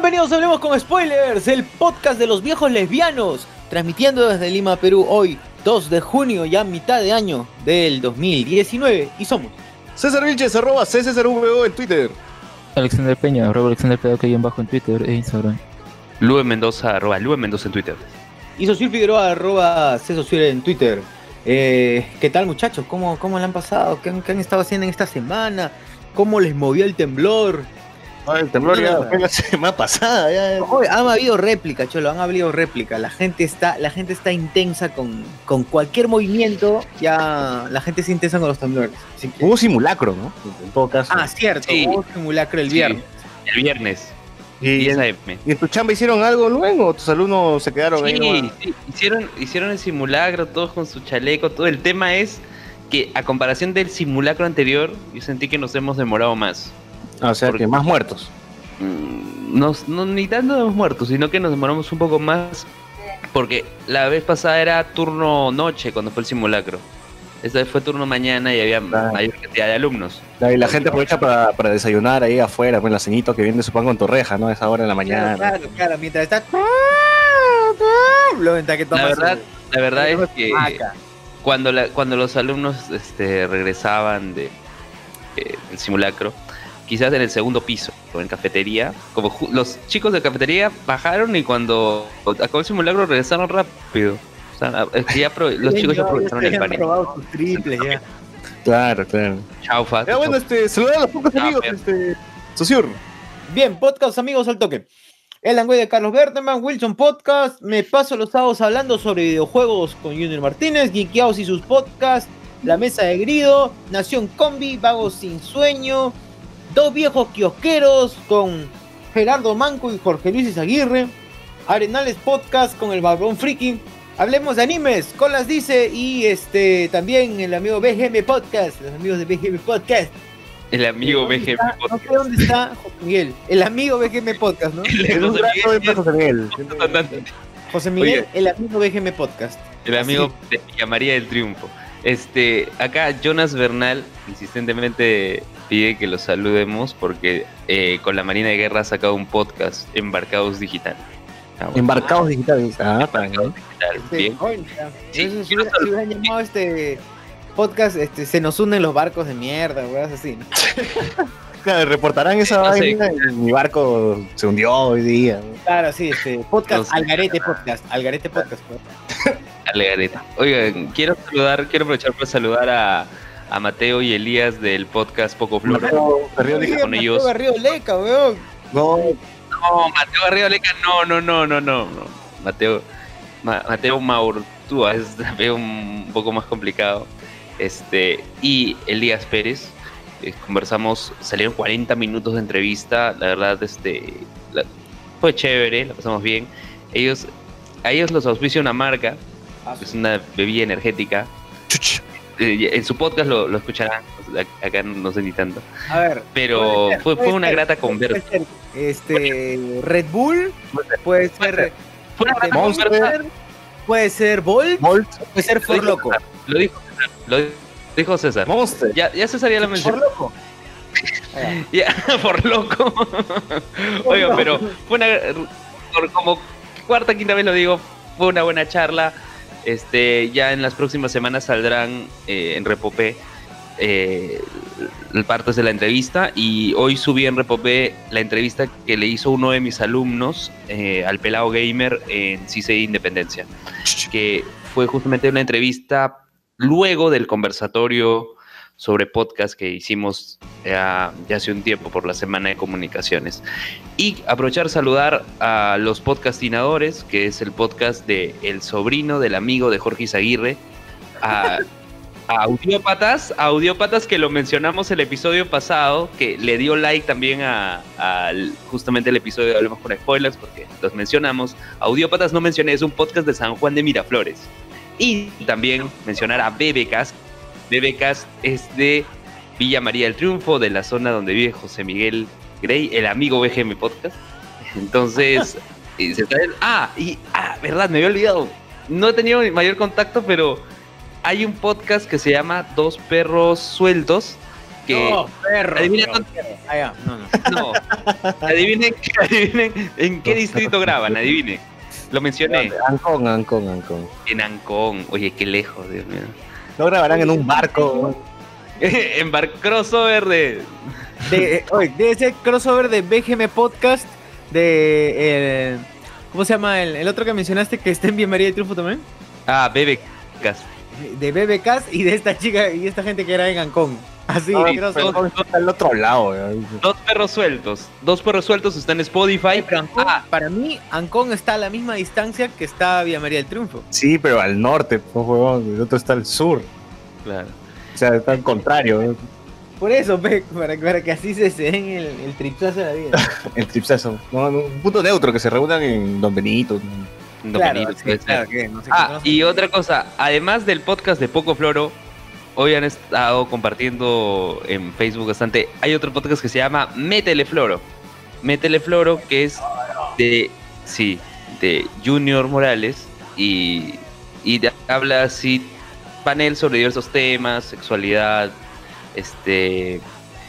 Bienvenidos a Hablemos con Spoilers, el podcast de los viejos lesbianos, transmitiendo desde Lima, Perú, hoy 2 de junio, ya mitad de año del 2019, y somos César Vilches, arroba CCSRVO en Twitter. Alexander Peña, arroba Alexander Peña, que hay en bajo en Twitter e Instagram. Lue Mendoza, arroba Lue Mendoza en Twitter. y Sosur Figueroa, arroba en Twitter. Eh, ¿Qué tal muchachos? ¿Cómo, ¿Cómo le han pasado? ¿Qué han, qué han estado haciendo en esta semana? ¿Cómo les movió el temblor? Ah, el temblor ya fue la semana pasada. Ya. Hoy han habido réplica, Cholo, han habido réplica. La gente está, la gente está intensa con, con cualquier movimiento. Ya la gente se intensa con los temblores. Así que- Hubo simulacro, ¿no? En todo caso. Ah, cierto, Sí. hubo simulacro el Sí. viernes. El viernes, ¿Y, 10 en. ¿Y en tu chamba hicieron algo luego o tus alumnos se quedaron ahí? Nomás? sí, hicieron, hicieron el simulacro, todos con su chaleco, todo. El tema es que a comparación del simulacro anterior, yo sentí que nos hemos demorado más. Ah, o sea, Porque- que más muertos. Mm, Nos, no, ni tanto hemos muertos, sino que nos demoramos un poco más porque la vez pasada era turno noche cuando fue el simulacro. Esta vez fue turno mañana y había Claro. mayor cantidad de alumnos. La, y la gente aprovecha para, para desayunar ahí afuera, con la ceñito que viene su pan con torreja, ¿no? A esa hora de la mañana. Claro, claro, claro, mientras está. Lo mientras que toma La verdad, su- la verdad es que maca. cuando, la- cuando los alumnos este, regresaban de, eh, del simulacro, quizás en el segundo piso o en cafetería, como los chicos de cafetería bajaron y cuando acabó el simulacro regresaron rápido. O sea, es que ya apro- los chicos ya aprovecharon el pánico. ya. Claro, claro. Chao, Fat. Ya bueno, este, saludar a los pocos Ah, amigos, bien. este. Sociur. Bien, podcast amigos al toque. El Angüe de Carlos Berteman, Wilson Podcast. Me paso los sábados hablando sobre videojuegos con Junior Martínez, Geekeados y sus podcasts, La Mesa de Grido, Nación Combi, Vagos Sin Sueño, Dos Viejos Kiosqueros con Gerardo Manco y Jorge Luis Aguirre, Arenales Podcast con el Barbón Friki, Hablemos de animes, Colas dice, y este también el amigo BGM Podcast, los amigos de BGM Podcast. El amigo ¿Dónde BGM. está? No sé dónde está José Miguel, el amigo BGM Podcast, ¿no? El Es un José gran Miguel, José Miguel. José Miguel, Oye. el amigo BGM Podcast. El amigo de Villa María del Triunfo. Este, acá Jonas Bernal insistentemente pide que lo saludemos porque eh, con la Marina de Guerra ha sacado un podcast, Embarcados Digital. Ah, bueno, Embarcados digitales. Ah, bien. Digital, Este, bien. Sí, si hubieran llamado este podcast, este, se nos unen los barcos de mierda, weas así. ¿no? Claro, reportarán esa No sé. vaina y mi barco se hundió hoy día. Claro, sí, este, podcast, No sé. Algarete Podcast, Algarete Podcast. pues. Alegareta. Oigan, quiero saludar, quiero aprovechar para saludar a, a Mateo y Elías del podcast Poco Flor. Mateo con Mateo ellos. Garrido Leca, weón. No, No, Mateo Garrido Leca, no, no, no, no, no. no. Mateo, Ma- Mateo Maurtúa es veo un poco más complicado. Este, y Elías Pérez. eh, conversamos, salieron 40 minutos de entrevista. La verdad, este, la- fue chévere, la pasamos bien. Ellos, a ellos los auspicia una marca, es una bebida energética. chuch. Eh, En su podcast lo, lo escucharán, acá no sé ni tanto. A ver. Pero puede ser, fue, puede fue una ser, grata puede conversa. ser, Este, Red Bull, puede ser, una grata Monster. puede ser Bolt, Volt, puede ser For Loco. Lo dijo César. Lo dijo César. Monster. Ya, ya César ya lo mencionó. Loco. Ya, por loco. Oiga, pero fue una. Por como cuarta, quinta vez lo digo, fue una buena charla. Este, ya en las próximas semanas saldrán eh, en Repopé eh, partes de la entrevista. Y hoy subí en Repopé la entrevista que le hizo uno de mis alumnos eh, al pelado gamer en CCI Independencia. Que fue justamente una entrevista luego del conversatorio sobre podcast que hicimos ya, hace un tiempo por la Semana de Comunicaciones. Y aprovechar saludar a los podcastinadores, que es el podcast de El Sobrino del amigo de Jorge Izaguirre, a, a Audiópatas, a Audiópatas que lo mencionamos el episodio pasado, que le dio like también a, justamente el episodio de Hablemos con Spoilers, porque los mencionamos. Audiópatas no mencioné, es un podcast de San Juan de Miraflores. Y también mencionar a Bebecast. Bebecast es de Villa María del Triunfo, de la zona donde vive José Miguel Grey, el amigo BGM Podcast. Entonces, y se está- ah, y ah, verdad, me había olvidado. No he tenido mayor contacto, pero hay un podcast que se llama Dos Perros Sueltos. Que No, perro. bro. dónde, Ah, no, no. No. Adivinen, adivinen en qué distrito graban, adivinen. Lo mencioné. Ancón, Ancón, Ancón. En Ancón. Oye, qué lejos, Dios mío. No grabarán en un barco. en bar crossover de. De, eh, oye, de ese crossover de BGM Podcast, de. eh, ¿Cómo se llama el, el otro que mencionaste que está en Bien María de Triunfo también? Ah, Bebecas. De BBKs y de esta chica y esta gente que era en Ancón. Así, pero Ancón está al otro lado. Dos perros sueltos. Dos perros sueltos están en Spotify. Pero Ancón, Ah, para mí, Ancón está a la misma distancia que está Villa María del Triunfo. Sí, pero al norte, pues, huevón. El otro está al sur. claro. O sea, está al contrario. Por eso, pe, para, para que así se, se den el, el tripsazo de la vida. El tripsazo. No, un punto neutro que se reúnan en Don Benito. No, claro, Benito, sí, puede ser. claro que no sé Ah, y otra cosa, además del podcast de Poco Floro, hoy han estado compartiendo en Facebook bastante. Hay otro podcast que se llama Métele Floro. Floro, que es de, sí, de Junior Morales y, y de- habla así, panel sobre diversos temas, sexualidad, este,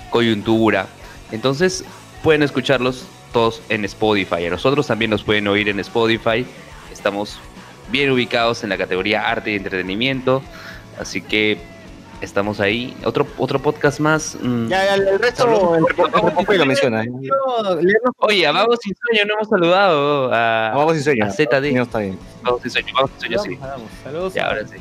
coyuntura. Entonces pueden escucharlos todos en Spotify. A nosotros también nos pueden oír en Spotify. Estamos bien ubicados en la categoría arte y entretenimiento. Así que estamos ahí. Otro, otro podcast más. mm. Ya, ya, el resto, el poco lo menciona. Oye, a Vagos Sin Sueño no hemos saludado. A, Vamos sin sueño. a ZD. No, está bien. Vagos Sin Sueño, Vagos Sin Sueño, sí. Vamos. Saludos. Ya, ahora sí.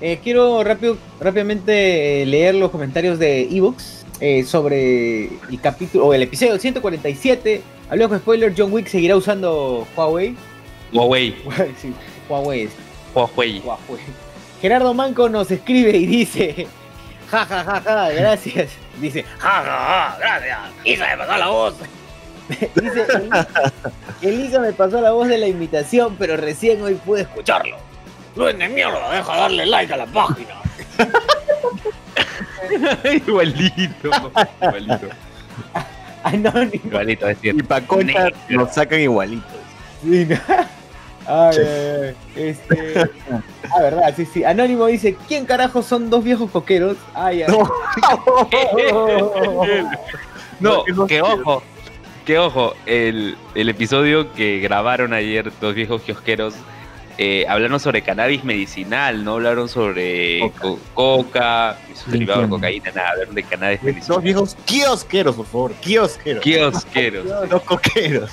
Eh, quiero rápido, rápidamente eh, leer los comentarios de Evox eh, sobre el capítulo o el episodio 147. Hablemos con spoiler, John Wick seguirá usando Huawei. Huawei. Sí, Huawei, es Huawei. Huawei. Gerardo Manco nos escribe y dice, ja ja ja ja, gracias. Dice, ja ja ja, gracias. Isa me pasó la voz. dice, Elisa me pasó la voz de la invitación, pero recién hoy pude escucharlo. Duende mierda, deja darle like a la página. igualito. Igualito. Anónimo. Igualito, es Y cierto. pa' concha nos sacan igualitos. Sí, ¿no? Ay, ay, ay. Este. Ah, verdad, sí, sí. Anónimo dice: ¿Quién carajo son dos viejos coqueros? Ay, ay. No. No, que ojo, que ojo, el, el episodio que grabaron ayer dos viejos kiosqueros eh, hablaron sobre cannabis medicinal, no hablaron sobre Coca. co- coca, y sus Sí, derivados de entiendo. cocaína, nada, hablaron de cannabis Dos medicinal. viejos kiosqueros, por favor. Kiosqueros. Kiosqueros. No coqueros.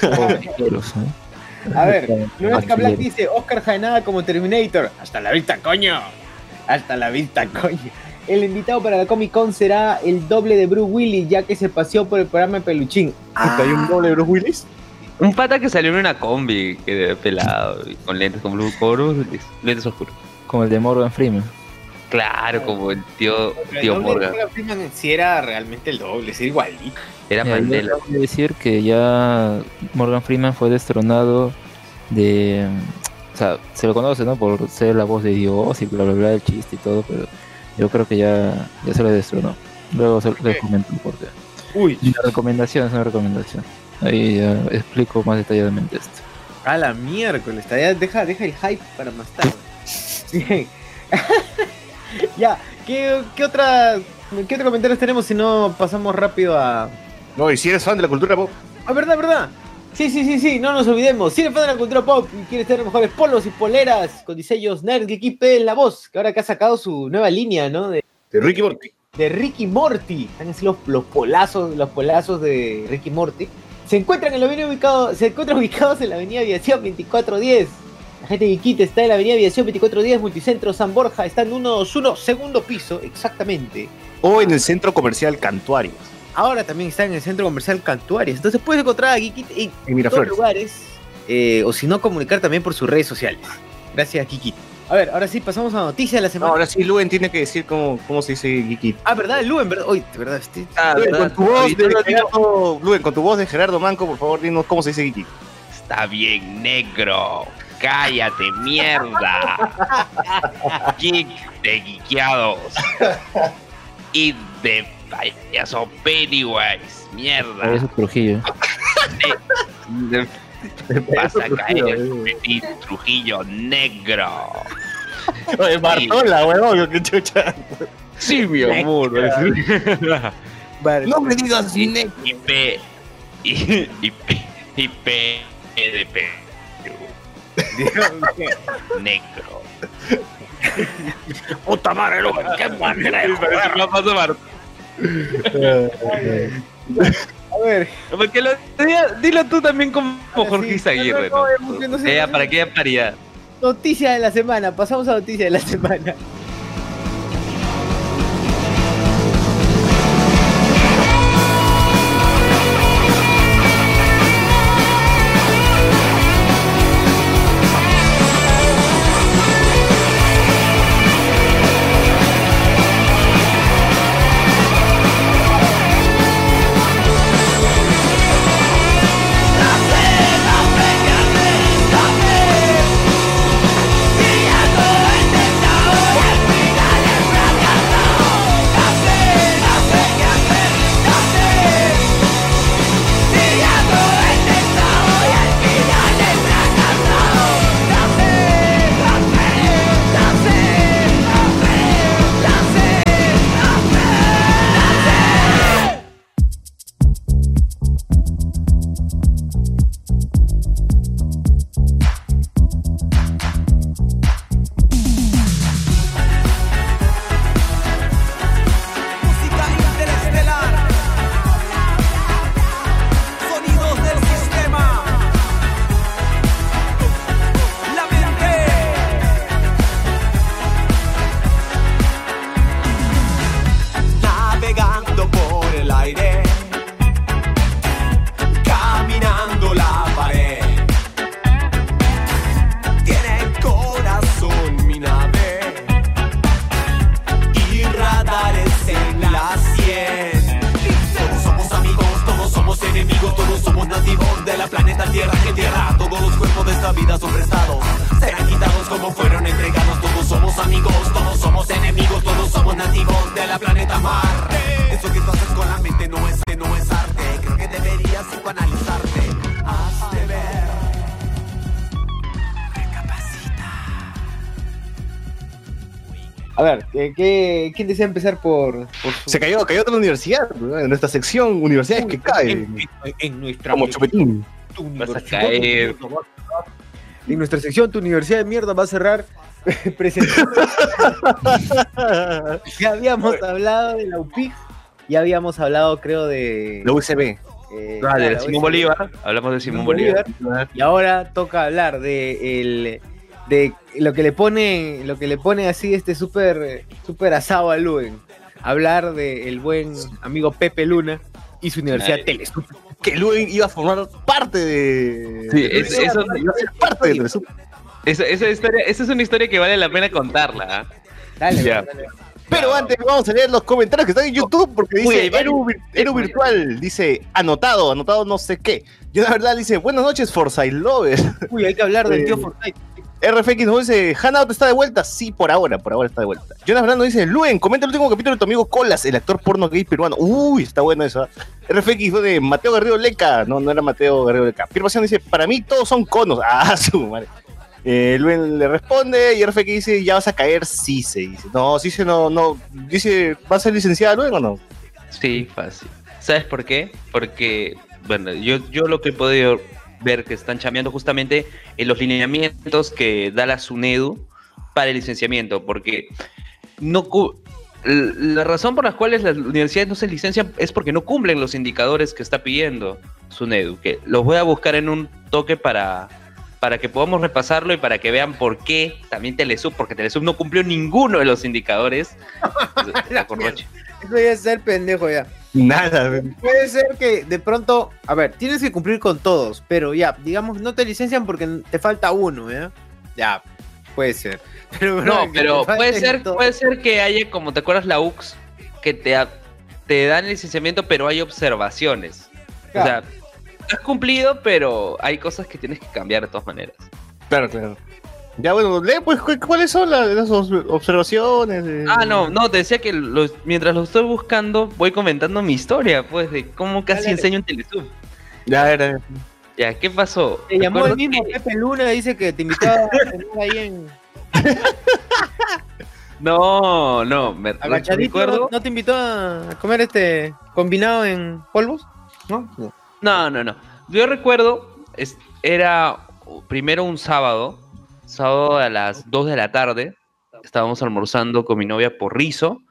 Coqueros, ¿no? A ver, Lunesca Black Artilleros. dice: Oscar Jaenada como Terminator. Hasta la vista, coño. Hasta la vista, coño. El invitado para la Comic Con será el doble de Bruce Willis, ya que se paseó por el programa de Peluchín. ¿Hay un doble de Bruce Willis? Un pata que salió en una combi, que pelado, y con lentes, con blue, Willis, lentes oscuros. Como el de Morgan Freeman. Claro, como el tío, El tío doble de Morgan. Morgan Freeman sí era realmente el doble, es igualito. Era yo Mandela. decir que ya Morgan Freeman fue destronado de... O sea, se lo conoce, ¿no? Por ser la voz de Dios y bla, bla, bla, el chiste y todo, pero yo creo que ya, ya se lo destronó. Luego se les comento por qué. Uy, Una recomendación es una recomendación. Ahí ya explico más detalladamente esto. a la miércoles, deja, deja el hype para más tarde. Bien. ya, ¿qué, qué otra, ¿qué otros comentarios tenemos si no pasamos rápido a, No, y si eres fan de la cultura pop, Ah, verdad, verdad. Sí, sí, sí, sí, no nos olvidemos. Si eres fan de la cultura pop y quieres tener mejores polos y poleras con diseños nerd, Geeky la voz, que ahora que ha sacado su nueva línea, ¿no? De, de Ricky Morty. de Ricky Morty. Están así los, los polazos, los polazos de Ricky Morty. Se encuentran en la avenida ubicado, se encuentran ubicados en la avenida Aviación 2410. La gente de Geekit está en la avenida Aviación 2410, Multicentro San Borja, está en 121, segundo piso, exactamente. O en el centro comercial Cantuarios. Ahora también está en el centro comercial Cantuarias. Entonces puedes encontrar a Geekit en En todos lugares. eh, o si no, comunicar también por sus redes sociales. Gracias, Kiki. A ver, ahora sí, pasamos a noticias de la No, semana. ahora sí, Luen tiene que decir cómo, cómo se dice Geeky. Ah, ¿verdad? Luen, ¿verdad? Uy, de verdad, este... Ah, Luen, ¿verdad? con tu voz de. Gerardo, Luen, con tu voz de Gerardo Manco, por favor, dinos cómo se dice Geeky. Está bien, negro. Cállate, mierda. Geek de guiqueados. Y de payaso Pennywise. Mierda. Eso es Trujillo. Vas a caer en Trujillo negro. Oye, Bartola, huevón, qué chucha. Sí, mi amor. No me digas Y, ne- y P. Y, y P. Y P. de P. Negro. Puta madre, Luen, qué manera de joder. No pasa Marta. A ver. Porque lo, dilo tú también como Jorge sí. Izaguirre, No, ¿no? no, no, no sé, no sé. para que haya paridad. Noticia de la semana. Pasamos a noticia de la semana. Quién desea empezar por, por su- Se cayó, cayó otra universidad, ¿no? en nuestra sección universidades que caen. en, en nuestra Como chupetín. Vas a caer. En nuestra sección, tu universidad de mierda va a cerrar. presentando- ya habíamos hablado de la UPIC, ya habíamos hablado, creo, de. La USB. eh, Ah, de claro, Simón Bolívar. Hablamos de Simón Bolívar. Y ahora toca hablar de el de lo que le pone, lo que le pone así este súper super asado a Luen. Hablar del de buen amigo Pepe Luna y su universidad Ay. Que Luen iba a formar parte de. Sí, de es, eso, iba a ser parte de Telesur. Esa, historia, esa es una historia que vale la pena contarla. ¿ah? Dale, dale, Pero antes vamos a leer los comentarios que están en YouTube porque dice Eru Virtual, dice anotado, anotado no sé qué. Yo la verdad dice, buenas noches Forsyth Lovers. Uy, hay que hablar del eh, tío Forsyth. RFX11, Hanout está de vuelta. Sí, por ahora, por ahora está de vuelta. Jonas Brando dice, Luen, comenta el último capítulo de tu amigo Colas, el actor porno gay peruano. Uy, está bueno eso. RFX de Mateo Garrido Leca. No, no era Mateo Garrido Leca. Pirmación dice, para mí todos son conos. Ah, su madre. Eh, Luen le responde y RFX dice, ya vas a caer, sí, se dice. No, sí, se no, no. Dice, ¿vas a ser licenciada Luen o no? Sí, fácil. ¿Sabes por qué? Porque, bueno, yo, yo lo que he podido ver que están chambeando justamente en los lineamientos que da la SUNEDU para el licenciamiento, porque no la razón por las cuales las universidades no se licencian es porque no cumplen los indicadores que está pidiendo SUNEDU, que los voy a buscar en un toque para, para que podamos repasarlo y para que vean por qué también Telesub, porque Telesub no cumplió ninguno de los indicadores. La. Eso ya es ser pendejo ya. Nada. Puede ser que de pronto, a ver, tienes que cumplir con todos, pero ya, digamos, no te licencian porque te falta uno, ¿ya? Ya, puede ser. Pero, No, pero puede ser, puede ser que haya, como te acuerdas, la UX, que te, te dan licenciamiento, pero hay observaciones. Claro. O sea, has cumplido, pero hay cosas que tienes que cambiar de todas maneras. Claro, claro. Ya bueno, lee pues cu- cuáles son las, las obs- observaciones. de- Ah, no, no, te decía que los- mientras lo estoy buscando, voy comentando mi historia, pues, de cómo casi Dale. enseño en Telesub. Ya era. Ya, ¿qué pasó? Te llamó el mismo que- Pepe Luna, dice que te invitó a cenar ahí en No, no, me recuerdo. ¿No te invitó a comer este combinado en polvos? ¿No? No. No, no, no. Yo recuerdo, es- era primero un sábado, sábado a las 2 de la tarde, estábamos almorzando con mi novia por rizo,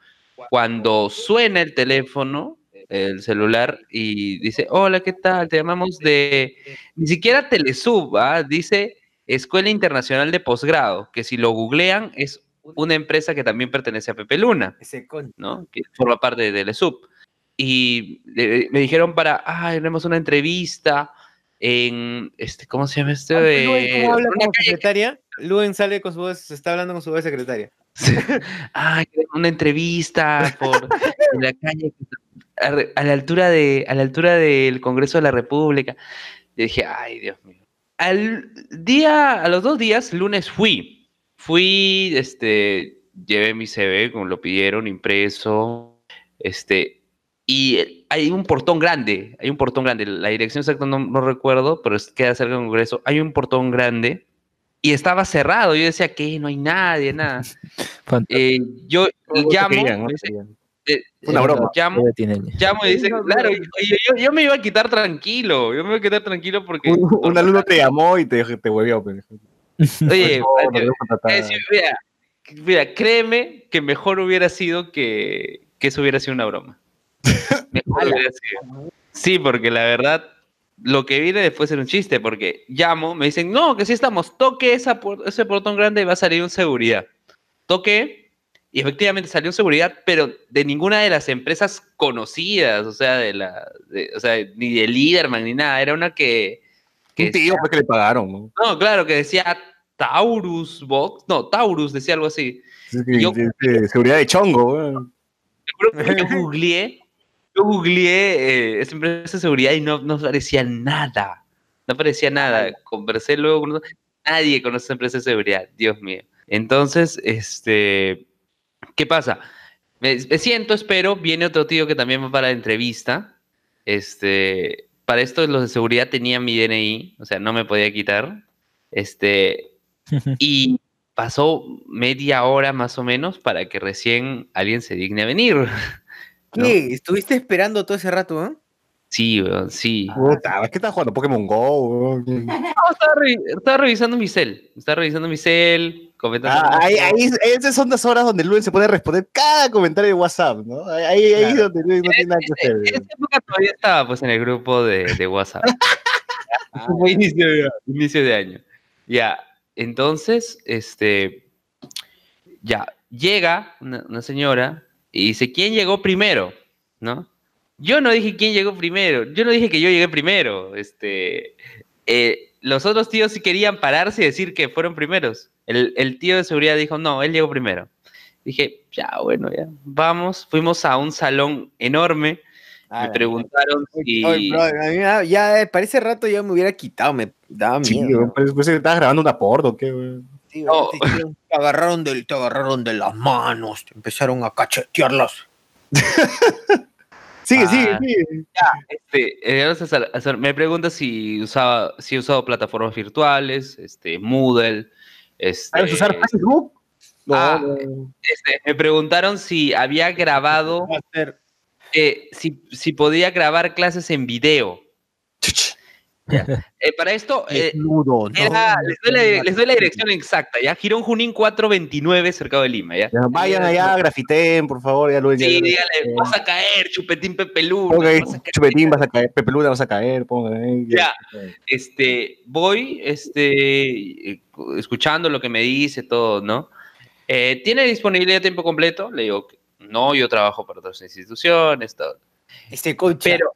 cuando suena el teléfono, el celular, y dice, hola, ¿qué tal? Te llamamos de, ni siquiera Telesub, ¿ah? dice Escuela Internacional de Posgrado, que si lo googlean es una empresa que también pertenece a Pepe Luna. ¿no? Que forma parte de Telesub. Y le- me dijeron para, ah, tenemos una entrevista en, este, ¿cómo se llama Eh, ¿Cómo habla una como secretaria? Luen sale con su voz, se está hablando con su voz secretaria. ah, que una entrevista por en la calle a, la altura de, a la altura del Congreso de la República. Y dije, ay, Dios mío. Al día, a los dos días, lunes fui. Fui, este, llevé mi CV, como lo pidieron, impreso, este, y hay un portón grande, hay un portón grande, la dirección exacta no, no recuerdo, pero queda cerca del Congreso, hay un portón grande y estaba cerrado, yo decía que no hay nadie, nada. Eh, yo No llamo, querían, ¿no? eh, Una eh, broma. Llamo, llamo y dice, No, claro, no. yo, yo- yo me iba a quitar tranquilo, yo me iba a quitar tranquilo porque... Un, un alumno te llamó y te, te huevió. pues. Oye, No, no yo- mira, mira, créeme que mejor hubiera sido que, que eso hubiera sido una broma. Mejor hubiera sido. Sí, porque la verdad, lo que viene después era un chiste, porque llamo, me dicen, no, que sí estamos, toque esa ese portón grande y va a salir un seguridad. Toqué, y efectivamente salió un seguridad, pero de ninguna de las empresas conocidas, o sea, de la, de- o sea, ni de Liderman ni nada, era una que... que Un tío pues, que le pagaron. ¿no? no, claro, que decía Taurus Box. No, Taurus decía algo así. Yo- de seguridad de chongo. Yo googleé, yo googleé eh, esa empresa de seguridad y no, no aparecía nada. No aparecía nada. Conversé luego con nadie conoce esa empresa de seguridad. Dios mío. Entonces, este, ¿qué pasa? Me, me siento, espero, viene otro tío que también va para la entrevista. Este, para esto los de seguridad tenían mi DNI, o sea, no me podía quitar. Este, y pasó media hora más o menos para que recién alguien se digne a venir. ¿No? ¿Qué? ¿Estuviste esperando todo ese rato, eh? Sí, weón, sí. Puta, ¿qué estás jugando? Pokémon Go. No, estaba, re- estaba revisando mi cel. Estaba revisando mi cel, comentando. Ah, ahí, ahí, esas son las horas donde Luen se puede responder cada comentario de WhatsApp, ¿no? Ahí, ahí ahí es Claro. donde Luen no tiene nada que En hacer. esa época todavía estaba pues en el grupo de, de WhatsApp. Fue inicio de, inicio de año. Ya, entonces, este, ya, llega una, una señora y dice, ¿quién llegó primero? ¿No? Yo no dije quién llegó primero, yo no dije que yo llegué primero. Este, eh, los otros tíos sí querían pararse y decir que fueron primeros. El, el tío de seguridad dijo, no, él llegó primero. Dije, ya, bueno, ya, vamos. Fuimos a un salón enorme. Ah, me preguntaron si... Oye, bro, a mí me da- ya eh, para ese rato ya me hubiera quitado, me daba Sí, miedo. weón, parece que estabas grabando una porno, ¿o ¿qué, weón? No. te, hicieron- te agarraron del, te agarraron de las manos, te empezaron a cachetearlas. Sigue, Ah. sigue, sigue. Este, eh, me pregunta si usaba, si he usado plataformas virtuales, este, Moodle, este, ¿Sabes usar Facebook? No, Ah. no. este, me preguntaron si había grabado, eh, si, si podía grabar clases en video. Eh, para esto, eh, Desnudo, ¿no? era- les, doy la, les doy la dirección exacta, ¿ya? Girón Junín 429, cercado de Lima, ¿ya? Ya, Vayan allá, grafiten, por favor. Ya ya- Sí, ya- dígale, vas a caer, chupetín Pepe Luna, Ponga ahí, vas a caer. chupetín, vas a caer, Pepe Luna vas a caer, ponga ahí. Ya. este, voy, este, eh, escuchando lo que me dice, todo, ¿no? Eh, ¿Tiene disponibilidad a tiempo completo? Le digo, no, yo trabajo para otras instituciones, todo. Este concha. Pero,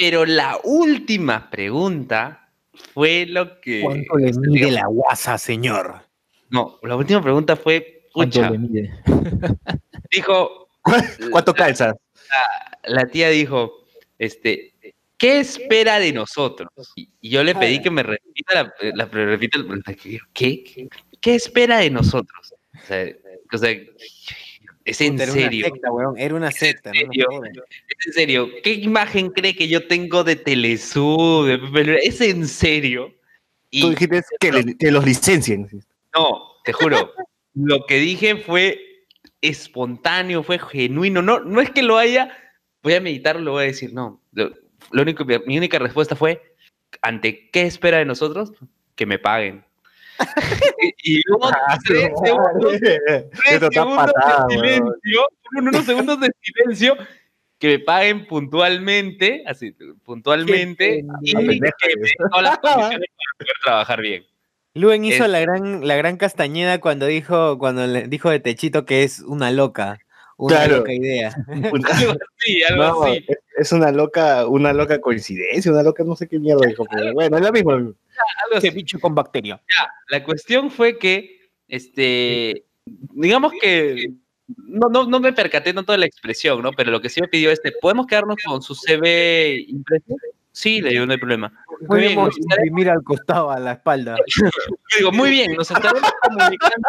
pero la última pregunta fue lo que... ¿Cuánto le mide digamos, la guasa, señor? No, la última pregunta fue, ¿Cuánto le mide? dijo, ¿Cuánto calzas? la tía dijo, este, ¿qué espera de nosotros? Y, y yo le pedí que me repita la, la, repita la- ¿qué? ¿Qué? ¿Qué espera de nosotros? O sea, o sea, es en era serio, Una secta, weón. Era una secta, ¿no? Serio? es en serio. ¿Qué imagen cree que yo tengo de Telesub? ¿Es en serio? Y Tú dijiste que, le- que los licencien. no, te juro, lo que dije fue espontáneo, fue genuino. No, no es que lo haya voy a meditarlo, voy a decir, no. Lo, lo único, mi única respuesta fue, ¿ante qué espera de nosotros? Que me paguen. Y, luego tres segundos, tres segundos de silencio, unos segundos de silencio que me paguen puntualmente, así, puntualmente, y que me todas las condiciones para poder trabajar bien. Luen hizo Es- la gran, la gran castañeda cuando dijo, cuando le dijo de Techito que es una loca. Una Claro. loca idea. Algo así, algo No, así. es, es una loca, una loca coincidencia, una loca no sé qué mierda dijo, pero bueno, es lo mismo. Así. bicho con bacteria. La cuestión fue que, este, digamos que no, no, no me percaté tanto de la expresión, ¿no? Pero lo que sí me pidió es, ¿podemos quedarnos con su CV impreso? Sí, le digo, no hay problema. Muy bien, nos mira al costado, a la espalda. digo, muy bien, nos estaremos comunicando.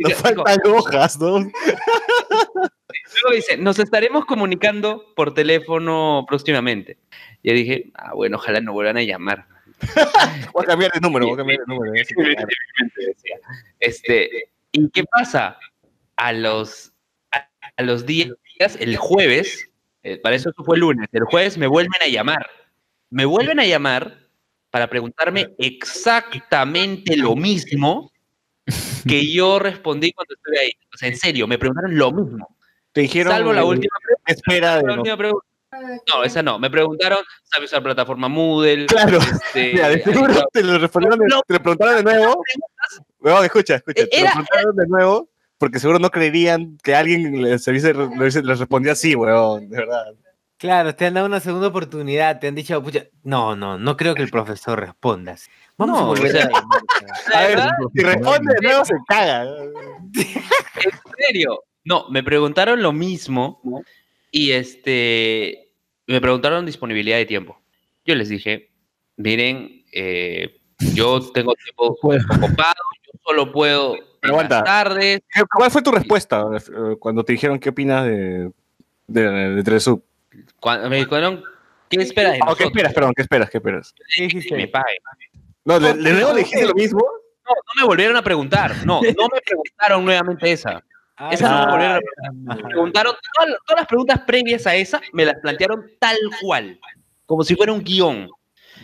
Nos Digo, faltan hojas, ¿no? Luego dice, nos estaremos comunicando por teléfono próximamente. Y yo dije, ah, bueno, ojalá no vuelvan a llamar. Voy a cambiar de número, voy a cambiar de número. Este, ¿y qué pasa? A los, a, a los días, el jueves, eh, para eso fue el lunes, el jueves me vuelven a llamar. Me vuelven a llamar para preguntarme exactamente lo mismo que yo respondí cuando estuve ahí. O sea, en serio, me preguntaron lo mismo. Te dijeron. Salvo la última ¿qué espera de la última pregunta. No, esa no. Me preguntaron, ¿sabe usar plataforma Moodle? Claro. Este, Mira, de seguro te lo respondieron, de- No. te lo preguntaron de nuevo. Weón, escucha, escucha. Te lo era- preguntaron de nuevo porque seguro no creerían que alguien les, les, les respondía así, weón, de verdad. Claro, te han dado una segunda oportunidad, te han dicho, pucha, no, no, no creo que el profesor responda. así. Vamos No, a volver o sea, a ver, verdad, si responde de nuevo se caga. ¿En serio? No, me preguntaron lo mismo y este me preguntaron disponibilidad de tiempo. Yo les dije, miren, eh, yo tengo tiempo ocupado, yo solo puedo en Aguanta. las tardes. ¿Qué- ¿Cuál fue tu respuesta eh, cuando te dijeron qué opinas de, de, de Telesub? Cuando me dijeron, ¿qué esperas de Ah, ¿Qué esperas, perdón? ¿Qué esperas? ¿Qué esperas? ¿Qué dijiste? Que me paguen. No, ¿de, de nuevo le dijiste lo mismo? No, no me volvieron a preguntar. No, no me preguntaron nuevamente esa. Esa no me preguntaron, todas, todas las preguntas previas a esa me las plantearon tal cual, como si fuera un guion.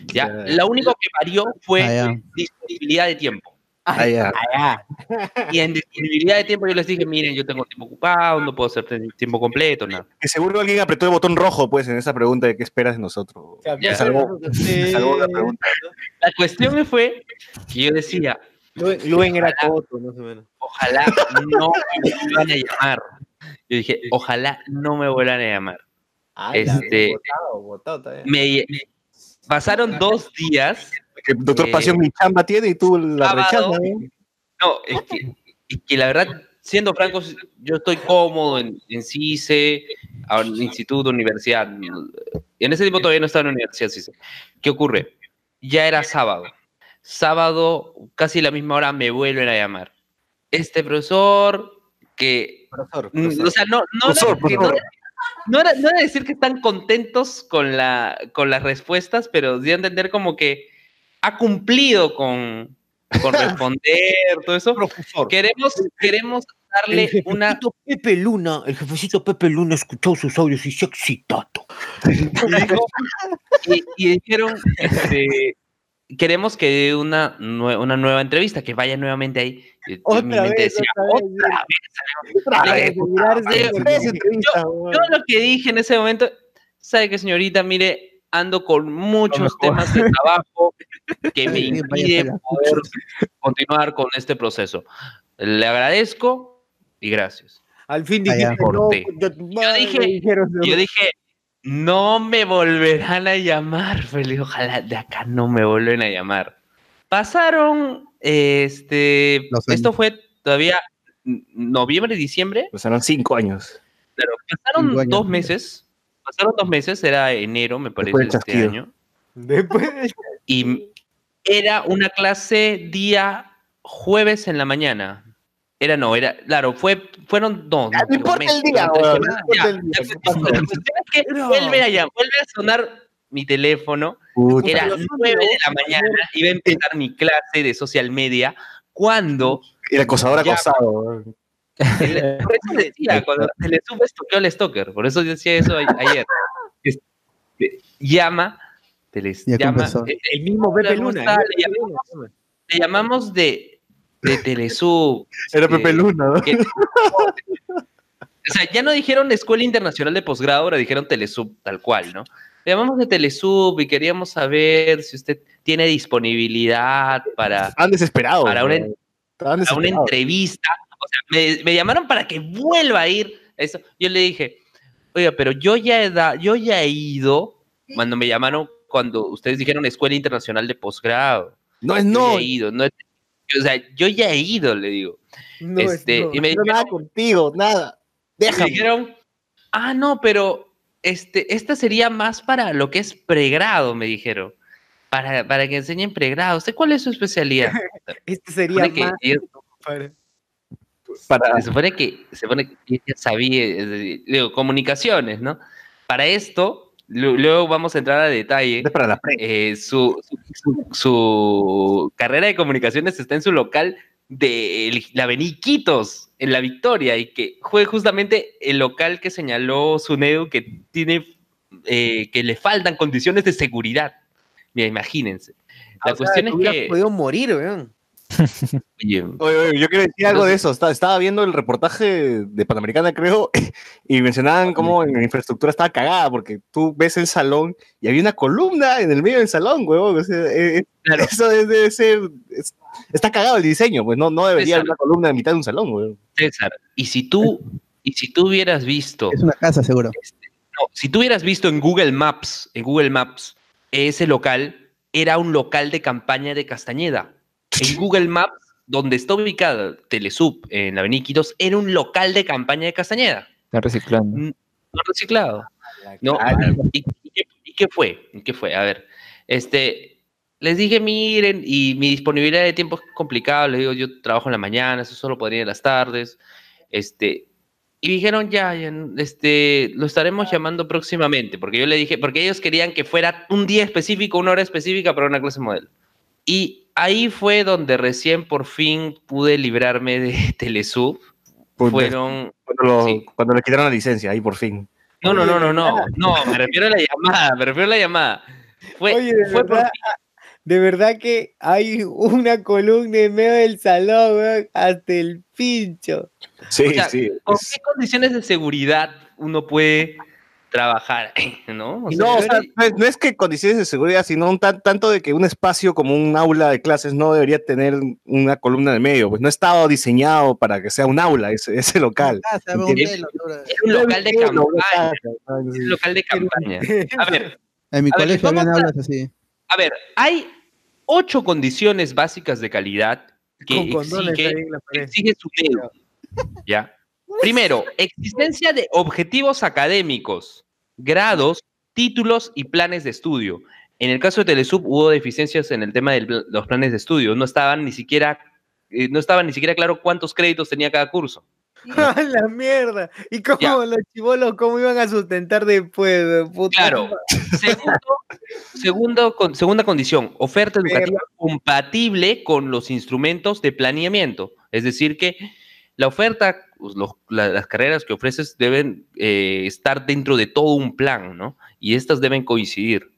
¿ya? Lo único que varió fue Ah, disponibilidad de tiempo. Ah, ya. Ah, Y en disponibilidad de tiempo yo les dije, miren, yo tengo tiempo ocupado, no puedo hacer tiempo completo, nada. Que seguro alguien apretó el botón rojo, pues, en esa pregunta de qué esperas de nosotros. Me salvó, me salvó la pregunta. La cuestión fue que yo decía, Luen, era coto, más o menos. ojalá no me vuelvan a llamar. Yo dije, ojalá no me vuelvan a llamar. Ah, Este- Botado, botado también. Me pasaron dos días Que Doctor Eh, Pasión mi chamba tiene y tú la sábado. rechazas. ¿no? No, es que, es que la verdad, siendo francos, yo estoy cómodo en, en CICE, un instituto, universidad. En ese tiempo todavía no estaba en la universidad CICE. ¿Qué ocurre? Ya era sábado. Sábado, casi la misma hora, me vuelven a llamar. Este profesor que... Profesor, profesor. O sea, no, no, Profesor, era, no, era- no era- no era decir que están contentos con, la, con las respuestas, pero a entender como que ha cumplido con, con responder, todo eso. profesor. Queremos, queremos darle el una. Pepe Luna, el jefecito Pepe Luna escuchó sus audios y se ha excitado. Y, y dijeron, este, queremos que dé una, nue- una nueva entrevista, que vaya nuevamente ahí. Yo mi Otra mente vez, decía, otra vez. Entrevistas, Yo lo que dije en ese momento, sabe que señorita, mire, ando con muchos temas de trabajo que me impiden poder continuar con este proceso. Le agradezco y gracias. Al fin dijiste, no, concha tu madre", dije- Yo dije, no me volverán a llamar, Feliz. Ojalá de acá no me vuelven a llamar. Pasaron, este, esto fue todavía noviembre, diciembre. Pasaron cinco años. Pero pasaron Cinco años. dos meses. Pasaron dos meses, era enero, me parece, Después de este chasquido. año. Después, Y era una clase día jueves en la mañana. Era no, era, claro, fue, fueron dos. No importa el día, weón, no importa el día, ¿qué pasó? La cuestión es que Era- vuelve a, llam- vuelve a sonar mi teléfono Puta. era 9 de la mañana, iba a empezar mi clase de social media, cuando El acosador Ya. acosado. El- Por eso decía, cuando Telesub estoqueó al Stalker, por eso decía eso a- ayer. Este, llama, Teles, Ya llama, El mismo el Le Pepe Luna. le llamamos de, de Telesub. Era eh, Pepe Luna, ¿no? que- o sea, ya no dijeron Escuela Internacional de Posgrado, ahora dijeron Telesub tal cual, ¿no? Le llamamos de Telesub y queríamos saber si usted tiene disponibilidad para, Estaban desesperados. para una, entrevista. O sea, me, me llamaron para que vuelva a ir. Eso. Yo le dije, oiga, pero yo ya he, da- yo ya he ido cuando me llamaron, cuando ustedes dijeron Escuela Internacional de Posgrado. No es Yo no. ya he ido. No, o sea, yo ya he ido, le digo. No, es- este, no. y me No quiero nada dijeron, contigo, nada. me Déjame. dijeron, ah, no, pero este, esta sería más para lo que es pregrado, me dijeron. Para, para que enseñen pregrado. ¿Usted cuál es su especialidad? Este sería que más. ellos- compadre. Para, se supone que se supone que ella sabía, digo, comunicaciones, ¿no? Para esto, luego vamos a entrar a detalle. para la eh, su, su, su carrera de comunicaciones está en su local de la Beniquitos, en La Victoria, y que fue justamente el local que señaló Sunedu que tiene, eh, que le faltan condiciones de seguridad. Mira, imagínense. La O cuestión es que, podido morir, weón. Oye, Oye, yo quiero decir algo de eso. Estaba, viendo el reportaje de Panamericana, creo, y mencionaban cómo en la infraestructura estaba cagada, porque tú ves el salón y había una columna en el medio del salón, huevón. o sea, eh, eh, Claro. Eso debe ser. es- está cagado el diseño, pues no, no debería haber una columna en mitad de un salón, huevón. César, y si tú, y si tú hubieras visto Es una casa, seguro. No, si tú hubieras visto en Google Maps, en Google Maps, ese local era un local de campaña de Castañeda. En Google Maps, donde está ubicada Telesub, en la Avenida Quitos, era un local de campaña de Castañeda. Están reciclando. No reciclado. No, ¿y, y qué, y qué fue? ¿Y qué fue? A ver, este, les dije, miren, y mi disponibilidad de tiempo es complicado, les digo, yo trabajo en la mañana, eso solo podría ir en las tardes, este, y dijeron, ya, ya, este, lo estaremos llamando próximamente, porque yo le dije, porque ellos querían que fuera un día específico, una hora específica para una clase modelo. Y ahí fue donde recién por fin pude librarme de Telesub. Fueron, Cuando, lo- sí. cuando le quitaron la licencia, ahí por fin. no, no, no, no, no, no, me refiero a la llamada, me refiero a la llamada. Fue, Oye, de fue por verdad, de verdad que hay una columna en medio del salón, weón, hasta el pincho. Sí, O sea, sí. ¿Con es- qué condiciones de seguridad uno puede trabajar? ¿No? O Y sea, no, o sea, no es, no es que condiciones de seguridad, sino un tan- tanto de que un espacio como un aula de clases no debería tener una columna de medio, pues no estaba diseñado para que sea un aula ese, ese local. Casa, un un local de campaña. un local de campaña. A ver, En mi A colegio habían aulas así. a ver, hay ocho condiciones básicas de calidad que Con exige, exige su dedo. ¿Ya? Primero, existencia de objetivos académicos, grados, títulos y planes de estudio. En el caso de Telesub hubo deficiencias en el tema de los planes de estudio. No estaban ni siquiera, eh, no estaba ni siquiera claro cuántos créditos tenía cada curso. ¡A la mierda! ¿Y cómo Ya. los chivolos, cómo iban a sustentar después? Puta Claro. Segundo, segundo con- segunda condición, oferta educativa compatible con los instrumentos de planeamiento. Es decir, que la oferta, pues, la- las carreras que ofreces deben eh, estar dentro de todo un plan, ¿no? Y estas deben coincidir.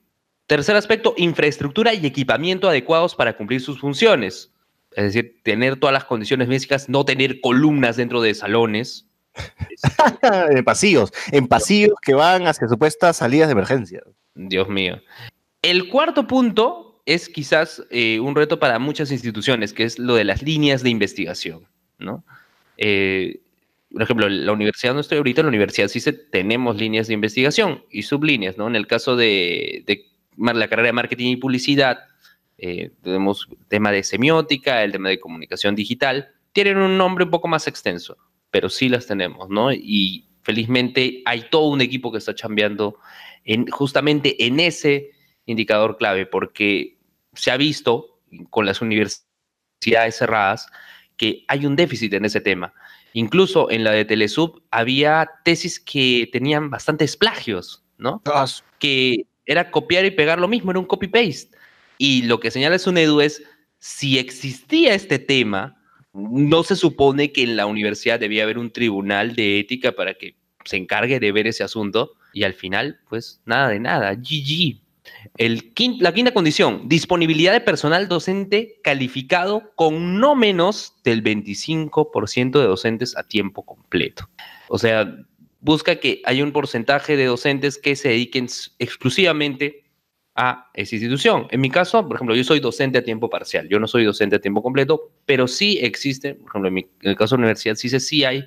Tercer aspecto, infraestructura y equipamiento adecuados para cumplir sus funciones. Es decir, tener todas las condiciones básicas, no tener columnas dentro de salones. en pasillos, en pasillos que van hacia supuestas salidas de emergencia. Dios mío. El cuarto punto es quizás eh, un reto para muchas instituciones, que es lo de las líneas de investigación, ¿no? Eh, por ejemplo, la universidad donde estoy ahorita, la universidad sí se- tenemos líneas de investigación y sublíneas, ¿no? En el caso de, la carrera de marketing y publicidad, eh, tenemos tema de semiótica, el tema de comunicación digital, tienen un nombre un poco más extenso, pero sí las tenemos, ¿no? Y felizmente hay todo un equipo que está chambeando en, justamente en ese indicador clave, porque se ha visto con las universidades cerradas que hay un déficit en ese tema. Incluso en la de Telesub había tesis que tenían bastantes plagios, ¿no? Que era copiar y pegar lo mismo, era un copy-paste. Y lo que señala Sunedu es, si existía este tema, no se supone que en la universidad debía haber un tribunal de ética para que se encargue de ver ese asunto y al final, pues nada de nada, GG. La quinta condición, disponibilidad de personal docente calificado con no menos del 25% de docentes a tiempo completo. O sea, busca que haya un porcentaje de docentes que se dediquen exclusivamente a esa institución. En mi caso, por ejemplo, yo soy docente a tiempo parcial, yo no soy docente a tiempo completo, pero sí existe, por ejemplo, en, el caso de la universidad, sí, sí hay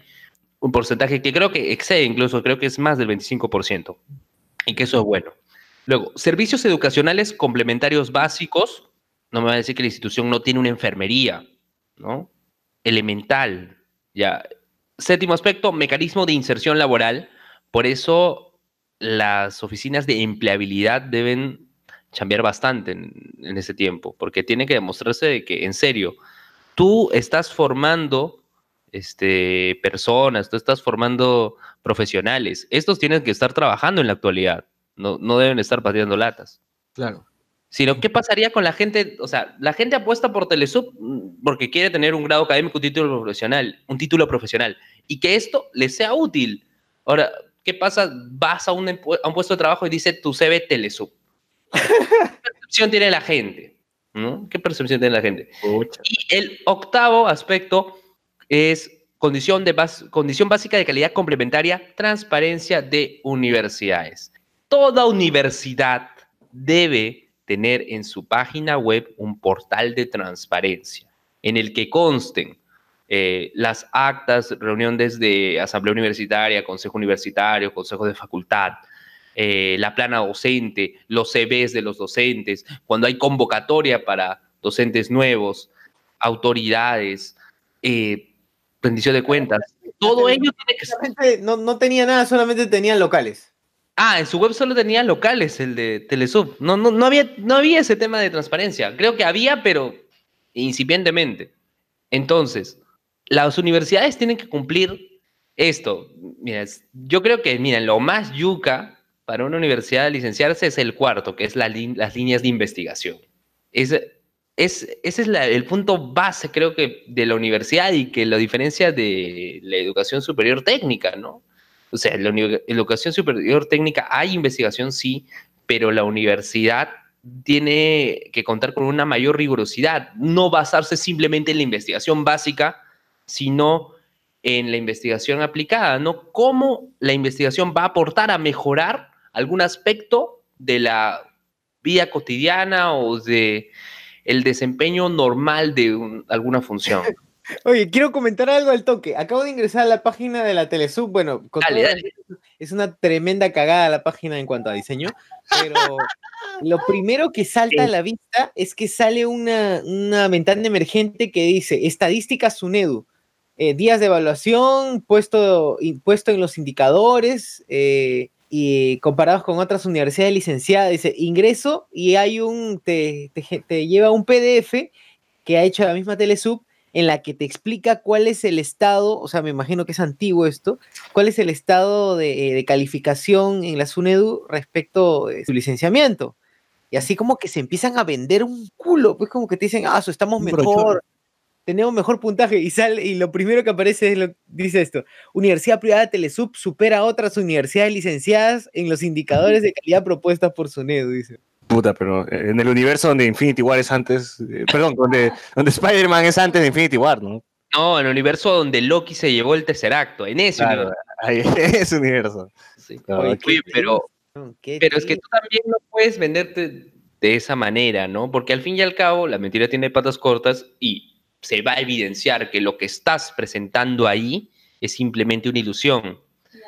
un porcentaje que creo que excede incluso, creo que es más del 25%, y que eso es bueno. Luego, servicios educacionales complementarios básicos, no me va a decir que la institución no tiene una enfermería, ¿no? Elemental, ya. Séptimo aspecto, mecanismo de inserción laboral. Por eso las oficinas de empleabilidad deben cambiar bastante en, ese tiempo, porque tiene que demostrarse de que, en serio, tú estás formando este, personas, tú estás formando profesionales. Estos tienen que estar trabajando en la actualidad, no, no deben estar pateando latas. Claro. Sino, ¿qué pasaría con la gente? O sea, la gente apuesta por Telesub porque quiere tener un grado académico, un título profesional, un título profesional, y que esto le sea útil. Ahora, ¿qué pasa? Vas a un, a un puesto de trabajo y dice tu CV Telesub. ¿Qué percepción tiene la gente? ¿Qué percepción tiene la gente? Y el octavo aspecto es condición, de condición básica de calidad complementaria, transparencia de universidades. Toda universidad debe tener en su página web un portal de transparencia en el que consten eh, las actas, reuniones de asamblea universitaria, consejo universitario, consejo de facultad, eh, la plana docente, los CVs de los docentes, cuando hay convocatoria para docentes nuevos, autoridades, eh, rendición de cuentas. Todo ello tiene que ser. No, no tenía nada, solamente tenían locales. Ah, en su web solo tenía locales el de Telesub. No, no, no, había, no había ese tema de transparencia. Creo que había, pero incipientemente. Entonces, las universidades tienen que cumplir esto. Mira, yo creo que, miren, lo más yuca para una universidad licenciarse es el cuarto, que es las líneas de investigación. Es, es, ese es el punto base, creo que, de la universidad y que lo diferencia de la educación superior técnica, ¿no? O sea, en la educación superior técnica hay investigación, sí, pero la universidad tiene que contar con una mayor rigurosidad, no basarse simplemente en la investigación básica, sino en la investigación aplicada, ¿no? Cómo la investigación va a aportar a mejorar algún aspecto de la vida cotidiana o de el desempeño normal de alguna función. Oye, quiero comentar algo al toque. Acabo de ingresar a la página de la Telesub. Bueno, es una tremenda cagada la página en cuanto a diseño, pero lo primero que salta a la vista es que sale una, ventana emergente que dice estadísticas SUNEDU. Eh, días de evaluación, puesto, puesto en los indicadores, eh, y comparados con otras universidades licenciadas, dice ingreso y hay un, te, te, lleva un PDF que ha hecho la misma Telesub en la que te explica cuál es el estado, o sea, me imagino que es antiguo esto, cuál es el estado de, de calificación en la SUNEDU respecto de su licenciamiento. Y así como que se empiezan a vender un culo, pues como que te dicen, ah, estamos mejor, tenemos mejor puntaje y sale y lo primero que aparece es lo dice esto, Universidad Privada Telesub supera a otras universidades licenciadas en los indicadores de calidad propuestas por SUNEDU, dice. Puta, pero en el universo donde Infinity War es antes, eh, perdón, donde, donde Spider-Man es antes de Infinity War, ¿no? No, en el universo donde Loki se llevó el tercer acto, en ese universo. en ese universo. Sí. pero, pero es que tú también no puedes venderte de esa manera, ¿no? Porque al fin y al cabo la mentira tiene patas cortas y se va a evidenciar que lo que estás presentando ahí es simplemente una ilusión.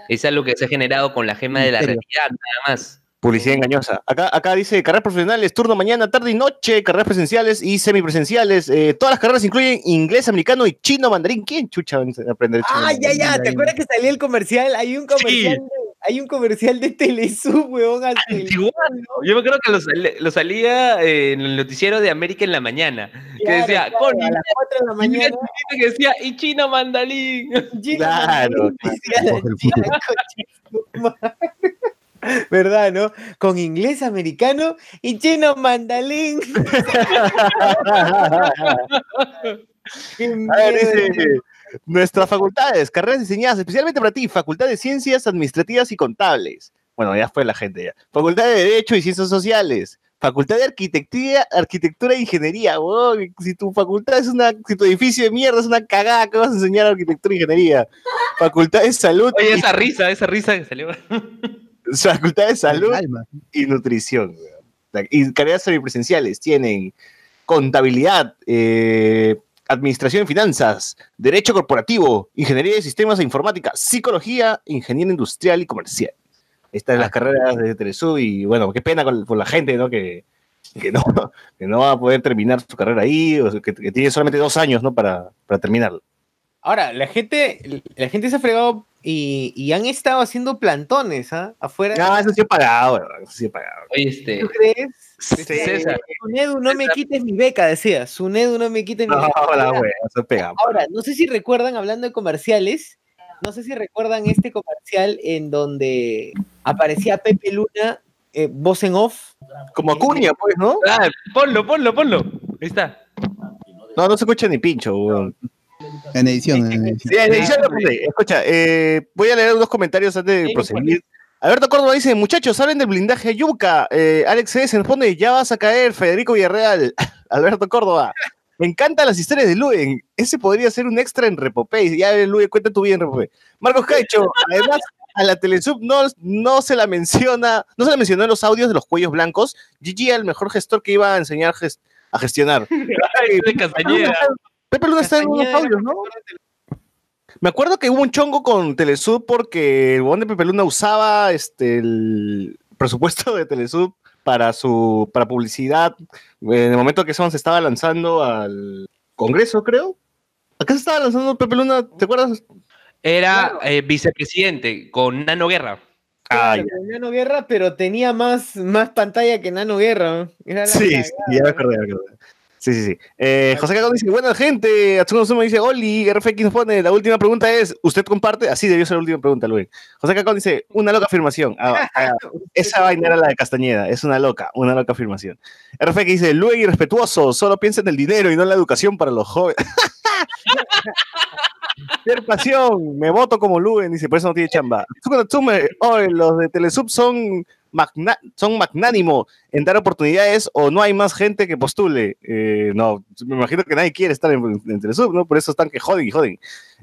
Es algo que se ha generado con la gema de la realidad, nada más. Publicidad engañosa. Acá, acá dice carreras profesionales, turno mañana, tarde y noche, carreras presenciales y semipresenciales. Eh, todas las carreras incluyen inglés, americano y chino mandarín. ¿Quién chucha aprender chino? Ah, ya, ya. ¿Te acuerdas que salía el comercial? Hay un comercial hay un comercial de Telesub, weón. Yo me acuerdo que lo, salía en el noticiero de América en la mañana. que decía, con a las 4 de la mañana. Que decía, y Chino Mandalín. claro. ¿Verdad, no? Con inglés americano y chino mandalín. Qué A ver, miedo. dice, nuestras facultades, carreras diseñadas especialmente para ti, Facultad de Ciencias Administrativas y Contables. Bueno, ya fue la gente ya. Facultad de Derecho y Ciencias Sociales. Facultad de Arquitectura, Arquitectura e Ingeniería. Weón, si tu facultad es una, si tu edificio de mierda es una cagada, ¿qué vas a enseñar Arquitectura e Ingeniería? Facultad de Salud, Oye, y, esa risa, esa risa que salió. Facultad de Salud y Nutrición. weón. Y carreras semipresenciales tienen contabilidad, eh, administración y finanzas, derecho corporativo, ingeniería de sistemas e informática, psicología, ingeniería industrial y comercial. Estas son las carreras de Telesub y bueno, qué pena con, con la gente, ¿no? Que, que no, que no va a poder terminar su carrera ahí, o que, que tiene solamente dos años, ¿no? Para, para terminarlo. Ahora, la gente, la gente se ha fregado y, y han estado haciendo plantones, ¿ah? Afuera. Ah, eso sí he pagado, eso sí he pagado. Oye, este. ¿Tú crees? Decía, César. Sunedu, no me quites mi beca, decía. Sunedu, no me quites mi No, beca. la Ahora, wea, eso pega. ahora, no sé si recuerdan, hablando de comerciales, no sé si recuerdan este comercial en donde aparecía Pepe Luna, eh, voz en off. Como Acuña, pues, ¿no? Ah, ponlo, ponlo, ponlo. Ahí está. No, no se escucha ni pincho, weón. En edición, en edición. Sí, en edición lo puse. Escucha, eh, voy a leer unos comentarios antes de proseguir. Alberto Córdoba dice, muchachos, hablen del blindaje Yuca. Eh, Alex C. se responde, ya vas a caer, Federico Villarreal. Alberto Córdoba. Me encantan las historias de Luen. Ese podría ser un extra en Repopé. Ya, Luen, cuenta tu vida en Repopé. Marcos Caicho, además, a la Telesub no, no se la menciona, no se la mencionó en los audios de los cuellos blancos. Gigi, el mejor gestor que iba a enseñar a gestionar. Ay. Pepe Luna está en unos audios, ¿no? Me acuerdo que hubo un chongo con Telesub porque el buen de Pepe Luna usaba este, el presupuesto de Telesub para su para publicidad en el momento que se estaba lanzando al Congreso, creo. ¿A qué se estaba lanzando Pepe Luna? ¿Te acuerdas? Era eh, vicepresidente con Nano Guerra. Ah, Nano Guerra, pero tenía más, más pantalla que Nano Guerra. ¿no? Era la Sí, sí, ya me acordé, ya me acordé. Sí, sí, sí. Eh, José Cagón dice, buena gente. Atsuno dice, Oli, RFX nos pone, la última pregunta es, ¿usted comparte? Así debió ser la última pregunta, Luis. José Cagón dice, una loca afirmación. Ah, ah, esa vaina era la de Castañeda, es una loca, una loca afirmación. RFX dice, Luis irrespetuoso, solo piensa en el dinero y no en la educación para los jóvenes. Ser pasión, me voto como Luen, dice, por eso no tiene chamba. Atsuko Natsume, oye, los de Telesub son, magna- son magnánimos en dar oportunidades o no hay más gente que postule. Eh, no, me imagino que nadie quiere estar en, en Telesub, ¿no? Por eso están que joden y joden.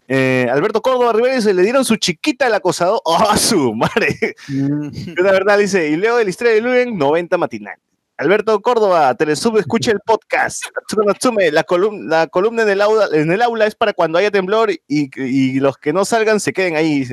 Eh, Alberto Córdoba Rivera dice, le dieron su chiquita al acosador. ¡Oh, su madre! Mm, La verdad dice, y luego de la historia de Luen, 90 matinal. Alberto Córdoba, Telesub, escucha el podcast. Natsume, la, colum- la columna en el, aula, en el aula es para cuando haya temblor y, y los que no salgan se queden ahí,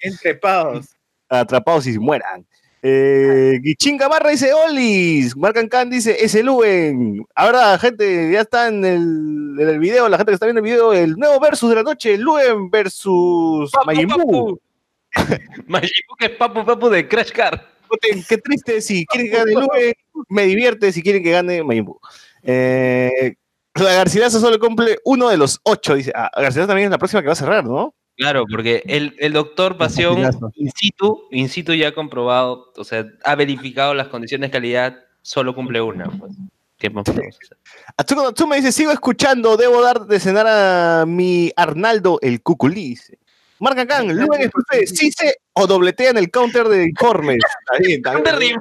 Entrepados. atrapados y mueran. Eh, Guichín Gamarra dice, Olis. Marcan Khan dice, ese Luen. Ahora, gente, ya está en el, en el video, la gente que está viendo el video, el nuevo versus de la noche, Luen versus Majin Buu. que es papu papu de Crash Car. Qué triste, si quieren que gane Luen, me divierte, si quieren que gane Majin Buu. Eh, la Garcilaso solo cumple uno de los ocho, dice. Ah, Garcilaso también es la próxima que va a cerrar, ¿no? Claro, porque el, el doctor Pasión in situ, in situ ya ha comprobado, o sea, ha verificado las condiciones de calidad, solo cumple una. Pues. ¿Qué más podemos hacer? Atsuko Natsume dice, sigo escuchando, debo dar de cenar a mi Arnaldo el Cuculí. Marca Khan, profe, sí se o dobletea en el counter de informes. Está bien, está bien.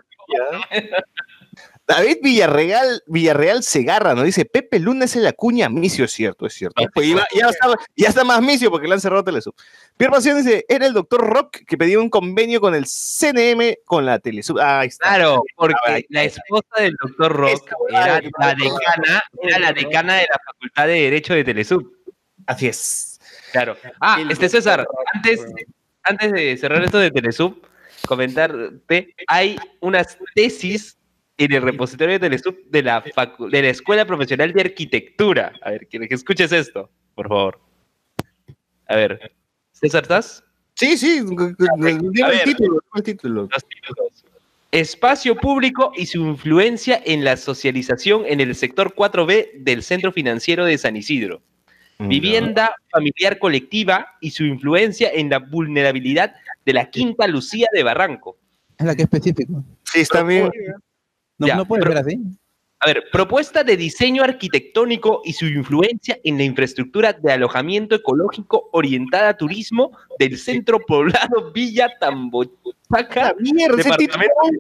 David Villarreal, Villarreal Segarra nos dice, Pepe Luna es el Acuña Micio, es cierto, es cierto. Pues iba- ya, está, ya está más Micio porque le han cerrado Telesub. Pierre Pasión dice, era el doctor Rock que pedía un convenio con el CNM con la Telesub. Ah, ahí está. Claro, porque la esposa del doctor Rock era la decana, era la decana de la Facultad de Derecho de Telesub. Así es. Claro. Ah, este César, antes, antes de cerrar esto de Telesub, comentarte, hay unas tesis en el repositorio de Telesub de la, facu- de la Escuela Profesional de Arquitectura. A ver, quiero que escuches esto, por favor. A ver, César, ¿estás? Sí, sí, dime A el título, dime el título. Los títulos. Espacio público y su influencia en la socialización en el sector 4B del Centro Financiero de San Isidro. Vivienda familiar colectiva y su influencia en la vulnerabilidad de la Quinta Lucía de Barranco. Es la que es específico. Sí, está bien. No, Ya, no puede pero- ser así. A ver, propuesta de diseño arquitectónico y su influencia en la infraestructura de alojamiento ecológico orientada a turismo del centro poblado Villa Tambochaca, Mierda, ese título. departamento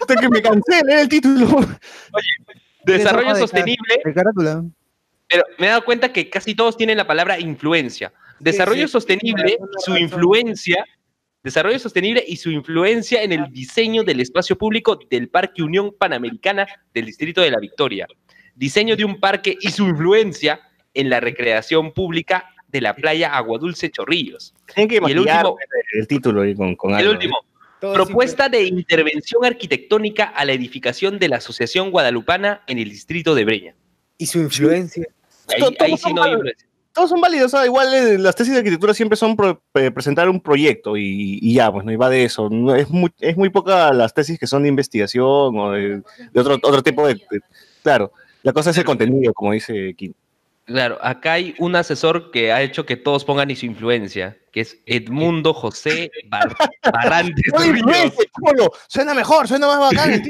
Hasta que me cansé leer el título. desarrollo hoja de sostenible, De pero me he dado cuenta que casi todos tienen la palabra influencia. Desarrollo sí, sostenible y razón. su influencia, desarrollo sostenible y su influencia en el diseño del espacio público del Parque Unión Panamericana del Distrito de la Victoria. Diseño de un parque y su influencia en la recreación pública de la playa Aguadulce Chorrillos. Tienen que Y el último- el título ahí con, con El algo, último, propuesta de intervención arquitectónica a la edificación de la Asociación Guadalupana en el distrito de Breña. Y su influencia. Ahí, ahí sí no hay influencia. Todos son válidos, o sea, igual eh, las tesis de arquitectura siempre son pro- eh, presentar un proyecto y, y ya, pues no iba de eso. No, es, muy, es muy poca las tesis que son de investigación o de, de otro, otro tipo de, de- Claro, la cosa es el contenido, como dice Kim. Claro, acá hay un asesor que ha hecho que todos pongan y su influencia, que es Edmundo José Bar- Barrantes! Suena mejor, suena más bacán.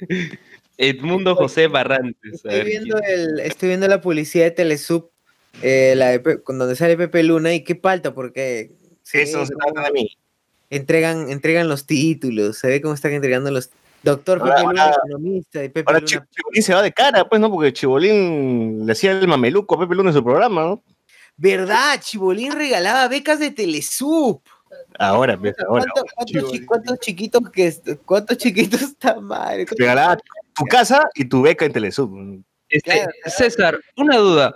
Edmundo José Barrantes. Estoy viendo, el, estoy viendo la publicidad de Telesub, eh, la de Pe- con donde sale Pepe Luna, y qué falta, porque sí, Eso no se trata de mí. entregan, entregan los títulos, se ve cómo están entregando los... Doctor Pepe Ahora- Luna, ahora- economista, y Pepe Ahora Luna... Chi- Chibolín se va de cara, pues, ¿no? Porque Chibolín le hacía el mameluco a Pepe Luna en su programa, ¿no? ¿Verdad? Chibolín regalaba becas de Telesub. Ahora, pues, ahora. ¿Cuánto- cuántos, chi- cuántos chiquitos que cuántos chiquitos está madre? ¿Cuántos- Regalaba tu casa y tu beca en Telesub. este, claro, César, una duda.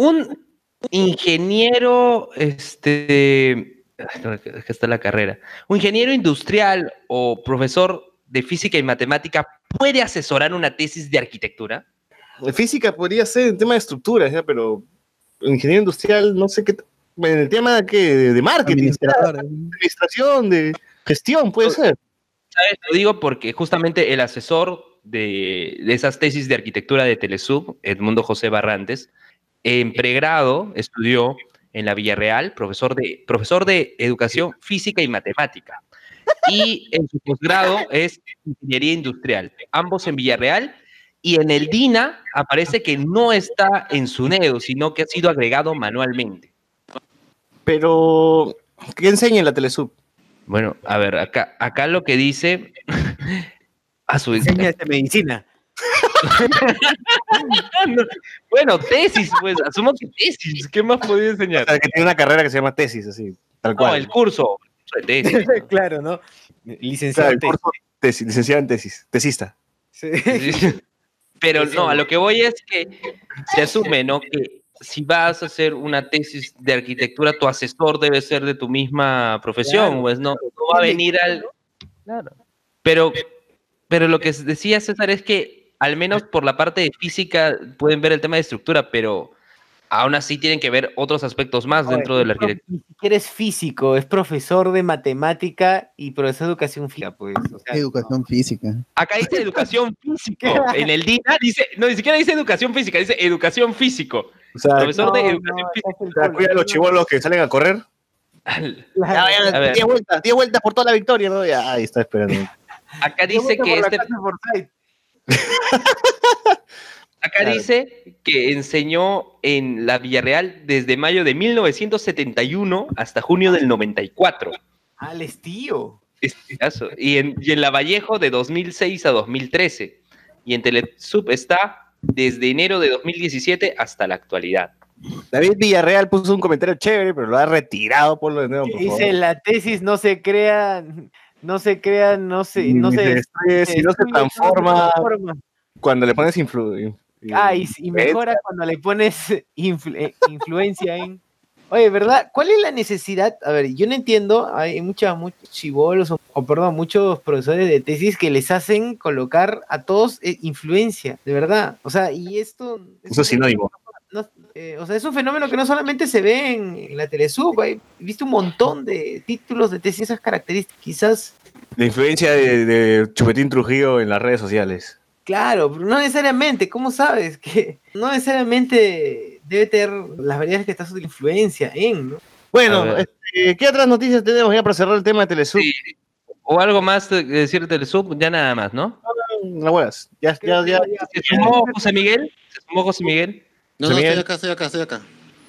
Un ingeniero, este, que está la carrera. Un ingeniero industrial o profesor de física y matemática puede asesorar una tesis de arquitectura. Física podría ser el tema de estructuras, ¿ya? pero ingeniero industrial, no sé qué. En el tema que de, de marketing, administración, de gestión, puede ser. ¿Sabes? Lo digo porque justamente el asesor de, de esas tesis de arquitectura de Telesub, Edmundo José Barrantes, en pregrado estudió en la Villarreal, profesor de, profesor de educación física y matemática. Y en su posgrado es ingeniería industrial, ambos en Villarreal. Y en el DINA aparece que no está en SUNEDO, sino que ha sido agregado manualmente. Pero, ¿qué enseña en la Telesub? Bueno, a ver, acá, acá lo que dice a su Enseñas de medicina. No, Bueno, tesis, pues, asumo que tesis. ¿Qué más podía O enseñar? sea, que tiene una carrera que se llama tesis, así, tal No, cual. el curso de tesis. claro, ¿no? Licenciado. el en tesis. curso tesis, licenciado en tesis, tesista. Sí. Pero no, a lo que voy es que se asume, ¿no? Que si vas a hacer una tesis de arquitectura, tu asesor debe ser de tu misma profesión, Claro, pues no, no va a venir al... Claro. Pero, pero lo que decía César es que al menos por la parte de física pueden ver el tema de estructura, pero aún así tienen que ver otros aspectos más dentro de la arquitectura. Ni siquiera es físico, es profesor de matemática y profesor de educación física, pues. o sea, Educación física. Acá dice educación físico. En el DINA dice, no, ni siquiera dice educación física, dice educación físico. O sea, Profesor de educación no, física. el cuida a los chivolos que salen a correr. claro. Ya, ya, A ver. 10 vueltas, 10 vueltas por toda la victoria, ¿no? Ya, ahí está esperando. Acá dice que este. acá Claro. dice que enseñó en la Villarreal desde mayo de 1971 hasta junio del 94. Ah, les tío. Este caso. Y en, y en la Vallejo de 2006 a 2013. Y en Telesub está desde enero de 2017 hasta la actualidad. David Villarreal puso un comentario chévere, pero lo ha retirado por lo de nuevo, por Dice favor. la tesis no se crea, no se crea, no se, no se, se destruye, si no se transforma. transforma. Cuando le pones influ... in- Ah, y, y mejora cuando le pones influ- eh, influencia en. Oye, ¿verdad? ¿Cuál es la necesidad? A ver, yo no entiendo. Hay mucha, muchos chivolos, o, o perdón, muchos profesores de tesis que les hacen colocar a todos eh, influencia, de verdad. O sea, y esto. Eso es sinónimo. no- eh, o sea, es un fenómeno que no solamente se ve en, en la Telesub, hay- he visto un montón de títulos de tesis, esas características. Quizás, La influencia de, de Chupetín Trujillo en las redes sociales. claro, pero no necesariamente, ¿cómo sabes? Que no necesariamente debe tener las variedades que estás de influencia en, ¿no? Bueno, este, ¿qué otras noticias tenemos ya para cerrar el tema de Telesub? Sí. o algo más de decirte del sub, ya nada más, ¿no? No. Ya, ya, ya. ¿Se sumó José Miguel? ¿Se sumó José Miguel? No, no, estoy acá, estoy acá, estoy acá.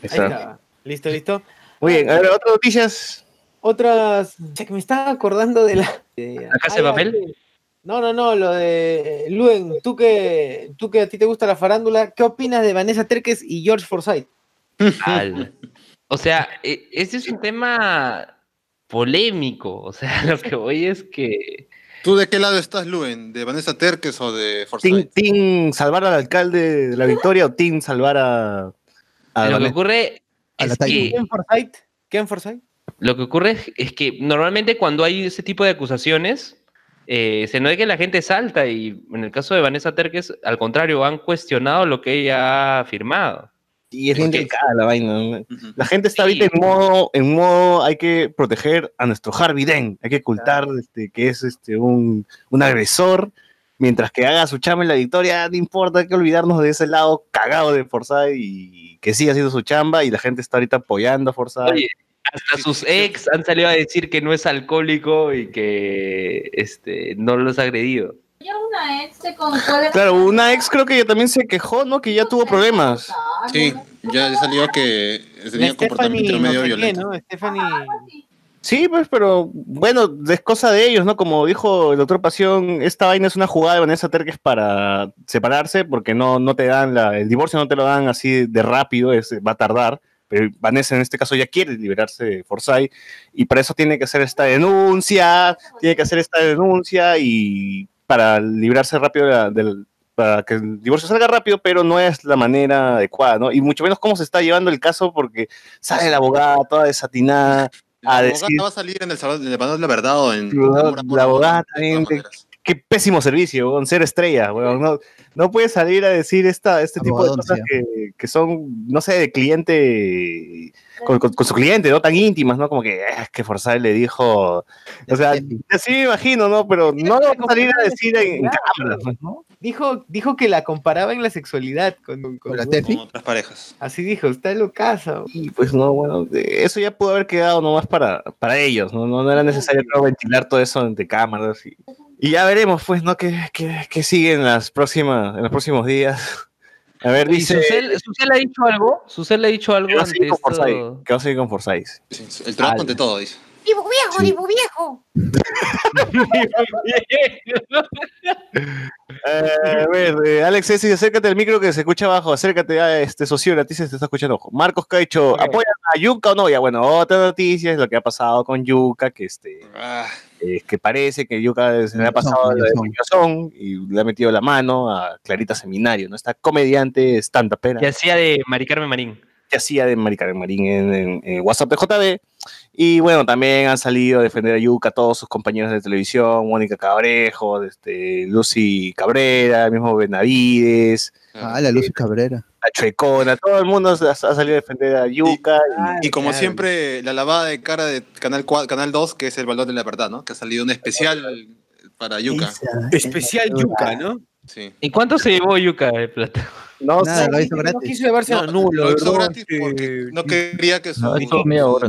Ahí está. Listo, listo. Muy bien, a ver, otras noticias. Otras. Che, que me estaba acordando de la. de- ¿La casa de Ah, papel? No, no, no, lo de. Luen, tú que, tú que a ti te gusta la farándula, ¿qué opinas de Vanessa Terques y George Forsyth? Al- O sea, e- ese es un tema polémico. O sea, lo que voy es que. ¿Tú de qué lado estás, Luen? ¿De Vanessa Terques o de ¿Team, Forsyth? team salvar al alcalde de la victoria o Team salvar a. a Lo que Vanessa? ocurre A es que ¿Quién Forsyth? ¿Quién Forsyth? Lo que ocurre es- es que normalmente cuando hay ese tipo de acusaciones, eh, se nota que la gente salta y en el caso de Vanessa Terques, al contrario, han cuestionado lo que ella ha afirmado. Y es bien delicada la vaina. La gente está Sí. ahorita en modo, en modo, hay que proteger a nuestro Harvey Dent, hay que ocultar este, que es este, un, un agresor, mientras que haga su chamba en la victoria, no importa, hay que olvidarnos de ese lado cagado de Forsyth y que siga haciendo su chamba y la gente está ahorita apoyando a. Oye, hasta sus ex han salido a decir que no es alcohólico y que este, no los ha agredido. Una ex se Claro, una ex creo que ella también se quejó, ¿no? Que ya tuvo problemas. Sí, ya salió que tenía comportamiento Stephanie, no medio sé qué, violento. ¿no? Stephanie. Sí, pues, pero bueno, es cosa de ellos, ¿no? Como dijo el doctor Pasión, esta vaina es una jugada de Vanessa Terques para separarse, porque no, no te dan la, el divorcio no te lo dan así de rápido, es, va a tardar. Pero Vanessa en este caso ya quiere liberarse de Forsyth y para eso tiene que hacer esta denuncia, tiene que hacer esta denuncia y para librarse rápido de la- del, para que el divorcio salga rápido, pero no es la manera adecuada, ¿no? Y mucho menos cómo se está llevando el caso porque sale la abogada toda desatinada, La a abogada decir- va a salir en el salón de la verdad o en La- la abogada también. Qué pésimo servicio, weón, ser estrella, weón. No, no puedes salir a decir esta, este tipo de cosas que, que son, no sé, de cliente, con, con- con su cliente, no tan íntimas, ¿no? Como que, "Ah, es que Forsyth le dijo, o sea, así me imagino, ¿no? Pero no lo vas a salir a decir en, en cámara, pues, ¿no? Dijo, dijo que la comparaba en la sexualidad con, con- ¿Con la con- Tefi? Con otras parejas. Así dijo, está locazo. Y pues no, bueno, eso ya pudo haber quedado nomás para, para ellos, ¿no? No, no era necesario ventilar todo eso entre cámaras y, y ya veremos, pues, ¿no? ¿Qué, qué, qué sigue en, las próximas, en los próximos días? A ver, ¿Y dice... Susel, Susel ha dicho algo? ¿Susel ha dicho algo Que va a seguir con? Forsyth. El trabajo ante todo, dice. Dibu viejo, Dibu viejo. Eh, a ver, eh, Alex Essi, acércate al micro que se escucha abajo. Acércate a este socio, a ti se te está escuchando. Ojo. Marcos Caicho, Ok. ¿apoyan a Yuka o no? Ya, bueno, otra noticia es lo que ha pasado con Yuka, que este, Ah, eh, que parece que Yuka se le ha pasado. Muñozón y le ha metido la mano a Clarita Seminario, ¿no? Esta comediante stand pera Que hacía de Mari Carmen Marín. Que hacía de Mari Carmen Marín en, en- en WhatsApp de JB. Y bueno, también han salido a defender a Yuka todos sus compañeros de televisión, Mónica Cabrejo, este, Lucy Cabrera, el mismo Benavides, Ah, la Luz Cabrera. la Chuecona, todo el mundo ha, ha salido a defender a Yuka. y- Y como Claro. siempre, la lavada de cara de Canal 4, Canal 2, que es el valor de la verdad, ¿no? Que ha salido un especial para Yuka. Esa- Especial Yuka, ¿no? Sí. ¿Y cuánto se llevó Yuka de plata? No Nada, lo hizo No gratis. quiso llevarse a No, nulo. lo hizo gratis Que- porque no quería que su, No,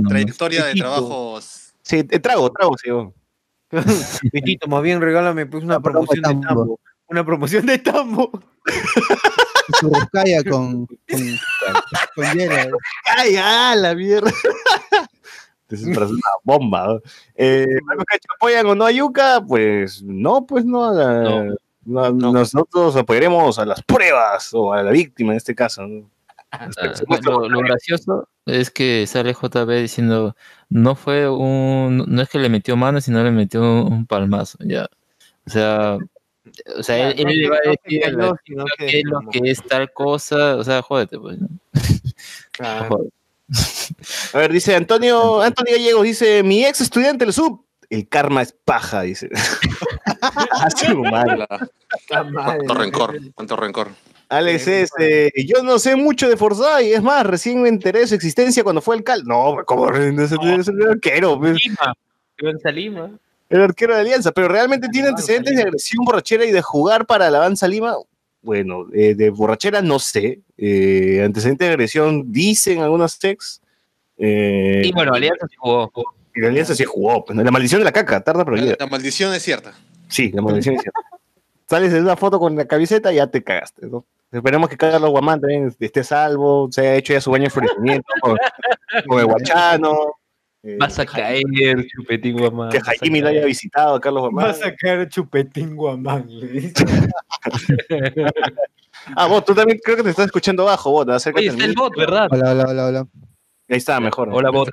trayectoria de trabajos. sí, eh, trago, trago, sí. Betito, más bien regálame pues una promoción de Tambo. Tambo. Una promoción de Tambo. Su roscaya con, con, con hielo. ¡Ay, ah, la mierda! Hacer una bomba. ¿no? Eh, ¿Apoyan o no a Yuka? Pues no, pues no. la- No. No- No. Nosotros apoyaremos a las pruebas o a la víctima en este caso. ¿no? Ah, lo, lo gracioso es que sale JB diciendo no fue un no es que le metió mano sino le metió un palmazo ya o sea o sea él, No él le va a decir a la cayó, sino chica que qué es lo que es tal cosa o sea jódete pues ¿no? Claro. Joder. A ver, dice Antonio, Antonio Gallegos, dice, mi ex estudiante del sub, el karma es paja, dice. Así mal. Cuánto rencor, cuánto rencor. Alex es, eh, yo no sé mucho de Forsyth, es más, recién me enteré de su existencia cuando fue alcalde. No, como es el arquero, pues, Lima. Gonza Lima. el arquero de Alianza, pero realmente tiene Avanza antecedentes de agresión borrachera y de jugar para la Avanza Lima. Bueno, eh, de borrachera no sé, eh, antecedentes de agresión dicen algunos texts. Eh, Y bueno, Alianza sí jugó. Y la alianza sí jugó. Pues, ¿no? La maldición de la caca, tarda pero La, llega. la maldición es cierta. Sí, la maldición es cierta. Sales de una foto con la camiseta y ya te cagaste. ¿no? Esperemos que Carlos Guamán también esté salvo, se haya hecho ya su baño de florecimiento con, con el Guachano. eh, Vas a caer, chupetín guamán. que vas Jaime lo caer. haya visitado Carlos Guamán. Va a sacar chupetín guamán. le dice. Ah, vos, tú también creo que te estás escuchando bajo, vos. Oye, está el bot, ¿verdad? Hola, hola, hola, hola. Ahí está, mejor. Hola, bot.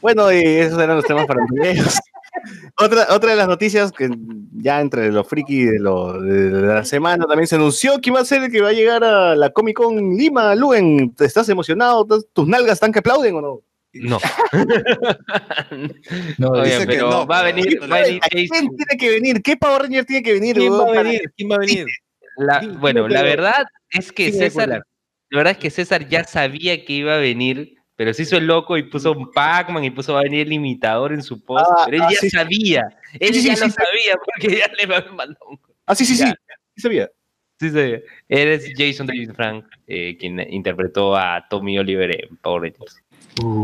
Bueno, y esos eran los temas para los videos. otra, otra de las noticias que ya entre los friki de, lo, de la semana también se anunció que va a ser el que va a llegar a la Comic Con Lima, Luen. ¿Estás emocionado? ¿Estás- ¿Tus nalgas están que aplauden o no? No. No, Oye, dice que no, va a venir, va a venir ¿Quién tiene que venir? ¿Qué Power Ranger tiene que venir? ¿Quién va a venir? ¿Quién va a venir? La, bueno, la verdad es que César, la verdad es que César ya sabía que iba a venir, pero se hizo el loco y puso un Pac-Man y puso va a venir el imitador en su post, Ah, pero él ah, ya sí. sabía, él Sí, ya sí, lo sí. sabía porque ya le habían mandado un Ah, sí, sí, sí. Ya. Sí sabía. Sí, sí. Eres Jason David Frank, eh, quien interpretó a Tommy Oliver en Power Rangers.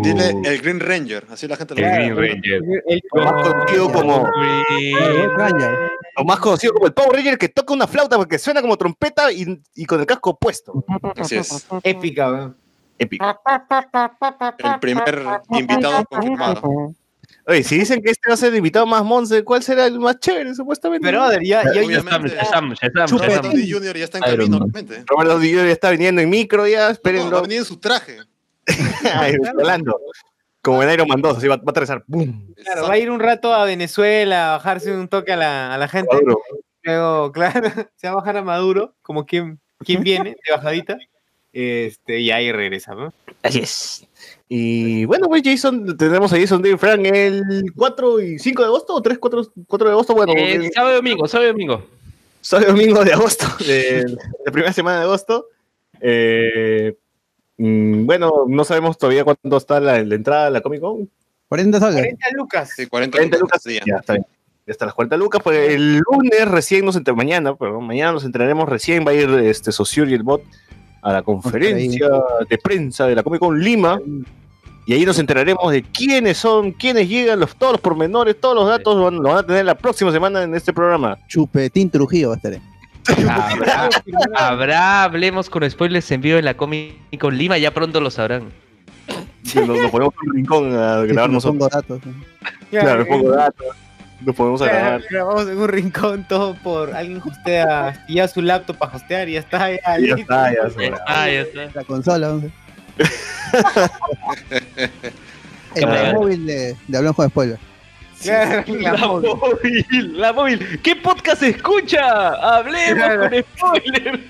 Dile el Green Ranger, así la gente lo El. Green Ranger. El- Lo más conocido como, Ranger. lo más conocido como el Power Ranger que toca una flauta porque suena como trompeta y, y con el casco puesto. Así es. épica, weón. Épico. El primer invitado confirmado. Oye, si dicen que este va a ser el invitado más monce, ¿cuál será el más chévere, supuestamente? Pero, brother, ya, ya, ya Obviamente. Shazam, Shazam, Shazam, Chupa. Robert Shazam. Downey Jr. ya está en camino, obviamente. Robert Downey Jr. ya está viniendo en micro ya, No, va espérenlo. a venir en su traje. Ay, volando. Como en Iron Man 2, así va, va a. ¡Bum! Claro, va a ir un rato a Venezuela a bajarse un toque a la, a la gente. Maduro. Luego, claro, se va a bajar a Maduro, como quien, quien viene de bajadita. Este, y ahí regresa, ¿no? Así es. Y bueno, pues Jason, tenemos a Jason David Frank el 4 y 5 de agosto, o 3, 4, 4 de agosto, bueno, Eh, el sábado y domingo, sábado y domingo. sábado y domingo de agosto, de la primera semana de agosto. Eh, mm, bueno, no sabemos todavía cuánto está la, la entrada a la Comic Con. 40 soles. 40 lucas. Sí, 40, 40 lucas. Sí, Ya está bien. Ya está las 40 lucas. Pues el lunes recién nos entre mañana, pero mañana nos entraremos recién. Va a ir este Sociur y el bot a la conferencia de prensa de la Comic Con Lima. Y ahí nos enteraremos de quiénes son, quiénes llegan, los, todos los pormenores, todos los datos lo van, lo van a tener la próxima semana en este programa. Chupetín Trujillo va a estar. ahí. Habrá, habrá, hablemos con spoilers en vivo en la Comic Con Lima, ya pronto lo sabrán. Nos, nos ponemos en un rincón a grabar no nosotros. pongo datos. ¿no? Claro, le pongo datos. Nos podemos a Claro, grabar. grabamos en un rincón todo por alguien hostea, ya su laptop para hostear y ya está. Ya, Ya listo. está, ya Ya está. está, ya está. La consola. ¿no? El Claro. móvil de, de Hablamos con Spoiler. Claro, la La móvil. móvil, la móvil. ¿Qué podcast escucha? Hablemos Claro. con spoilers.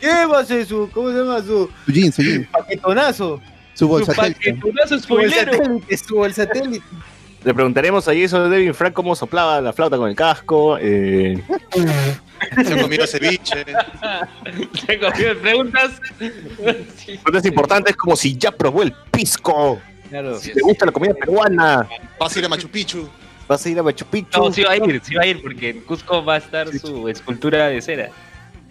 ¿Qué va a ser su, cómo se llama su Su jean, su jean. paquetonazo? Su Su bolsa. paquetonazo Su bol spoilero. satélite, su bol satélite. Le preguntaremos a Jason David Frank cómo soplaba la flauta con el casco. Eh, Se comió ceviche. Se cogió preguntas. Sí. Preguntas importantes como si ya probó el pisco. Claro. Si te gusta la comida peruana. Vas a ir a Machu Picchu. Vas a ir a Machu Picchu. No, sí va a ir, sí va a ir, porque en Cusco va a estar su escultura de cera.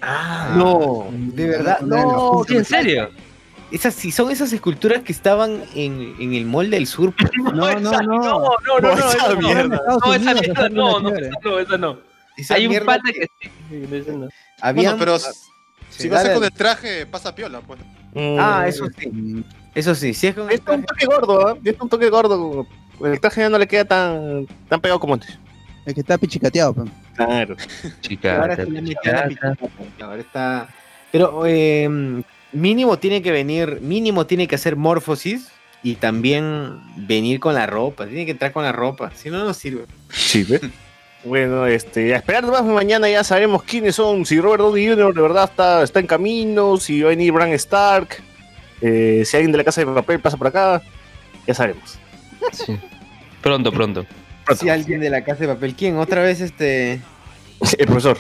Ah, No, de verdad. No, ¿En serio? Esas sí son esas esculturas que estaban en, en el mall del sur. pues. No, no, esa- no. No, no, no, no, esa esa no. mierda. No, esa hacer no, no, esa no, esa no. Esa Hay un mierda pata que- que sí. esa no. Bueno, pero se si vas con el traje, pasa piola, pues. Ah, eso sí. Eso sí, si es con Está un toque gordo, ¿ah? Está un toque gordo. El traje ya no le queda tan, tan pegado como antes. El que está pichicateado. pues. Claro. Chica, Ahora. Ahora está. Pero eh, mínimo tiene que venir, mínimo tiene que hacer morfosis y también venir con la ropa. Tiene que entrar con la ropa. Si no, no sirve. Sí. Bueno, este, a esperar más mañana ya sabemos quiénes son, si Robert Downey Jr. de verdad está, está en camino, si va a venir Bran Stark, eh, si alguien de la casa de papel pasa por acá, ya sabemos. Sí. Pronto, pronto. Si alguien de la casa de papel, ¿quién? Otra vez este. El profesor.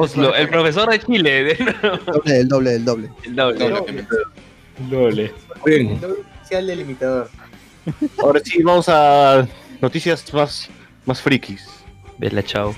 Oslo, el profesor de Chile. de- Doble, el doble, el doble. El doble. Doble. doble. Bien, El doble oficial del imitador. ahora sí vamos a noticias más, más frikis. Vela, chao.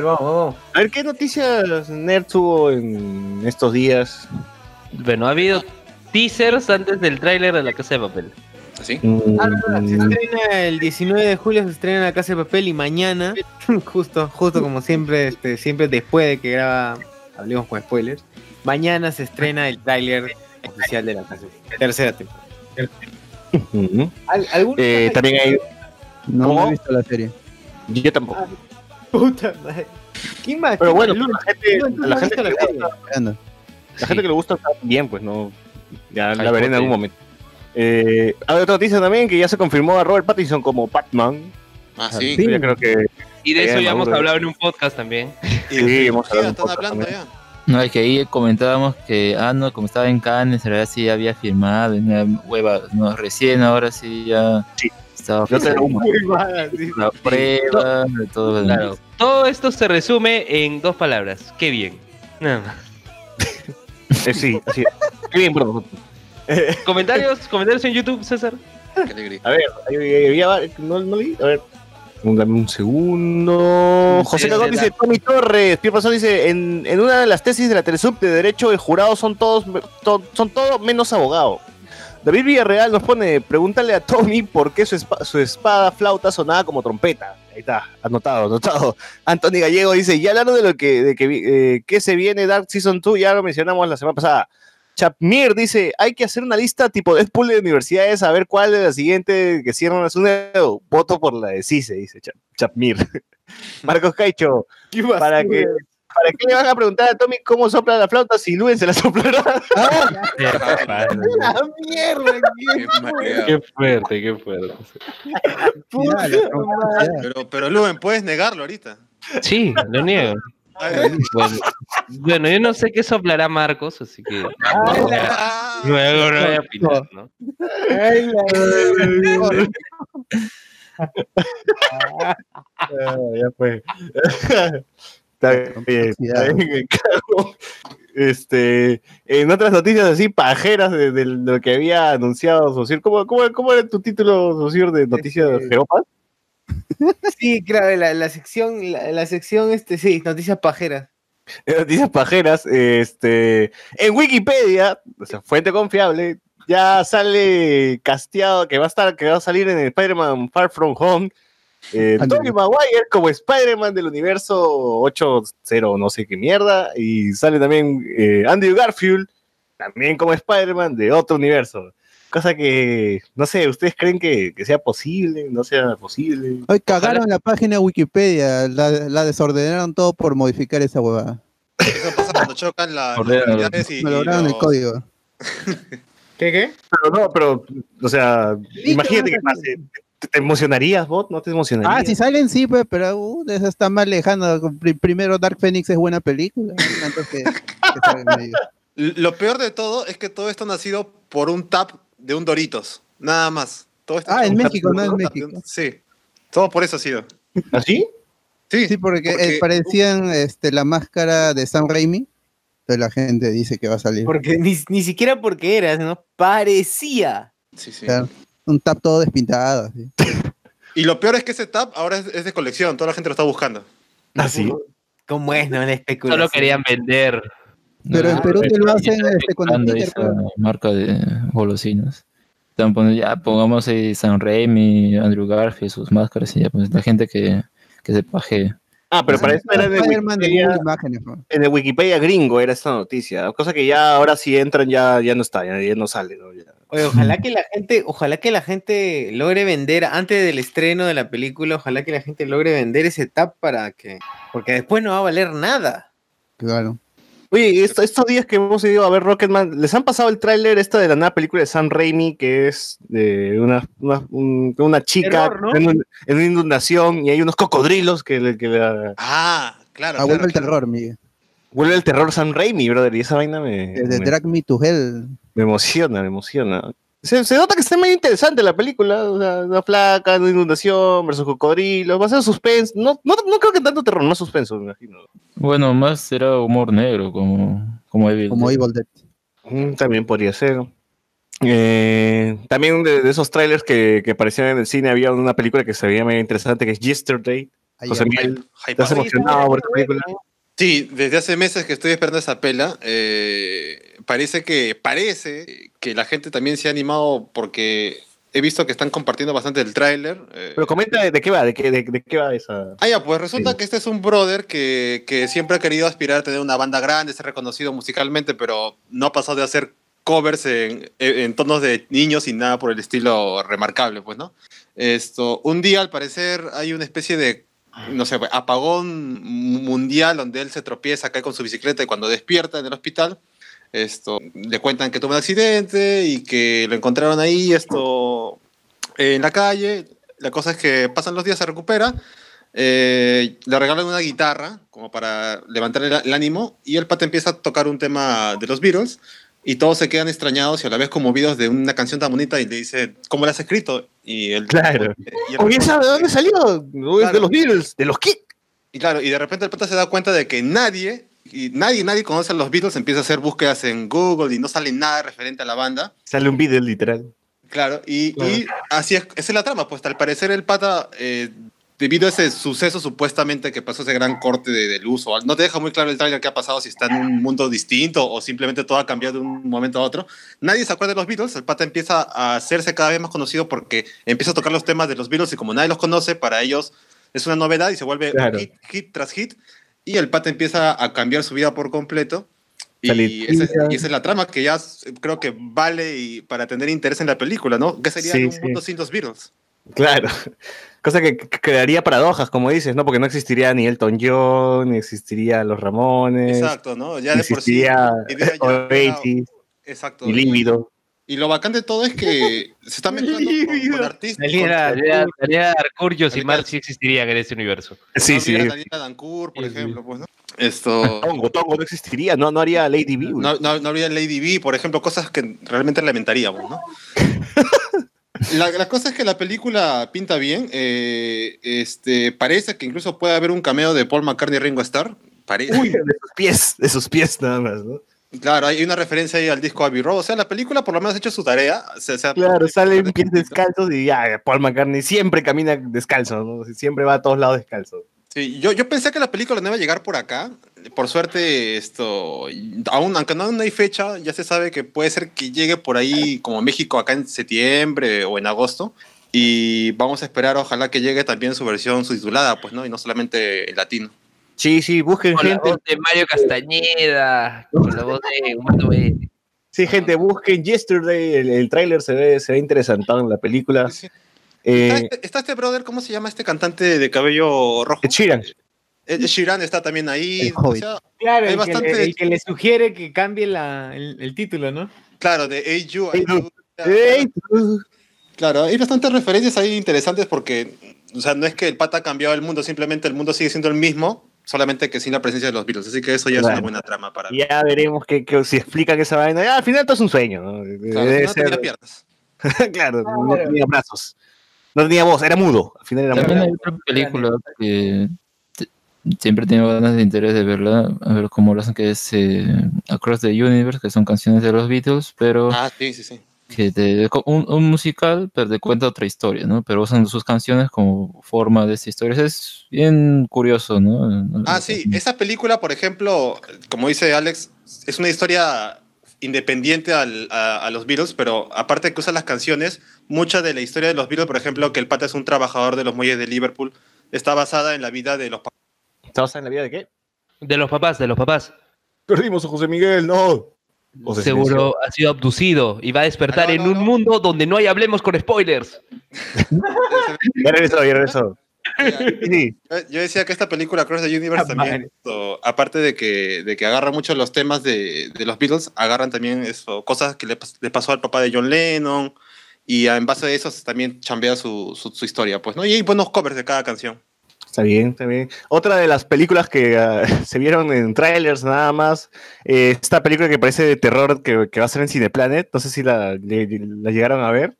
Ver, vamos, vamos. A ver, ¿qué noticias nerd tuvo en estos días? Bueno, ha habido teasers antes del tráiler de La Casa de Papel. ¿Así? Ah, no, no, se estrena el 19 de julio, se estrena La Casa de Papel y mañana, justo, justo como siempre, este, siempre después de que graba, hablemos con spoilers, mañana se estrena el tráiler oficial de La Casa de Papel, tercera temporada. ¿Al- ¿Alguno Eh, también hay. No, no he visto la serie. Yo tampoco. Puta madre. ¿Quién más? Pero ¿Quién bueno, la gente, la gente que le gusta, la gente que le gusta está bien, pues no. Ya la veré en algún momento. Eh, hay otra noticia también que ya se confirmó a Robert Pattinson como Batman. Ah, sí. Sí. Ya creo que Y de eso ya hemos hablado en un podcast también. Sí, hemos hablado un están poco hablando también. ya. No, es que ahí comentábamos que, ah, no, como estaba en Cannes, en realidad sí ya había firmado, en una hueva, no, recién ahora sí ya Sí. Estaba. Muy mala, sí. prueba, de todo. Claro. Todo esto se resume en dos palabras. Qué bien. Nada más. Eh, sí, así. Qué bien, perdón. ¿Comentarios? ¿Comentarios en YouTube, César? Qué alegría. A ver, ahí- ahí había, no, no vi, a ver. Un, dame un segundo. José Cagón dice, Tommy Torres, Pierre Pasón dice, en, en una de las tesis de la Telesub de Derecho, el jurado son todos, to- son todo menos abogado. David Villarreal nos pone, pregúntale a Tommy por qué su, espa- su espada flauta sonaba como trompeta. Ahí está, anotado, anotado. Anthony Gallego dice, ya hablaron de lo que, de que, eh, que se viene Dark Season 2, ya lo mencionamos la semana pasada. Chapmir dice, hay que hacer una lista tipo Deadpool de universidades a ver cuál de las siguientes que cierran es un dedo. Voto por la de CICE, dice Chap- Chapmir. Marcos Caicho, ¿Qué ¿para qué, ¿para qué le van a preguntar a Tommy cómo sopla la flauta si Luen se la soplará? La mierda, Qué fuerte, qué fuerte. puta. Pero, pero Luen, puedes negarlo ahorita. Sí, lo niego. Ay, Bueno, bueno, yo no sé qué soplará Marcos, así que ah, luego no voy a opinar, ¿no? Ay, la- Ah, ya fue. Está bien, está bien, Carlos. Este, en otras noticias así pajeras de, de lo que había anunciado Socir, ¿cómo, cómo, cómo era tu título, Socir, de noticias Este- Jeropas? Sí, claro, la, la sección, la, la sección, este, sí, noticias pajeras. En noticias pajeras, este, en Wikipedia, o sea, fuente confiable, ya sale casteado que va a estar, que va a salir en Spider-Man Far From Home, eh. Tobey Maguire como Spider-Man del universo 8.0, no sé qué mierda, y sale también eh, Andrew Garfield, también como Spider-Man de otro universo. Cosa que, no sé, ¿ustedes creen que, que sea posible? ¿No sea posible? Hoy cagaron la página de Wikipedia, la, la desordenaron todo por modificar esa huevada. Eso pasa cuando chocan la- las realidades y, lograron el los- código. ¿Qué, qué? Pero no, pero, o sea, imagínate que pase. ¿Te, emocionarías, bot? ¿No te emocionarías? Ah, si salen, sí, pues, pero uh, eso está más lejano. Pri- Primero, Dark Phoenix es buena película. antes que- que. Lo peor de todo es que todo esto ha nacido por un tap de un Doritos. Nada más. Todo esto Ah, en México, no en México. un- Sí. Todo por eso ha sido. ¿Así? Sí. Sí, porque, eh, Porque- parecían este, la máscara de Sam Raimi. Entonces la gente dice que va a salir. Porque ni, ni siquiera porque eras, ¿no? Parecía. Sí, sí. Claro. Un tap todo despintado. así. Y lo peor es que ese tap ahora es, es de colección. Toda la gente lo está buscando. ¿Así? ¿Cómo es, no? La especulación. Solo querían vender. Pero en Ah, Perú te lo hacen este, con esa marca de golosinas. Están poniendo, ya pongamos ahí San Raimi, Andrew Garfield, sus máscaras y ya, pues la gente que, que se paje. Ah, pero para eso era en el, Spider-Man de Wikipedia, Google Imágenes. en el Wikipedia gringo era esta noticia. Cosa que ya ahora si entran ya, ya no está, ya, ya no sale. ¿no? Ya. Oye, ojalá que la gente, ojalá que la gente logre vender antes del estreno de la película, ojalá que la gente logre vender ese tap para que, porque después no va a valer nada. Claro. Oye, esto- estos días que hemos ido a ver Rocketman, ¿les han pasado el tráiler esta de la nueva película de Sam Raimi que es de una, una, un- una chica Terror, ¿no? en, un- en una inundación y hay unos cocodrilos que, le- que la- Ah, claro. Ah, vuelve claro, el claro. terror, Miguel. vuelve el terror Sam Raimi, brother, y esa vaina me, Desde me- Drag Me to Hell. me emociona, me emociona. Se, se nota que está muy interesante la película, o sea, una flaca, una inundación versus cocodrilos, va a ser suspense, no, no, no creo que tanto terror, más suspenso, me imagino. Bueno, más será humor negro, como, como Evil. Como Dead. Evil Dead. Mm, También podría ser. Eh, también de, de esos trailers que, que aparecían en el cine había una película que se veía medio interesante que es Yesterday. José Miguel, ¿estás emocionado por esta película? Sí, desde hace meses que estoy esperando esa pela. eh, parece que parece que la gente también se ha animado porque he visto que están compartiendo bastante el tráiler. eh. Pero comenta de, de qué va, de qué, de, de qué va esa. Ah, ya, pues resulta Sí. que este es un brother que, que siempre ha querido aspirar a tener una banda grande, ser reconocido musicalmente, pero no ha pasado de hacer covers en, en tonos de niños y nada por el estilo remarcable, pues, ¿no? Esto, un día, al parecer, hay una especie de, no sé, apagón mundial donde él se tropieza, cae con su bicicleta y cuando despierta en el hospital, esto, le cuentan que tuvo un accidente y que lo encontraron ahí, esto, en la calle. La cosa es que pasan los días, se recupera, eh, le regalan una guitarra como para levantar el, el ánimo y el pata empieza a tocar un tema de los Beatles y todos se quedan extrañados y a la vez conmovidos de una canción tan bonita y le dice, ¿cómo la has escrito? Y él, Claro. y el- Oye, ¿esa de dónde salió? No, es de Claro. los Beatles, de los Kick. y claro, y de repente el pata se da cuenta de que nadie, y nadie, nadie conoce a los Beatles, empieza a hacer búsquedas en Google y no sale nada referente a la banda. Sale un Beatle, literal. Claro, y, Claro. y así es, esa es la trama, pues al parecer el pata, eh, debido a ese suceso supuestamente que pasó ese gran corte de, de luz, o no te deja muy claro el trailer qué ha pasado, si está en un mundo distinto o simplemente todo ha cambiado de un momento a otro. Nadie se acuerda de los Beatles, el pata empieza a hacerse cada vez más conocido porque empieza a tocar los temas de los Beatles y como nadie los conoce, para ellos es una novedad y se vuelve Claro. hit, hit tras hit, y el pata empieza a cambiar su vida por completo. Y esa, es- y esa es la trama que ya creo que vale y para tener interés en la película, ¿no? ¿Qué sería Sí, un sí. mundo sin los Beatles? Claro. Cosa que, crearía paradojas, como dices, ¿no? Porque no existiría ni Elton John, ni existiría los Ramones, Exacto, ¿no? Ya de por sí. existiría Oasis, Exacto. Líbido. Y lo bacán de todo es que se está mezclando con, con artistas. Daniela- con- Daniela Daniela Arcurios y Daniela- Marx sí existirían en este universo. Sí, no sí. hubiera Daniela Dancourt, por Sí, sí. ejemplo, pues, ¿no? Esto. Tongo, Tongo no existiría, no, no haría Lady B. No, no, no habría Lady B, por ejemplo, cosas que realmente lamentaríamos, ¿no? La, la cosa es que la película pinta bien. eh, este, parece que incluso puede haber un cameo de Paul McCartney y Ringo Starr. Parece. Uy, de sus pies, de sus pies nada más, ¿no? Claro, hay una referencia ahí al disco Abbey Road. O sea, la película por lo menos ha hecho su tarea. O sea, o sea, Claro, salen pies descalzos y ya, Paul McCartney siempre camina descalzo, ¿no? Siempre va a todos lados descalzo. Sí, yo, yo pensé que la película no iba a llegar por acá. Por suerte, esto, aún, aunque no hay fecha, ya se sabe que puede ser que llegue por ahí como México acá en septiembre o en agosto. Y vamos a esperar, ojalá que llegue también su versión subtitulada, pues, ¿no? Y no solamente en latino. Sí, sí, busquen Con la gente. voz de Mario Castañeda, con la voz de Humberto B. Sí, gente, busquen Yesterday, el, el tráiler se ve, se ve interesante en la película. Sí, sí. Eh, Está, este, está este brother, ¿cómo se llama este cantante de cabello rojo? Ed Sheeran está también ahí. El O sea, Claro, Hay el, que bastante- le, el que le sugiere que cambie la, el, el título, ¿no? claro, de Hey You. Hey, Hey You. Ey, tú. Claro, hay bastantes referencias ahí interesantes porque, o sea, no es que el pata ha cambiado el mundo, simplemente el mundo sigue siendo el mismo, solamente que sin la presencia de los Beatles. Así que eso ya es una buena trama para. Ya veremos que, que si explican esa vaina. Ya, al final todo es un sueño, ¿no? Claro, Debe no ser- tenía piernas. claro, no tenía brazos. No tenía voz, era mudo. Al final era También mudo. hay otra película que siempre tengo ganas de interés de verla, a ver cómo lo hacen, que es eh, Across the Universe, que son canciones de los Beatles, pero Ah, sí, sí, sí. Que te, un, un musical, pero te cuenta otra historia, ¿no? Pero usan sus canciones como forma de esta historia. Es bien curioso, ¿no? Ah, sí, esa película, por ejemplo, como dice Alex, es una historia independiente al- a, a los Beatles, pero aparte de que usa las canciones, mucha de la historia de los Beatles, por ejemplo, que el pata es un trabajador de los muelles de Liverpool, está basada en la vida de los papás. ¿Estabas en la vida de qué? De los papás, de los papás. Perdimos a José Miguel, no. O se Seguro ha sido abducido y va a despertar Ah, no, en no, un no. mundo donde no hay hablemos con spoilers. Ya regresó, ya regresó. Sí, Yo- decía que esta película Cross the Universe Ah, también, esto, aparte de que, de que agarra mucho los temas de, de los Beatles, agarran también eso, cosas que le, pas- le pasó al papá de John Lennon y en base a eso también chambea su, su, su historia, pues, ¿no? Y hay buenos covers de cada canción. Está bien, está bien. Otra de las películas que ah, se vieron en trailers nada más, eh, esta película que parece de terror que, que va a ser en Cineplanet, no sé si la, la llegaron a ver.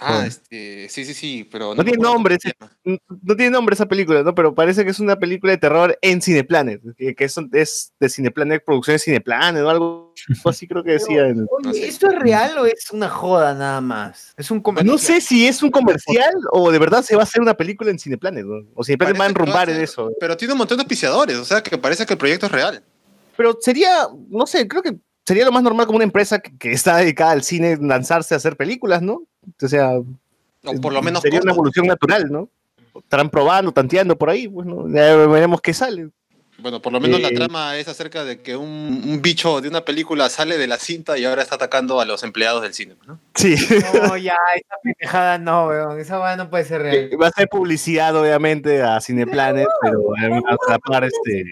Ah, este, sí, sí, sí, pero No tiene nombre, No tiene nombre esa película, ¿no? Pero parece que es una película de terror en Cineplanet, que, que es, es de Cineplanet, producciones Cineplanet o algo así creo que decía. en- No sé. Oye, ¿esto es real o es una joda nada más? Es un comercial. No sé si es un comercial o de verdad se va a hacer una película en Cineplanet, ¿no? O Cineplanet va a Parece va a enrumbar en eso. Pero tiene un montón de auspiciadores, o sea que parece que el proyecto es real. Pero sería, no sé, creo que sería lo más normal como una empresa que, que está dedicada al cine lanzarse a hacer películas, ¿no? O sea, O por lo menos sería una evolución natural, ¿no? Estarán probando, tanteando por ahí, pues, ¿no? Ya veremos qué sale. Bueno, por lo menos la Eh, trama es acerca de que un, un bicho de una película sale de la cinta y ahora está atacando a los empleados del cine, ¿no? Sí. No, ya, esa pendejada no, weón. Esa weá no puede ser real. Va a ser publicidad, obviamente, a Cineplanet, pero eh, a par, este.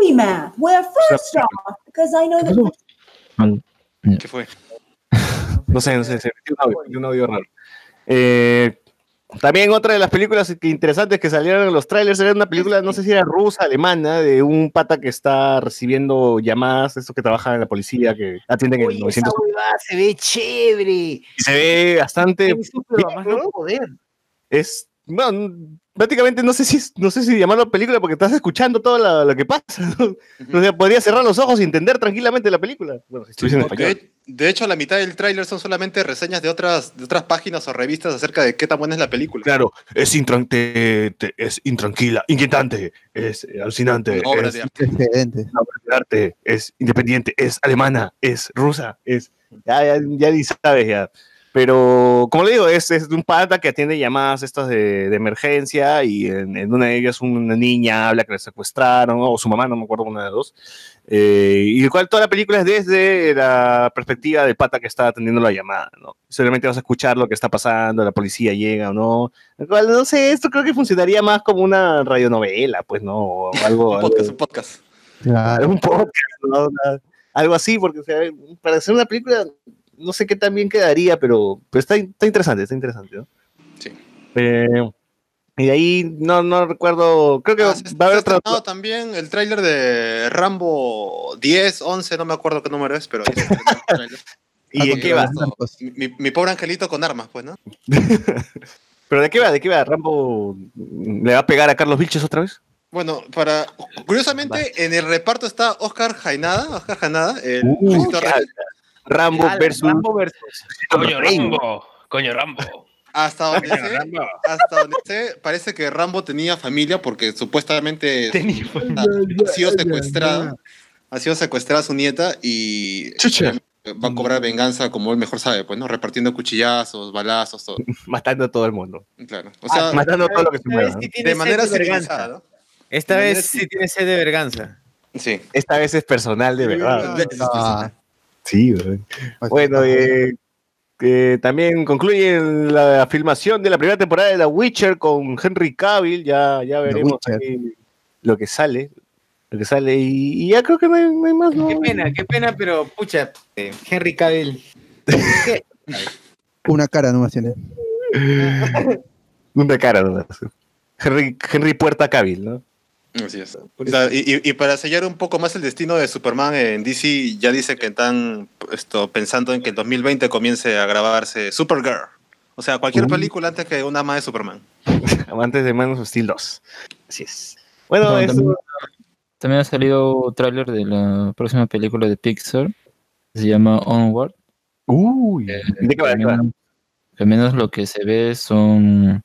movie math, where first off, because I know that ¿Qué fue? No sé, no sé, se metió un audio, un audio raro. Eh, también otra de las películas interesantes que salieron en los trailers era una película, no sé si era rusa, alemana, de un pata que está recibiendo llamadas, estos que trabajan en la policía, que atienden el Oye, esa 900 huevada se ve chévere. y se ve bastante bien, más ¿no? no poder. es bueno, prácticamente no sé si no sé si llamarlo película porque estás escuchando todo lo, lo que pasa. ¿no? O sea, podría cerrar los ojos y entender tranquilamente la película. Bueno, si estuviese en español. De, hecho, la mitad del tráiler son solamente reseñas de otras, de otras páginas o revistas acerca de qué tan buena es la película. Claro, es, intran- te- te- es intranquila, inquietante, es eh, alucinante, obra es de arte. Excelente. una obra de arte, es independiente, es alemana, es rusa, es. Ya, ya, ya ni sabes ya. Pero, como le digo, es, es de un pata que atiende llamadas estas de, de emergencia y en, en una de ellas una niña habla que la secuestraron, o su mamá, no me acuerdo, una de dos. Eh, y el cual toda la película es desde la perspectiva del pata que está atendiendo la llamada, ¿no? Solamente vas a escuchar lo que está pasando, la policía llega o no. El cual, no sé, esto creo que funcionaría más como una radionovela, pues, ¿no? O algo, Un podcast, un podcast. Claro. un podcast, ¿no? Algo así, porque o sea, para hacer una película, no sé qué tan bien quedaría, pero, pero está, está interesante, está interesante, ¿no? Sí. Eh, y de ahí no, no recuerdo, creo que Ah, va a haber otra. también el tráiler de Rambo 10, 11, no me acuerdo qué número es, pero... ahí. ¿Y de Ah, qué va? mi pobre angelito con armas, pues, ¿no? ¿Pero de qué va? ¿De qué va? ¿Rambo le va a pegar a Carlos Vilches otra vez? Bueno, para curiosamente en el reparto está Oscar Jainada, Oscar Jainada, el Uh, Rambo Ala, versus. Rambo versus. Coño Rambo, coño Rambo. Hasta donde sé, hasta donde sé, parece que Rambo tenía familia porque supuestamente Tenía- ha sido secuestrada, ha sido secuestrada su nieta y Chucha. va a cobrar venganza como él mejor sabe, pues, ¿no? Repartiendo cuchillazos, balazos, todo. Matando a todo el mundo. Claro. O sea, Matando todo lo que se mueva. de manera civilizada, ¿no? Esta De vez sí tiene sed de verganza. Sí. Esta vez es personal, de verdad. Ah, Sí, güey. pues, Bueno, eh, eh, también concluye la filmación de la primera temporada de The Witcher con Henry Cavill. Ya, ya veremos ahí lo que sale. Lo que sale. Y, y ya creo que no hay, no hay más. ¿no? Qué pena, qué pena, pero pucha, eh, Henry Cavill. una cara nomás tiene. Una cara nomás. Henry, Henry Puerta Cavill, ¿no? Así es. O sea, y, y- para sellar un poco más el destino de Superman en DC, ya dice que están esto, pensando en que en 2020 comience a grabarse Supergirl. O sea, cualquier Uh. película antes que una más de Superman. Amantes de Man of Steel 2. Así es. Bueno, No, eso- también, también ha salido tráiler de la próxima película de Pixar. que Se llama Onward. Uy, Eh, ¿de qué va? Al menos lo que se ve son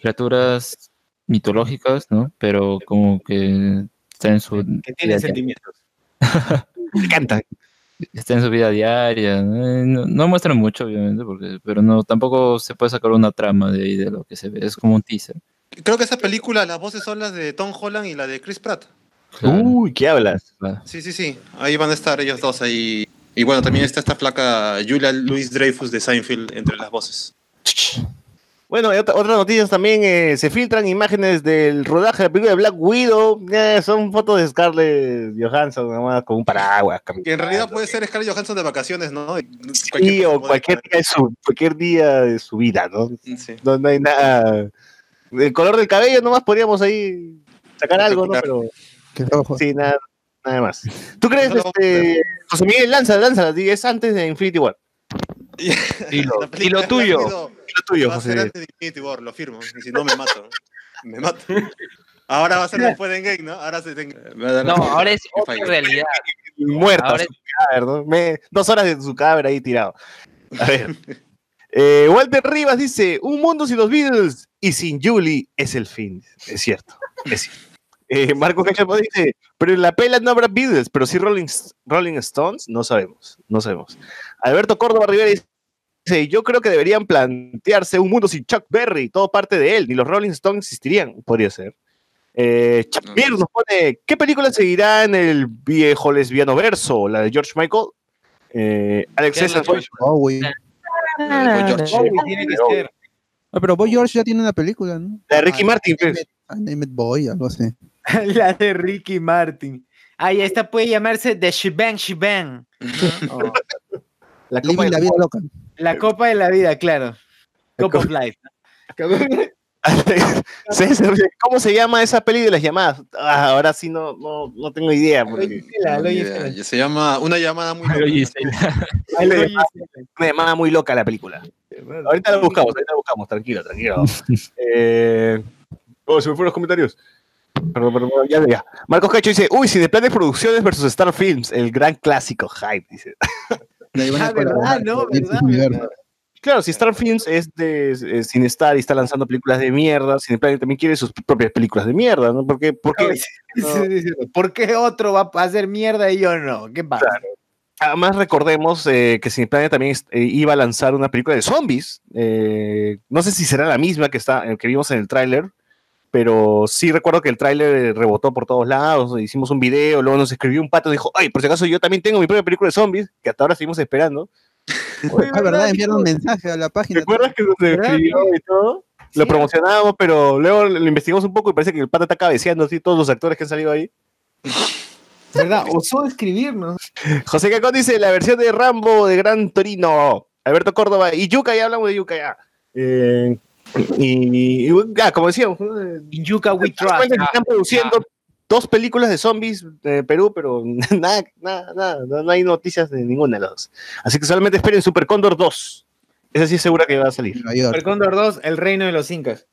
criaturas mitológicas, ¿no? Pero como que está en su Que tiene sentimientos. Me encanta. está en su vida diaria. ¿no? Eh, No, muestran mucho, obviamente, porque, pero no tampoco se puede sacar una trama de ahí de lo que se ve. Es como un teaser. Creo que esa película, las voces son las de Tom Holland y la de Chris Pratt. Claro. Uy, ¿qué hablas? Sí, sí, sí. Ahí van a estar ellos dos ahí. Y bueno, también está esta flaca Julia Louis Dreyfus de Seinfeld entre las voces. Bueno, otra- otras noticias también, eh, se filtran imágenes del rodaje de la película de Black Widow. Eh, son fotos de Scarlett Johansson, nomás con un paraguas. Que en realidad puede ser Scarlett Johansson de vacaciones, ¿no? Y Sí, o cualquier día, de su, cualquier día de su vida, ¿no? Sí. No, no hay nada. El color del cabello, nomás podríamos ahí sacar algo, ¿no? Pero sí, nada, nada más. ¿Tú crees, este, José Miguel, lanza, lanza, es antes de Infinity War? Y lo, y lo tuyo. Widow Lo tuyo, va a ser José. antes de Infinity War, lo firmo. Y si no, me mato. Me mato. Ahora va a ser después de Endgame, ¿no? Ahora se dar- No, ahora es otra realidad. Muerta Ahora su cadáver, ¿no? Me- dos horas de su cadáver ahí tirado. A ver. Eh, Walter Rivas dice: Un mundo sin los Beatles y sin Julie es el fin. Es cierto. Es cierto. Eh, Marco Cachamo dice: Pero en la pela no habrá Beatles, pero sí Rolling, Rolling Stones. No sabemos. No sabemos. Alberto Córdoba Rivera dice: Yo creo que deberían plantearse un mundo sin Chuck Berry. Todo parte de él. Ni los Rolling Stones existirían. Podría ser. Eh, Chapir nos pone: ¿Qué película seguirá en el viejo lesbiano verso? ¿La de George Michael? Eh, Alex ¿Qué es la César. George? Bowie. George. Bowie tiene que ser. Ah, pero Boy George ya tiene una película, ¿no? La de Ricky Ah, Martin, pues. Ah, Name It Boy, algo así. La de Ricky Martin. Ah, y esta puede llamarse The Shebang Shebang. Oh, La Living copa de la la vida loca. La copa de la vida, claro. Cup of Life. César, ¿Cómo se llama esa peli de las llamadas? Ah, ahora sí no, no, no tengo idea. Porque Se llama Una llamada muy loca. una llamada muy loca la película. Ahorita la buscamos, ahorita la buscamos, tranquilo, tranquilo. eh, oh, se me fueron los comentarios. Perdón, perdón, ya, ya. Marcos Cacho dice, uy, Cineplanes Producciones versus Star Films, el gran clásico, hype, dice. A Ah, verdad, colaborar no, con verdad, Universo. verdad. Claro, si Star Films es de eh, Cinestar y está lanzando películas de mierda, Cineplanet también quiere sus propias películas de mierda, ¿no? Sí, sí, sí. ¿Por qué otro va a hacer mierda y yo no? ¿Qué pasa? Además, recordemos eh, que Cineplanet también eh, iba a lanzar una película de zombies. eh, no sé si será la misma que, está, eh, que vimos en el tráiler, pero sí recuerdo que el tráiler rebotó por todos lados. Hicimos un video, luego nos escribió un pato y dijo: Ay, por si acaso yo también tengo mi propia película de zombies, que hasta ahora seguimos esperando. Ah, ¿verdad? Enviaron un mensaje a la ¿Te página. acuerdas que nos escribió y todo? Lo promocionábamos, pero luego lo investigamos un poco y parece que el pato está cabeceando así todos los actores que han salido ahí. ¿Verdad? Osó escribirnos. José Cacón dice la versión de Rambo de Gran Torino. Alberto Córdoba y Yuka, ya hablamos de Yuka ya. Eh, y, y, ya, como decíamos. Eh, In Yuka We Trust. están produciendo dos películas de zombies de Perú, pero nada, nada, nada, no, no hay noticias de ninguna de las dos. Así que solamente esperen Super Condor 2. Esa sí es segura que va a salir. Super Condor 2, El Reino de los Incas.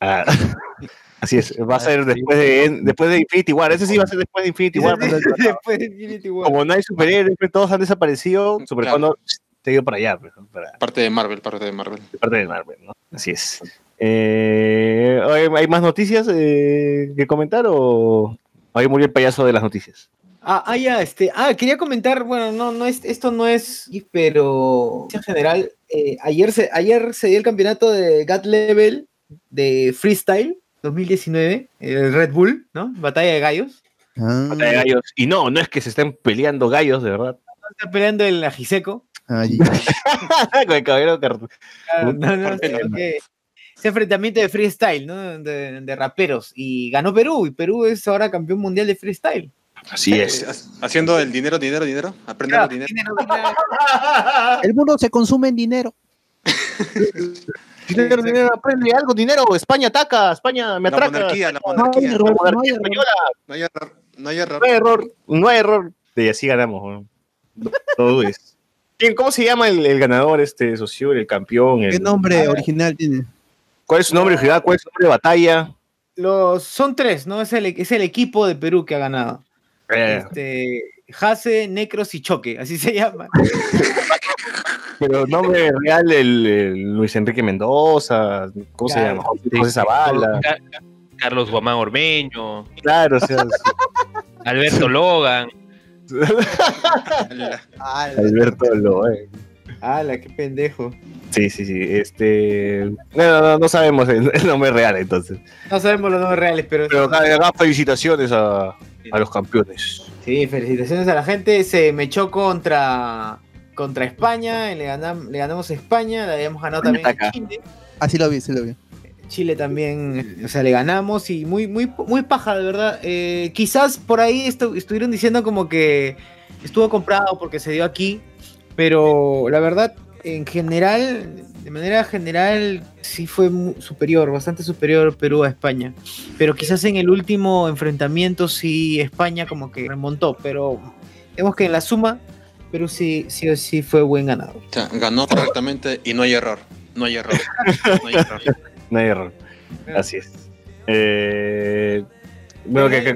Ah, así es, va a ser después de, después de Infinity War. Ese sí va a ser después de Infinity War. Después de Infinity War. Como no hay superhéroes, todos han desaparecido, Super Claro. Condor te dio para allá, pues, ¿no? para Parte de Marvel, parte de Marvel. parte de Marvel, ¿no? Así es. Eh, ¿hay, hay más noticias eh, que comentar o ahí murió el payaso de las noticias? Ah, ah, ya, este. Ah, quería comentar, bueno, no, no es, esto no es, pero en general, eh, ayer, se, ayer se dio el campeonato de GAT Level de Freestyle 2019, el Red Bull, ¿no? Batalla de gallos. Ah, Batalla de gallos. Y no, no es que se estén peleando gallos, de verdad. Está peleando el Ajiseco. Ay, Con el caballero car- Claro, no, no, sino que ese enfrentamiento de freestyle, ¿no? De, de raperos. Y ganó Perú, y Perú es ahora campeón mundial de freestyle. Así es. Ha- Haciendo el dinero, dinero, dinero. Aprendiendo Claro, dinero. dinero, dinero. El mundo se consume en dinero. Dinero, dinero, aprende algo, dinero. España ataca, España me La atraca. monarquía, la No hay monarquía. error, La no hay monarquía error. española. No hay error. No hay error. No hay error, no hay error. Y así ganamos. ¿no? Dudes. ¿Quién- ¿Cómo se llama el, el ganador, este socio, el campeón? el- ¿Qué nombre original tiene? ¿Cuál es su nombre original? ¿Cuál es su nombre de batalla? Los, son tres, ¿no? Es el, es el equipo de Perú que ha ganado. Eh, Este, Jase, Necros y Choque, así se llama. pero nombre real, el, el Luis Enrique Mendoza, ¿cómo se llama? José Zavala. Ca- Carlos Guamán Ormeño, Claro, o sea, Alberto Logan. Alberto Loe. ¡Hala, qué pendejo! Sí, sí, sí. Este. No, no, no, sabemos el, el nombre real entonces. No sabemos los nombres reales, pero, Pero acá, acá felicitaciones a, a los campeones. sí, felicitaciones a la gente. Se me echó contra, contra España, y le, ganam- le ganamos a España, le habíamos ganado también a. Chile. Así lo vi, sí lo vi. Chile también, o sea, le ganamos y muy, muy, muy paja, de verdad. Eh, quizás por ahí estu- estuvieron diciendo como que estuvo comprado porque se dio aquí, pero la verdad, en general, de manera general, sí fue superior, bastante superior Perú a España. Pero quizás en el último enfrentamiento sí España como que remontó, pero vemos que en la suma pero sí, sí o sí fue buen ganador. O sea, ganó correctamente y no hay error. No hay error. No hay error. No hay error. Así es. Eh, bueno, que, que-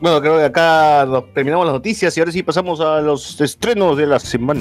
bueno, creo que acá terminamos las noticias y ahora sí pasamos a los estrenos de la semana.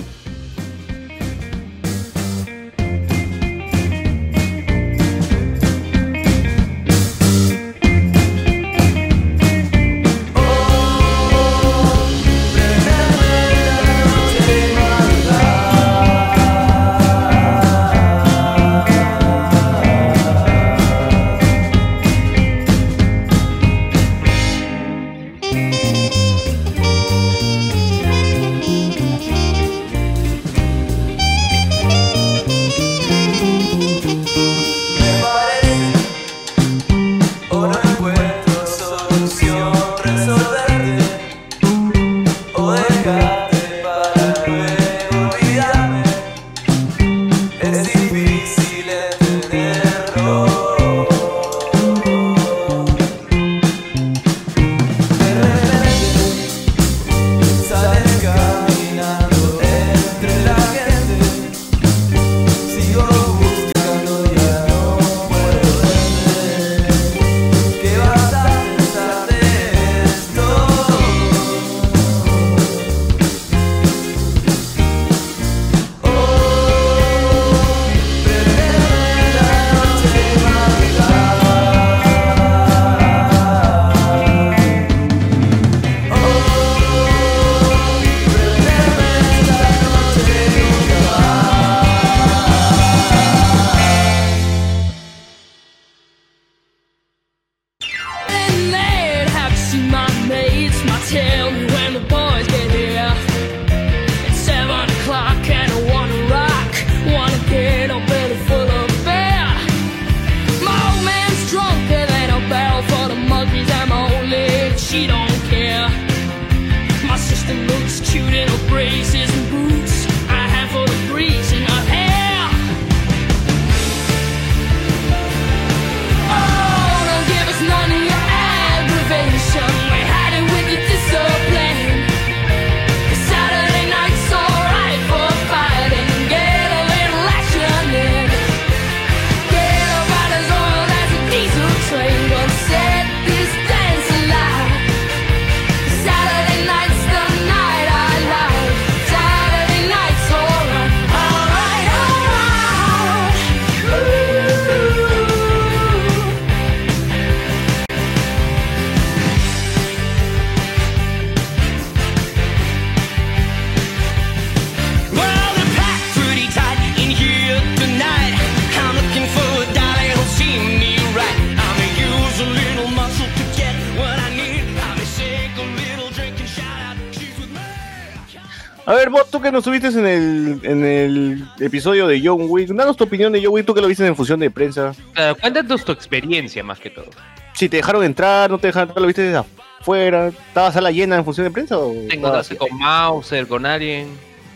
A ver, vos, tú que nos subiste en el, en el episodio de John Wick, danos tu opinión de John Wick, tú que lo viste en función de prensa. Cuéntanos tu experiencia más que todo. Si te dejaron entrar, no te dejaron entrar, lo viste desde afuera, ¿estabas a la llena en función de prensa o encontraste con Mauser, con alguien,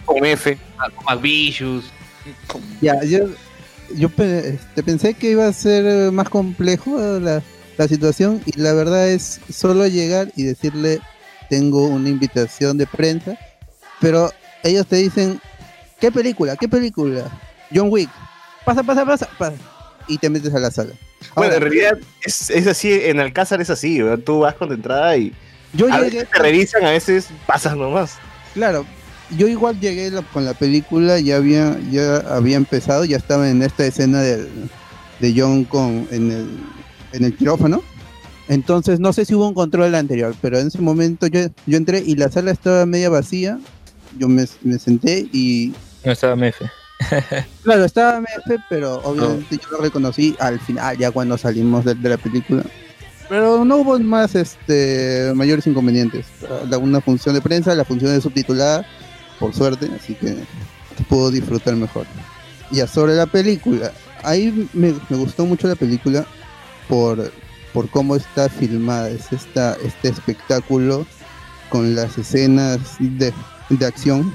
con F? ah, con McVicious. Ya, yo, yo este, pensé que iba a ser eh, más complejo eh, la, la situación y la verdad es solo llegar y decirle tengo una invitación de prensa, pero ellos te dicen ¿qué película? ¿qué película? John Wick, pasa, pasa, pasa, pasa y te metes a la sala. Bueno, Ahora, en realidad es, es así, en Alcázar es así, ¿verdad? tú vas con tu entrada y yo a llegué, veces te revisan, a veces pasas nomás. claro, yo igual llegué la- con la película, ya había, ya había empezado, ya estaba en esta escena del, de John con, en, el, en el quirófano. Entonces no sé si hubo un control anterior, pero en ese momento yo, yo entré y la sala estaba media vacía. Yo me, me senté y No estaba Mefe. claro, estaba MF, pero obviamente yo lo reconocí al final, ya cuando salimos de, de la película. Pero no hubo más este mayores inconvenientes. La, una función de prensa, la función de subtitulada, por suerte, así que pudo disfrutar mejor. Ya sobre la película, ahí me, me gustó mucho la película por, por cómo está filmada. Es esta, este espectáculo con las escenas de, de acción.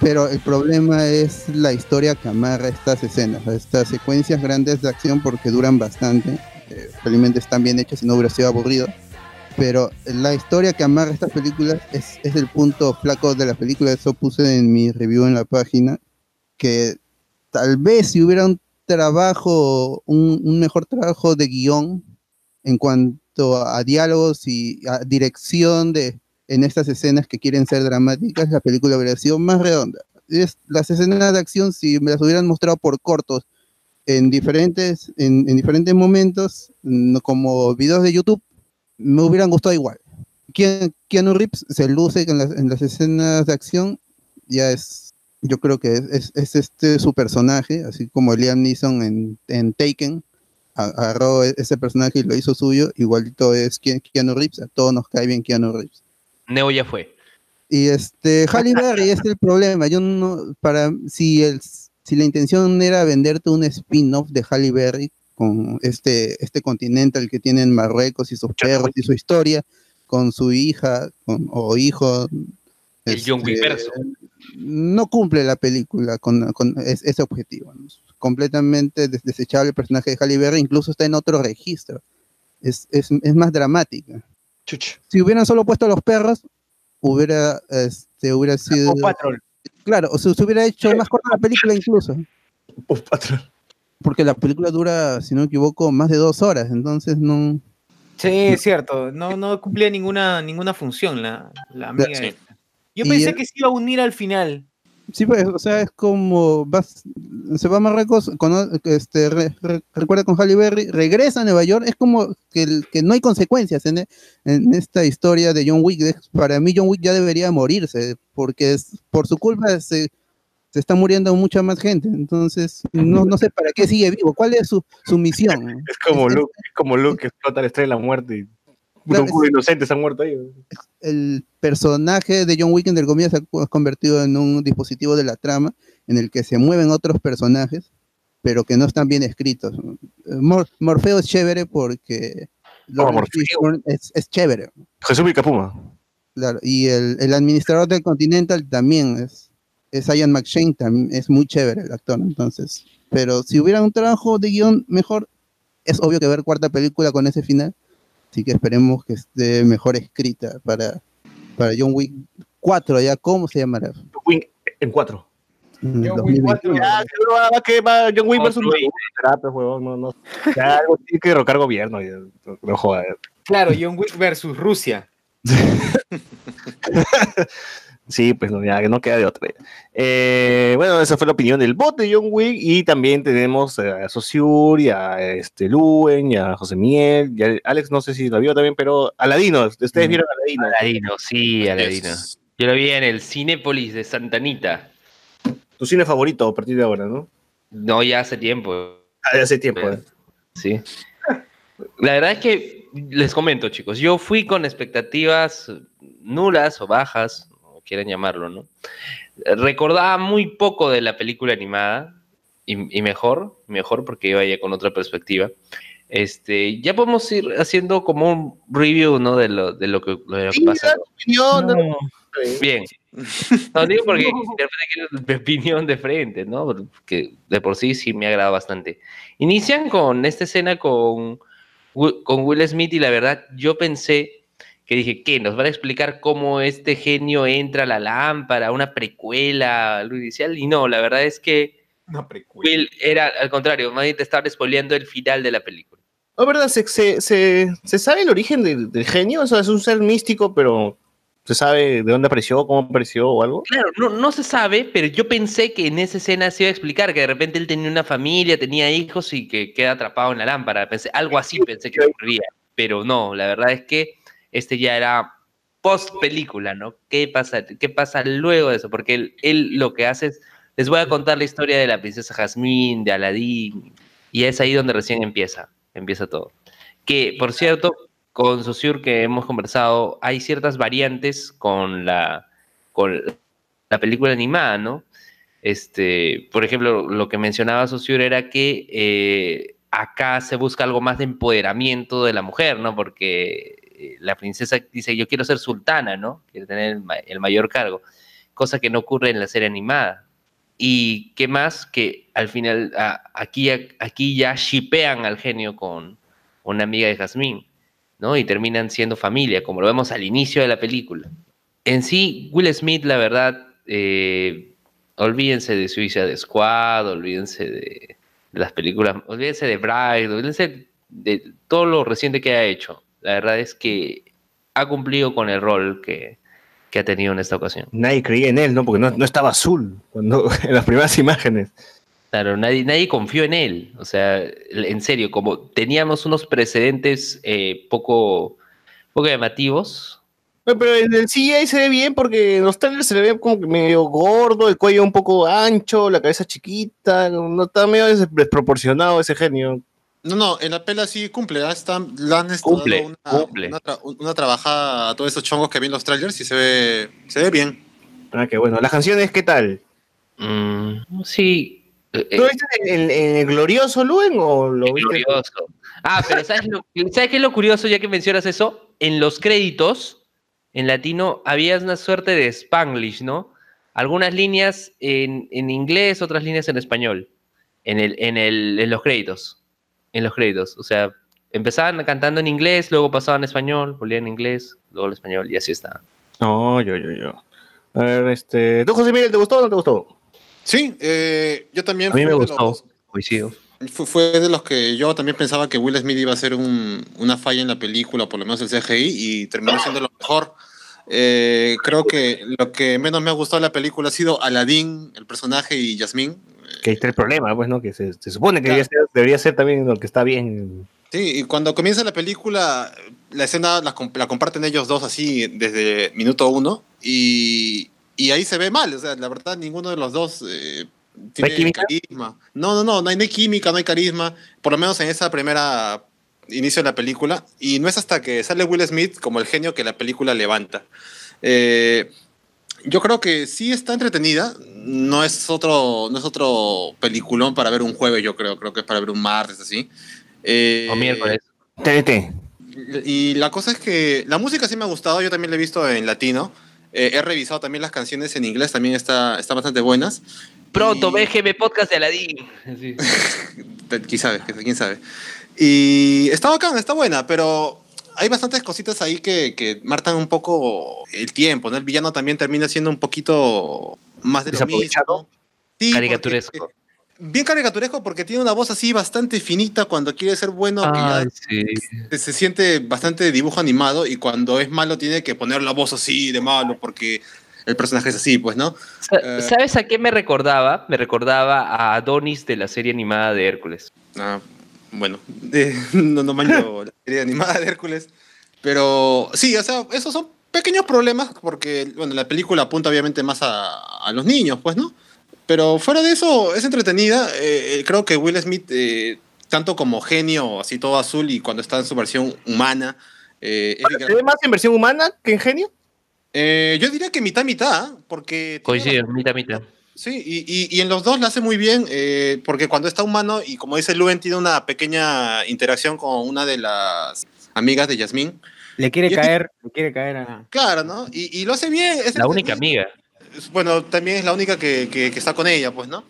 Pero el problema es la historia que amarra estas escenas, estas secuencias grandes de acción porque duran bastante. eh, felizmente están bien hechas y no hubiera sido aburrido. Pero la historia que amarra estas películas es, es el punto flaco de la película. Eso puse en mi review en la página. Que tal vez si hubiera un trabajo, un, un mejor trabajo de guion en cuanto a diálogos y a dirección de en estas escenas que quieren ser dramáticas, la película habría sido más redonda. Es, las escenas de acción, si me las hubieran mostrado por cortos en diferentes, en, en diferentes momentos, no como videos de YouTube, me hubieran gustado igual. Keanu, Reeves se luce en las, en las escenas de acción, ya es, yo creo que es, es- es este su personaje, así como Liam Neeson en, en Taken, agarró e- ese personaje y lo hizo suyo, igualito es Ke- Keanu Reeves, a todos nos cae bien Keanu Reeves. Neo ya fue. Y este, Halle Berry es el problema. Yo no, para, si el, si la intención era venderte un spin-off de Halle Berry con este, este continental que tiene en Marruecos y sus perros y su historia, con su hija con, o hijo. El John Wick este, verso. No cumple la película con, con es- ese objetivo. ¿no? Completamente des- desechable el personaje de Halle Berry, incluso está en otro registro. Es, es, es más dramática. Si hubieran solo puesto a los perros, hubiera, este, hubiera sido. Claro, o sea, se hubiera hecho más corta la película incluso. Porque la película dura, si no me equivoco, más de dos horas, entonces no. Sí, es cierto. No, no cumplía ninguna, ninguna función la, la amiga. Sí. esta. Yo pensé el- que se iba a unir al final. Sí, pues, o sea, es como vas, se va a Marruecos, cono- este, re- re- recuerda con Halle Berry, regresa a Nueva York, es como que, no hay consecuencias en, en esta historia de John Wick. Para mí John Wick ya debería morirse, porque es, por su culpa se, se está muriendo mucha más gente. Entonces, no, no sé para qué sigue vivo, cuál es su, su misión. Es como Luke, es como Luke que explota la estrella de la muerte y Claro, un culo inocente se ha muerto ahí. el personaje de John Wick, entre comillas, se ha convertido en un dispositivo de la trama en el que se mueven otros personajes, pero que no están bien escritos. Eh, Mor- Morfeo es chévere porque Lawrence Morfeo. Es, es chévere. Jesús Vicapuma. Claro, y el, el administrador del Continental también es, es Ian McShane, también es muy chévere el actor, entonces. Pero si hubiera un trabajo de guion mejor, es obvio que ver cuarta película con ese final, así que esperemos que esté mejor escrita para, para John Wick 4, ya, ¿cómo se llamará? Wick en 4. Mm, John Wick 4. 2021. Ya, que va John Wick versus huevón, no, no. Ya algo tiene que derrocar gobierno. ya, No, no jodas. Claro, John Wick versus Rusia. Sí, pues no, ya que no queda de otra. Eh, bueno, esa fue la opinión del bot de John Wick y también tenemos a Sosur y a este, Luen y a José Miel y a Alex, no sé si lo vio también, pero Aladino, ustedes vieron Aladino. Aladino, sí, Aladino. Yo lo vi en el Cinépolis de Santanita. Tu cine favorito a partir de ahora, ¿no? No, ya hace tiempo. Ah, ya hace tiempo. eh. Sí. La verdad es que les comento, chicos, yo fui con expectativas nulas o bajas, quieran llamarlo, ¿no? Recordaba muy poco de la película animada y, y mejor, mejor porque iba ya con otra perspectiva. Este, ya podemos ir haciendo como un review, ¿no? De lo, de lo que, lo que pasa. opinión, da tu- Bien. No digo porque de repente quiero mi opinión de frente, ¿no? Porque de por sí sí me agrada bastante. Inician con esta escena con, con Will Smith y la verdad yo pensé que dije, ¿qué? ¿Nos van a explicar cómo este genio entra a la lámpara, una precuela, algo inicial? Y no, la verdad es que Will era al contrario, más bien te estaba spoileando el final de la película. No, ¿verdad? ¿Se, se, se, se sabe el origen del, del genio? O sea, es un ser místico, pero ¿se sabe de dónde apareció, cómo apareció o algo? Claro, no, no se sabe, pero yo pensé que en esa escena se iba a explicar que de repente él tenía una familia, tenía hijos y que queda atrapado en la lámpara. Pensé, algo así pensé que ocurría, pero no, la verdad es que este ya era post película, ¿no? ¿Qué pasa, qué pasa luego de eso? Porque él, él lo que hace es, les voy a contar la historia de la princesa Jazmín, de Aladín, y es ahí donde recién empieza, empieza todo. Que, por cierto, con Saussure que hemos conversado, hay ciertas variantes con la, con la película animada, ¿no? Este, por ejemplo, lo que mencionaba Saussure era que eh, acá se busca algo más de empoderamiento de la mujer, ¿no? Porque eh, la princesa dice, yo quiero ser sultana, ¿no? Quiere tener el, ma- el mayor cargo, cosa que no ocurre en la serie animada. Y qué más que al final, a- aquí, aquí ya shipean al genio con una amiga de Jazmín. ¿no? Y terminan siendo familia, como lo vemos al inicio de la película. En sí, Will Smith, la verdad, eh, olvídense de Suicide Squad, olvídense de, de las películas, olvídense de Bride, olvídense de todo lo reciente que ha hecho. La verdad es que ha cumplido con el rol que, que ha tenido en esta ocasión. Nadie creía en él, ¿no? Porque no, no estaba azul cuando, en las primeras imágenes. Claro, nadie, nadie confió en él. O sea, en serio, como teníamos unos precedentes eh, poco, poco llamativos. Pero, en el CGI se ve bien porque en los trailers se le ve como que medio gordo, el cuello un poco ancho, la cabeza chiquita, no está medio des- desproporcionado ese genio. No, no, en la pela sí cumple, ¿ah? Está, le han estado Cumple, dando una, cumple. Una, tra- una trabajada a todos esos chongos que vi en los trailers y se ve, se ve bien. Ah, qué bueno. ¿Las canciones qué tal? Mm, sí. eh, ¿Tú eh, viste en, en el glorioso Luen o lo viste? glorioso. Ah, pero ¿sabes, lo, ¿sabes qué es lo curioso ya que mencionas eso? En los créditos, en latino, había una suerte de spanglish, ¿no? Algunas líneas en, en inglés, otras líneas en español. En, el, en, el, en los créditos. En los créditos. O sea, empezaban cantando en inglés, luego pasaban a español, volvían en inglés, luego al español, y así está. No, yo, yo, yo. A ver, este. ¿Tú, José Miguel, te gustó o no te gustó? Sí, eh, yo también A mí me gustó. los- Coincido. Fue, fue de los que yo también pensaba que Will Smith iba a ser un- una falla en la película, por lo menos el CGI, y terminó siendo lo mejor. Eh, creo que lo que menos me ha gustado de la película ha sido Aladdin, el personaje, y Yasmín. Que ahí está el problema, pues, ¿no? Que se, se supone que debería, ser, debería ser también lo que está bien. Sí, y cuando comienza la película, la escena la, comp- la comparten ellos dos así desde minuto uno, y, y ahí se ve mal, o sea, la verdad ninguno de los dos eh, tiene química? carisma. No, no, no, no hay, no hay química, no hay carisma, por lo menos en esa primera inicio de la película, y no es hasta que sale Will Smith como el genio que la película levanta. Eh, yo creo que sí está entretenida, no es otro, no es otro peliculón para ver un jueves, yo creo, creo que es para ver un martes así. Eh, O miércoles. TNT. y la cosa es que la música sí me ha gustado, yo también la he visto en latino. Eh, he revisado también las canciones en inglés, también está, están bastante buenas. Pronto, Y- BGM Podcast de Aladdin. Sí. Quién sabe, quién sabe. Y está bacán, está buena, pero hay bastantes cositas ahí que, que marcan un poco el tiempo, ¿no? El villano también termina siendo un poquito más de lo mismo. Sí, Caricaturesco. porque- bien caricaturesco porque tiene una voz así bastante finita cuando quiere ser bueno, que Ay, sí. se, se siente bastante de dibujo animado y cuando es malo tiene que poner la voz así de malo porque el personaje es así, pues, ¿no? Eh. ¿Sabes a qué me recordaba? Me recordaba a Adonis de la serie animada de Hércules. Ah, bueno, eh, no, no manjo la serie animada de Hércules, pero sí, o sea, esos son pequeños problemas porque, bueno, la película apunta obviamente más a, a los niños, pues, ¿no? Pero fuera de eso, es entretenida. eh, eh, creo que Will Smith, eh, tanto como genio, así todo azul, y cuando está en su versión humana, eh, es ¿Se ve más en versión humana que en genio? Eh, yo diría que mitad mitad, porque... Coincido, mitad, mitad. Sí, y, y- y en los dos la hace muy bien, eh, porque cuando está humano, y como dice Luen, tiene una pequeña interacción con una de las amigas de Yasmín. Le quiere Y- caer, le quiere caer a. Claro, ¿no? Y, y lo hace bien. es La única amiga. Bueno, también es la única que, que- que está con ella, pues, ¿no?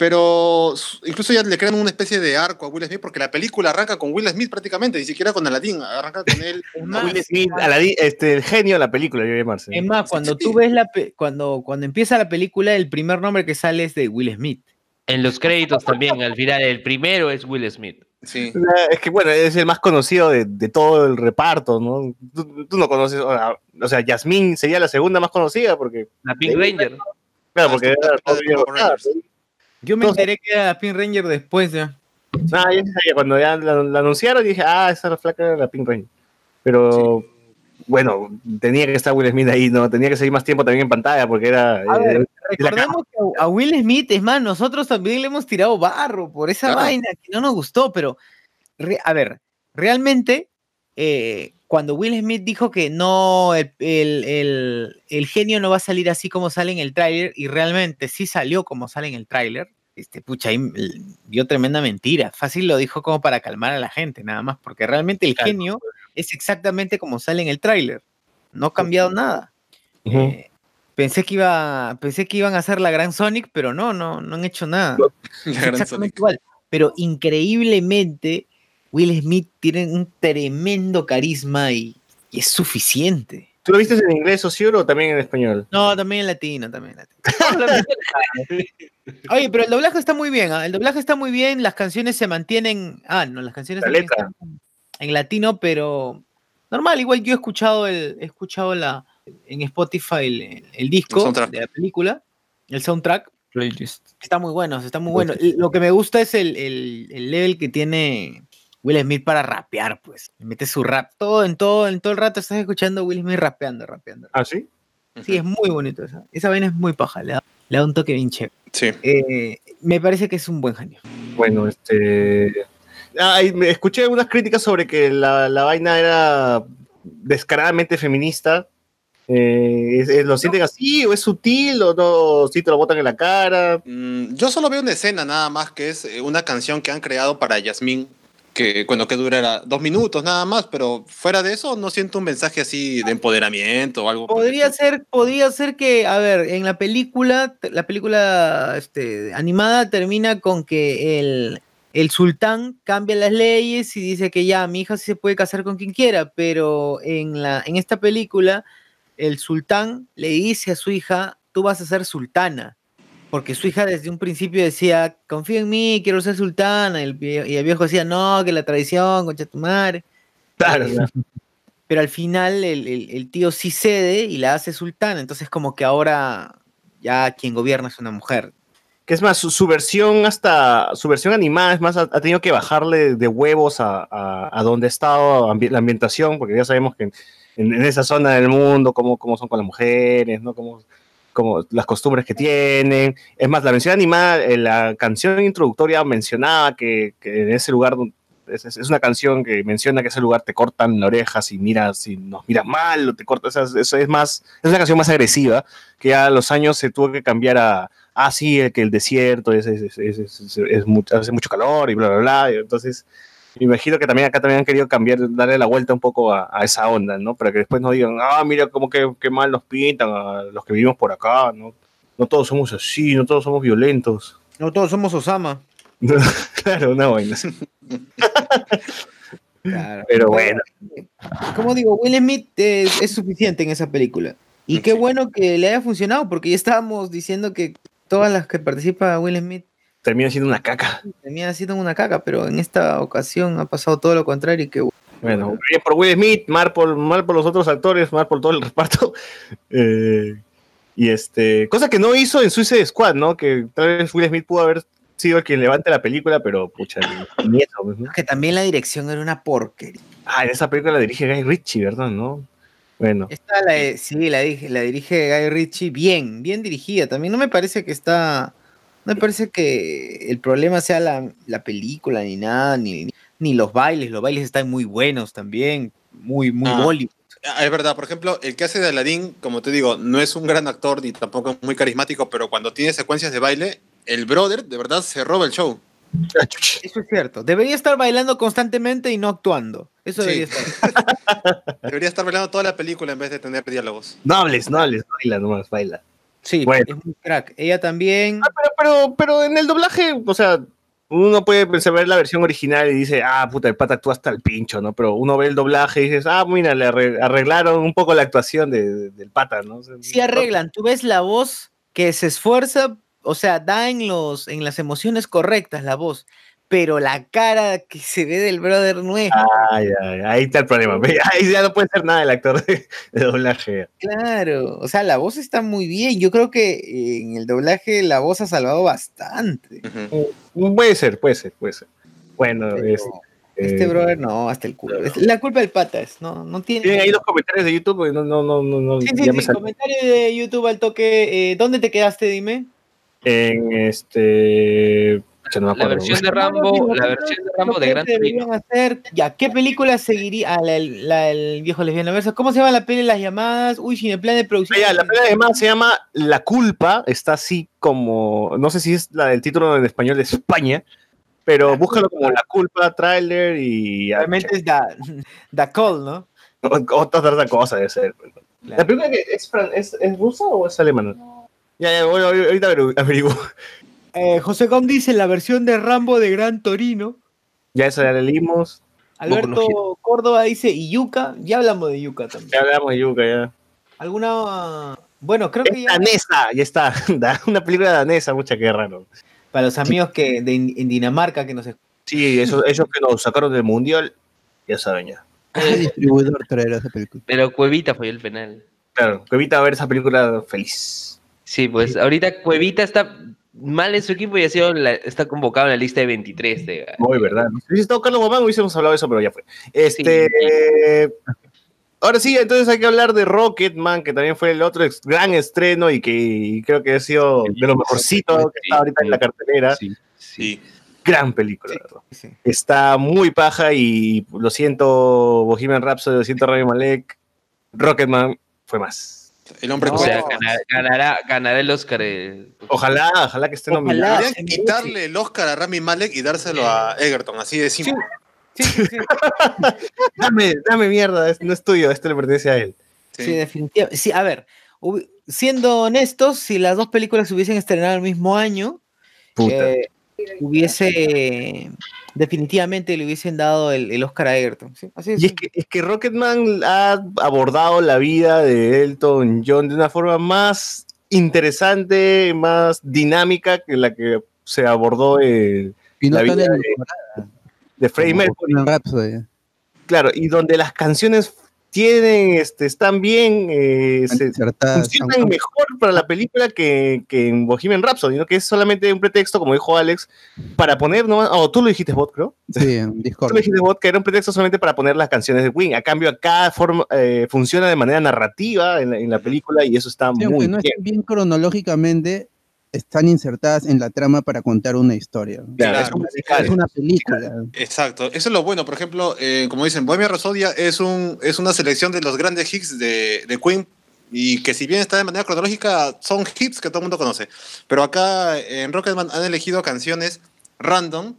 Pero incluso ya le crean una especie de arco a Will Smith, porque la película arranca con Will Smith prácticamente, ni siquiera con Aladdin, arranca con él. Es más, Will Smith, Aladdin, este, el genio de la película, debería llamarse. es más, cuando tú ves la pe- cuando, cuando empieza la película, el primer nombre que sale es de Will Smith. En los créditos también, al final, el primero es Will Smith. Sí. Es que bueno, es el más conocido de, de todo el reparto, ¿no? Tú, tú no conoces, o sea, o sea, Yasmín sería la segunda más conocida porque, La Pink Ranger. claro, porque Ah, era Yo me Entonces- enteré que era Pin Ranger después ya. Ah, yo sabía, cuando ya la, la anunciaron dije, ah, esa flaca era la Pink Ranger. Pero bueno, tenía que estar Will Smith ahí, ¿no? Tenía que seguir más tiempo también en pantalla porque era... A eh, ver, recordemos que a a Will Smith, es más, nosotros también le hemos tirado barro por esa Claro. vaina que no nos gustó, pero re- a ver, realmente eh, cuando Will Smith dijo que no, el, el- el- el genio no va a salir así como sale en el tráiler, y realmente sí salió como sale en el tráiler, este, pucha, ahí dio tremenda mentira. Fácil lo dijo como para calmar a la gente, nada más, porque realmente el Claro. genio es exactamente como sale en el tráiler. No ha cambiado nada. ujú. Eh, pensé que iba, pensé que iban a hacer la gran Sonic, pero no, no, no han hecho nada. La gran exactamente Sonic. igual. Pero increíblemente, Will Smith tiene un tremendo carisma y, y es suficiente. ¿Tú lo viste en inglés, Osiur, o también en español? No, también en latino, también en latino. Oye, pero el doblaje está muy bien, ¿ah? el doblaje está muy bien, las canciones se mantienen, ah, no, las canciones La están en latino, pero normal, igual yo he escuchado el, he escuchado la en Spotify el, el disco de la película, el soundtrack, Playlist. está muy bueno, está muy bueno. Lo que me gusta es el, el, el level que tiene Will Smith para rapear, pues. Mete su rap, todo en todo, en todo el rato estás escuchando a Will Smith rapeando, rapeando. ¿Ah, sí? Sí, es muy bonito esa. Esa vaina es muy paja, le da, le da un toque bien chévere. Sí. Eh, me parece que es un buen genio. Bueno, este. Ah, escuché unas críticas sobre que la, la vaina era descaradamente feminista. Eh, ¿es- es- ¿Lo sienten así? ¿O es sutil? ¿O no? ¿Sí te lo botan en la cara? Mm, Yo solo veo una escena nada más que es eh, una canción que han creado para Yasmín, que bueno, que durará dos minutos nada más, pero fuera de eso no siento un mensaje así de empoderamiento o algo. Podría ser, podría ser que, a ver, en la película, la película este, animada termina con que el, el sultán cambia las leyes y dice que ya, mi hija sí se puede casar con quien quiera, pero en, la, en esta película, el sultán le dice a su hija, tú vas a ser sultana. Porque su hija desde un principio decía, confía en mí, quiero ser sultana. Y el, vie- y el viejo decía, no, que la tradición, concha tu madre. Claro, Eh, pero al final el, el- el tío sí cede y la hace sultana, entonces como que ahora ya quien gobierna es una mujer. Que es más, su, su versión hasta, su versión animada, es más, ha, ha tenido que bajarle de huevos a, a, a donde ha estado ambi- la ambientación, porque ya sabemos que en, en- en esa zona del mundo, cómo, cómo son con las mujeres, ¿no? Cómo, cómo las costumbres que tienen. Es más, la versión animada, eh, la canción introductoria mencionaba que, que en ese lugar, es, es- es una canción que menciona que ese lugar te cortan la oreja si miras, si nos miras mal, o te cortas, eso, eso es más, es una canción más agresiva, que a los años se tuvo que cambiar a, ah, sí, el que el desierto es, es, es, es- es- es mucho- hace mucho calor y bla, bla, bla. entonces, me imagino que también acá también han querido cambiar, darle la vuelta un poco a, a esa onda, ¿no? Para que después no digan, ah, mira cómo que, qué mal nos pintan a los que vivimos por acá, ¿no? No todos somos así, no todos somos violentos. No todos somos Osama. claro, una vaina. Claro. Pero bueno. Como digo, Will Smith es, es suficiente en esa película. Y qué bueno que le haya funcionado, porque ya estábamos diciendo que todas las que participa Will Smith Termina siendo una caca. terminan siendo una caca, pero en esta ocasión ha pasado todo lo contrario y que Bueno, bien por Will Smith, mal por, mal por los otros actores, mal por todo el reparto. Eh, y este, cosa que no hizo en Suicide Squad, ¿no? Que tal vez Will Smith pudo haber sido el que levante la película, pero pucha, ni- eso, pues, ¿no? que también la dirección era una porquería. Ah, en esa película la dirige Guy Ritchie, ¿verdad? ¿No? Bueno, Esta la, sí, la dirige Guy Ritchie bien, bien dirigida. También no me parece que está. No me parece que el problema sea la, la película ni nada, ni, ni los bailes. Los bailes están muy buenos también, muy, muy Ah. Bollywood. Ah, Es verdad, por ejemplo, el que hace de Aladdin, como te digo, no es un gran actor ni tampoco es muy carismático, pero cuando tiene secuencias de baile, el brother de verdad se roba el show. Eso es cierto. Debería estar bailando constantemente y no actuando. Eso Sí. debería estar. Debería estar bailando toda la película en vez de tener diálogos. no hables, no hables, baila nomás, baila. Sí, Bueno. es muy crack. Ella también. Ah, pero, pero, pero en el doblaje, o sea, uno puede pensar, ver la versión original y dice, ah, puta, el pata actúa hasta el pincho, ¿no? Pero uno ve el doblaje y dices, ah, mira, le arre- arreglaron un poco la actuación de- de- del pata, ¿no? O sea, Sí arreglan. Tú ves la voz que se esfuerza, o sea, da en, los, en las emociones correctas la voz, pero la cara que se ve del brother no es. Ay, ay, ahí está el problema. Ahí ya no puede ser nada el actor de, de doblaje. Claro, o sea, la voz está muy bien. Yo creo que eh, en el doblaje la voz ha salvado bastante. Puede ser, puede ser, puede ser. Bueno, es- Este eh, brother no, hasta el culo. La culpa del pata es, no, no tiene. Tienen ahí los comentarios de YouTube, porque no, no, no, no, no, Sí, ya sí, sí, comentario de YouTube al toque. eh, ¿Dónde te quedaste, dime? En este. No me La versión de Rambo, la versión de Rambo de Gran Torino. hacer. Ya, ¿qué película seguiría? Ah, la, la- el viejo lesbiano verso. ¿Cómo se llama la peli Las llamadas? Uy, sin el plan de producción. Ah, ya, la película además se llama La culpa, está así como, no sé si es la del título en español de España, pero búscalo como La culpa, trailer y Realmente es Da, da Call, ¿no? otra, otra cosa debe ser. ¿La película que es, es, es rusa o es alemana? Ya, ya, bueno, ahorita averigu- averiguo. Eh, José Gómez dice la versión de Rambo de Gran Torino. Ya esa ya la leímos. Alberto Córdoba dice, y Yuka, ya hablamos de Yuka también. Ya hablamos de Yuka, ya. ¿Alguna...? Bueno, creo que Es ya... danesa, ya está. Da- Una película danesa, mucha que raro. Para los amigos que de, en Dinamarca que nos escuchan. Sí, esos, ellos que nos sacaron del mundial, ya saben ya. ¿Qué distribuidor traerá esa película? Pero Cuevita fue el penal. Claro, que evita ver esa película feliz. Sí, pues ahorita Cuevita está mal en su equipo y ha sido la- está convocado en la lista de 23. De, Muy verdad. Si hubiese estado Carlos Guamán, hubiésemos hablado de eso, pero ya fue. Este. eh, Ahora sí, entonces hay que hablar de Rocketman, que también fue el otro ex- gran estreno y que y creo que ha sido de lo mejorcito que está ahorita en la cartelera. Sí. Gran película, la verdad. Está muy paja y lo siento, Bohemian Rhapsody, lo siento, Rami Malek. Rocketman fue más. El hombre o sea, gana- ganará, ganará el Oscar. eh. Ojalá, ojalá que esté nominado. Deberían quitarle el Oscar a Rami Malek y dárselo a Egerton, así de simple. Dame, dame mierda, es- no es tuyo, este le pertenece a él. Sí, definitivamente. Sí, a ver, siendo honestos, si las dos películas se hubiesen estrenado el mismo año, Puta. eh, hubiese definitivamente le hubiesen dado el, el Oscar a Egerton. ¿sí? Así es. Y es que, es que Rocketman ha abordado la vida de Elton John de una forma más interesante, más dinámica que la que se abordó eh, Y no la vida en- de, de Freddie Mercury. Claro, y donde las canciones tienen, este, están bien, eh, se- funcionan mejor para la película que, que en Bohemian Rhapsody, ¿no? que es solamente un pretexto, como dijo Alex, para poner, ¿no? Oh, tú lo dijiste, Bot, creo. Sí, en Tú Discord. lo dijiste, Bot, que era un pretexto solamente para poner las canciones de Queen. A cambio, acá forma, eh, funciona de manera narrativa en la, en la película y eso está Sí, muy no bien. bien cronológicamente, están insertadas en la trama para contar una historia. Claro, es, una, musical. es una película. Exacto, eso es lo bueno. Por ejemplo, eh, como dicen, Bohemia Rhapsody es, un, es una selección de los grandes hits de, de Queen y que si bien está de manera cronológica, son hits que todo el mundo conoce. Pero acá en Rocketman han elegido canciones random,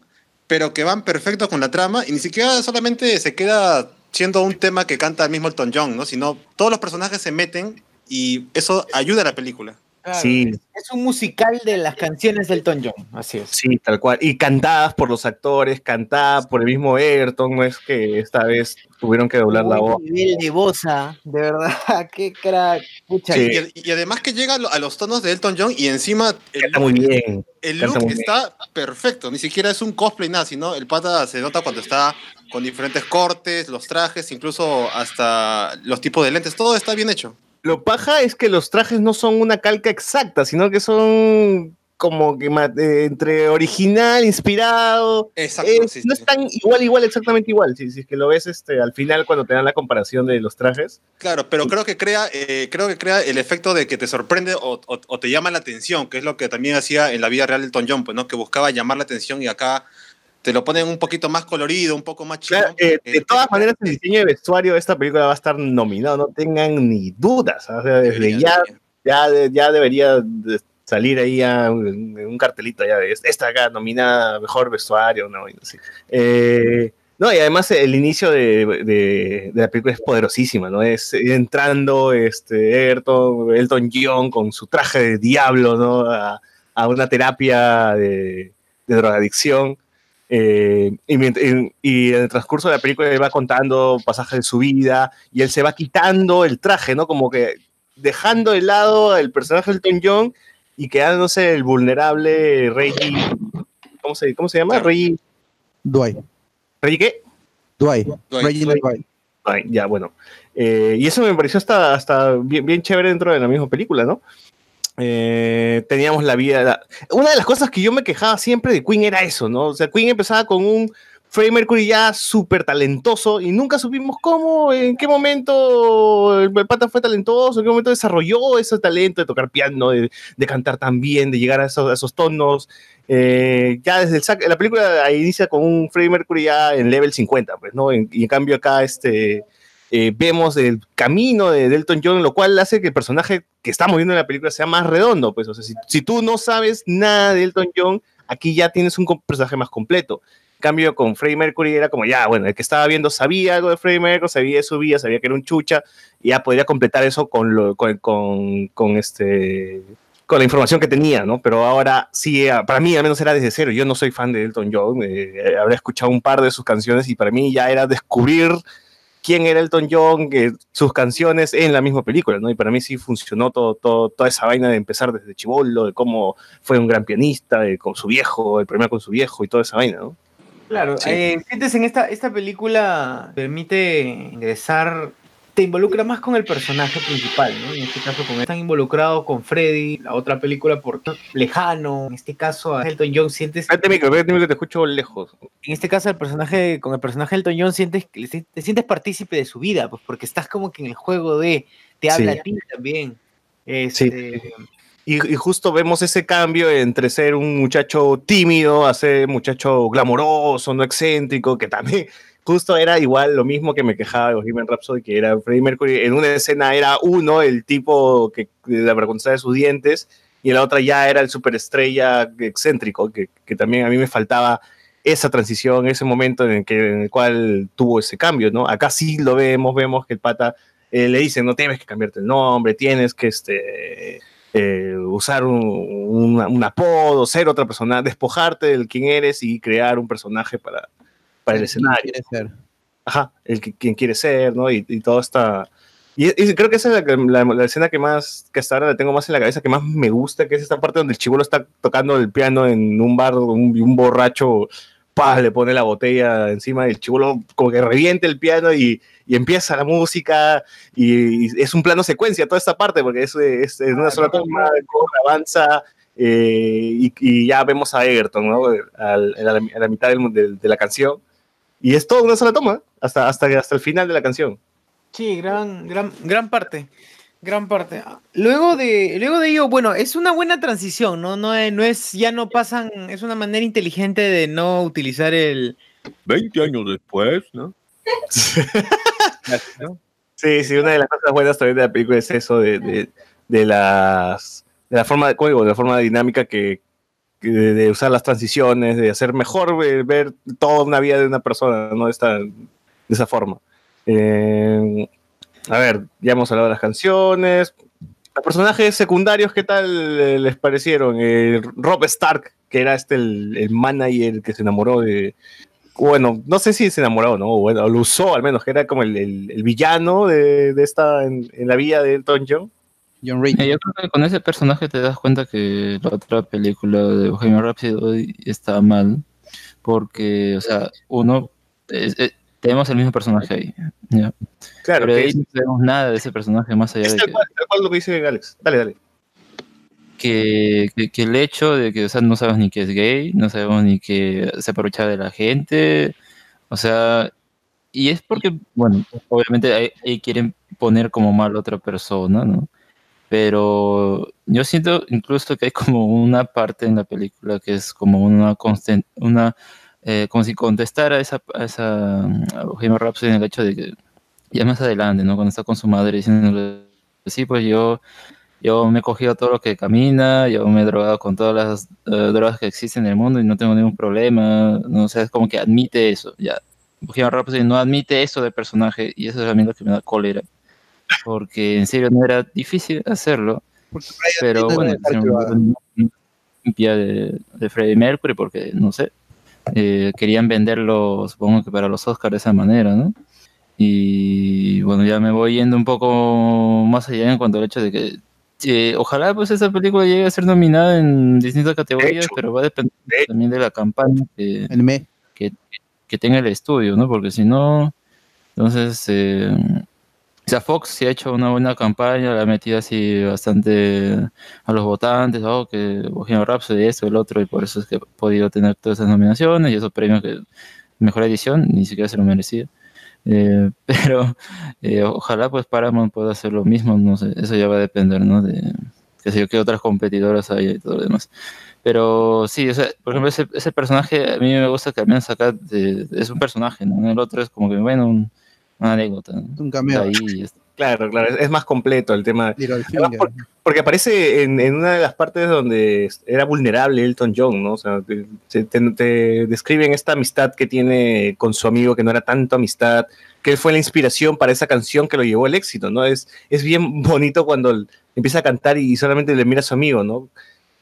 pero que van perfecto con la trama y ni siquiera solamente se queda siendo un tema que canta el mismo Elton John, ¿no? sino todos los personajes se meten y eso ayuda a la película. Claro, Sí. es, un musical de las canciones del Elton John, así es. Sí, tal cual. Y cantadas por los actores, cantadas por el mismo Ayrton, no es que esta vez tuvieron que doblar la voz. Nivel de bosa, de verdad, qué crack. Pucha, Sí. Y, y además que llega a lo- a los tonos de Elton John y encima el Está muy bien. El look muy bien. está perfecto, ni siquiera es un cosplay nada, sino el pata se nota cuando está con diferentes cortes, los trajes, incluso hasta los tipos de lentes, todo está bien hecho. Lo paja es que los trajes no son una calca exacta, sino que son como que eh, entre original, inspirado. Exacto, sí, no sí. están igual, igual, exactamente igual. Si, si es que lo ves este, al final cuando te dan la comparación de los trajes. Claro, pero creo que crea, eh, creo que crea el efecto de que te sorprende o, o- o te llama la atención, que es lo que también hacía en la vida real Elton John, pues, ¿no? Que buscaba llamar la atención y acá te lo ponen un poquito más colorido, un poco más chido. Claro, eh, de todas maneras, el diseño de vestuario de esta película va a estar nominado, no tengan ni dudas. ¿ah? O sea, desde ya, ya, de- ya debería de salir ahí un, un cartelito ya de esta acá nominada mejor vestuario, no. Eh, no, y además el inicio de, de- de la película es poderosísima, ¿no? Es entrando este Elton, Elton John con su traje de diablo, ¿no? A, a una terapia de, de drogadicción. Eh, y, en- y en el transcurso de la película él va contando pasajes de su vida y él se va quitando el traje, ¿no? Como que dejando de lado el personaje de Elton John y quedándose el vulnerable Reggie. ¿Cómo se, cómo se llama? Reggie. Dwight. ¿Reggie qué? Dwight. Dwight. Reginald Dwight. Ay, ya, bueno. Eh, y eso me pareció hasta, hasta bien, bien chévere dentro de la misma película, ¿no? Eh, teníamos la vida. Una de las cosas que yo me quejaba siempre de Queen era eso, ¿no? O sea, Queen empezaba con un Freddie Mercury ya súper talentoso y nunca supimos cómo, en qué momento el pata fue talentoso, en qué momento desarrolló ese talento de tocar piano, de, cantar tan bien, de llegar a esos, tonos. Eh, ya desde el sac- la película inicia con un Freddie Mercury ya en level 50, pues, ¿no? Y en cambio acá este, eh, vemos el camino de Delton John, lo cual hace que el personaje que estamos viendo en la película sea más redondo, pues, o sea, si, tú no sabes nada de Elton John, aquí ya tienes un personaje más completo. En cambio, con Freddie Mercury era como, ya, bueno, el que estaba viendo sabía algo de Freddie Mercury, sabía de su vida, sabía que era un chucha, ya podría completar eso con, lo, con, con, este con la información que tenía, ¿no? Pero ahora sí, eh, para mí al menos era desde cero. Yo no soy fan de Elton John, eh, habré escuchado un par de sus canciones y para mí ya era descubrir quién era Elton John, que sus canciones en la misma película, ¿no? Y para mí sí funcionó todo, todo, toda esa vaina de empezar desde chivolo, de cómo fue un gran pianista, de con su viejo, el problema con su viejo y toda esa vaina, ¿no? Claro, Sí. eh, en esta, esta película permite ingresar, te involucra más con el personaje principal, ¿no? En este caso, con están involucrados con Freddy, la otra película por lejano, en este caso a Elton John sientes, Vete micro, vete micro, te escucho lejos. en este caso el personaje, con el personaje de Elton John sientes que le- te sientes partícipe de su vida, pues porque estás como que en el juego de, te habla Sí. a ti también. Sí. Este, Y, y justo vemos ese cambio entre ser un muchacho tímido a ser un muchacho glamoroso, no excéntrico, que también justo era igual lo mismo que me quejaba de Bohemian Rhapsody, que era Freddie Mercury. En una escena era uno, el tipo que la vergüenza de sus dientes, y en la otra ya era el superestrella excéntrico, que, que también a mí me faltaba esa transición, ese momento en el, que, en el cual tuvo ese cambio, ¿no? Acá sí lo vemos, vemos que el pata eh, le dicen, no tienes que cambiarte el nombre, tienes que este, eh, usar un, un- un apodo, ser otra persona, despojarte del quién eres y crear un personaje para, para el escenario. Quiere ser. Ajá, el que quien quiere ser, ¿no? Y, y todo está... Y, y creo que esa es la, la- la escena que más, que hasta ahora la tengo más en la cabeza, que más me gusta, que es esta parte donde el chivolo está tocando el piano en un bar, un, un borracho, pa, le pone la botella encima y el chivolo como que reviente el piano y, y empieza la música y, y es un plano secuencia toda esta parte porque es, es en una sola toma, avanza eh, y, ya vemos a Egerton, ¿no? Al- a, la, a la mitad del- del- de la canción y es todo una sola toma hasta, hasta, hasta el final de la canción. Sí, gran, gran, gran parte. Gran parte. Luego de, luego de ello, bueno, es una buena transición, ¿no? No es, no es, ya no pasan, es una manera inteligente de no utilizar el 20 años después, ¿no? Sí, sí, una de las cosas buenas también de la película es eso de, de, de las de la forma de código, de la forma dinámica que de, de usar las transiciones, de hacer mejor ver, ver toda una vida de una persona, ¿no? Esta, de esa forma. Eh, a ver, ya hemos hablado de las canciones. Los personajes secundarios, ¿qué tal eh, les parecieron? Eh, Rob Stark, que era este el, el manager que se enamoró de, bueno, no sé si se enamoró, ¿no? Bueno, lo usó al menos, que era como el, el- el villano de, de esta en, en la vida de Elton John. John Yo creo que con ese personaje te das cuenta que la otra película de Bohemian Rhapsody está mal, porque, o sea, uno, es- es- tenemos el mismo personaje ahí, ¿ya? Claro, pero ahí es- no sabemos nada de ese personaje más allá Es de tal que, cual, tal cual lo que dice Alex. Dale, dale. que, que- que el hecho de que, o sea, no sabemos ni que es gay, no sabemos ni que se aprovecha de la gente, o sea, y es porque, bueno, obviamente ahí, ahí quieren poner como mal a otra persona, ¿no? Pero yo siento incluso que hay como una parte en la película que es como una constant, una, eh, como si contestara esa, esa a Bohemian en el hecho de que ya más adelante, ¿no? Cuando está con su madre diciéndole, sí, pues yo, yo me he cogido todo lo que camina, yo me he drogado con todas las eh, drogas que existen en el mundo y no tengo ningún problema, no o sea, es como que admite eso, ya. Bohemian Rhapsody no admite eso de personaje y eso es a mí lo que me da cólera, porque en serio no era difícil hacerlo, pero bueno, limpia de, de Freddie Mercury porque, no sé, eh, querían venderlo, supongo que para los Oscars de esa manera, ¿no? Y bueno, ya me voy yendo un poco más allá en cuanto al hecho de que eh, ojalá pues esa película llegue a ser nominada en distintas categorías, hecho, pero va a depender también de la campaña que, que, que tenga el estudio, ¿no? Porque si no, entonces, eh, sea, Fox sí ha hecho una buena campaña, la ha metido así bastante a los votantes, oh, que Bohemian Rhapsody, esto, el otro, y por eso es que ha podido tener todas esas nominaciones y esos premios que mejor edición, ni siquiera se lo merecía. Eh, pero eh, ojalá pues Paramount pueda hacer lo mismo, no sé, eso ya va a depender, ¿no? De qué otras competidoras hay y todo lo demás. Pero sí, o sea, por ejemplo, ese, personaje a mí me gusta que al menos acá de- es un personaje, ¿no? El otro es como que, bueno, un- anécdota. ¿no? Un cameo. Ahí está. Claro, claro, es, más completo el tema. Por- porque aparece en, en una de las partes donde era vulnerable Elton John, ¿no? O sea, te, te- te describen esta amistad que tiene con su amigo, que no era tanto amistad, que él fue la inspiración para esa canción que lo llevó al éxito, ¿no? Es, es bien bonito cuando él empieza a cantar y solamente le mira a su amigo, ¿no?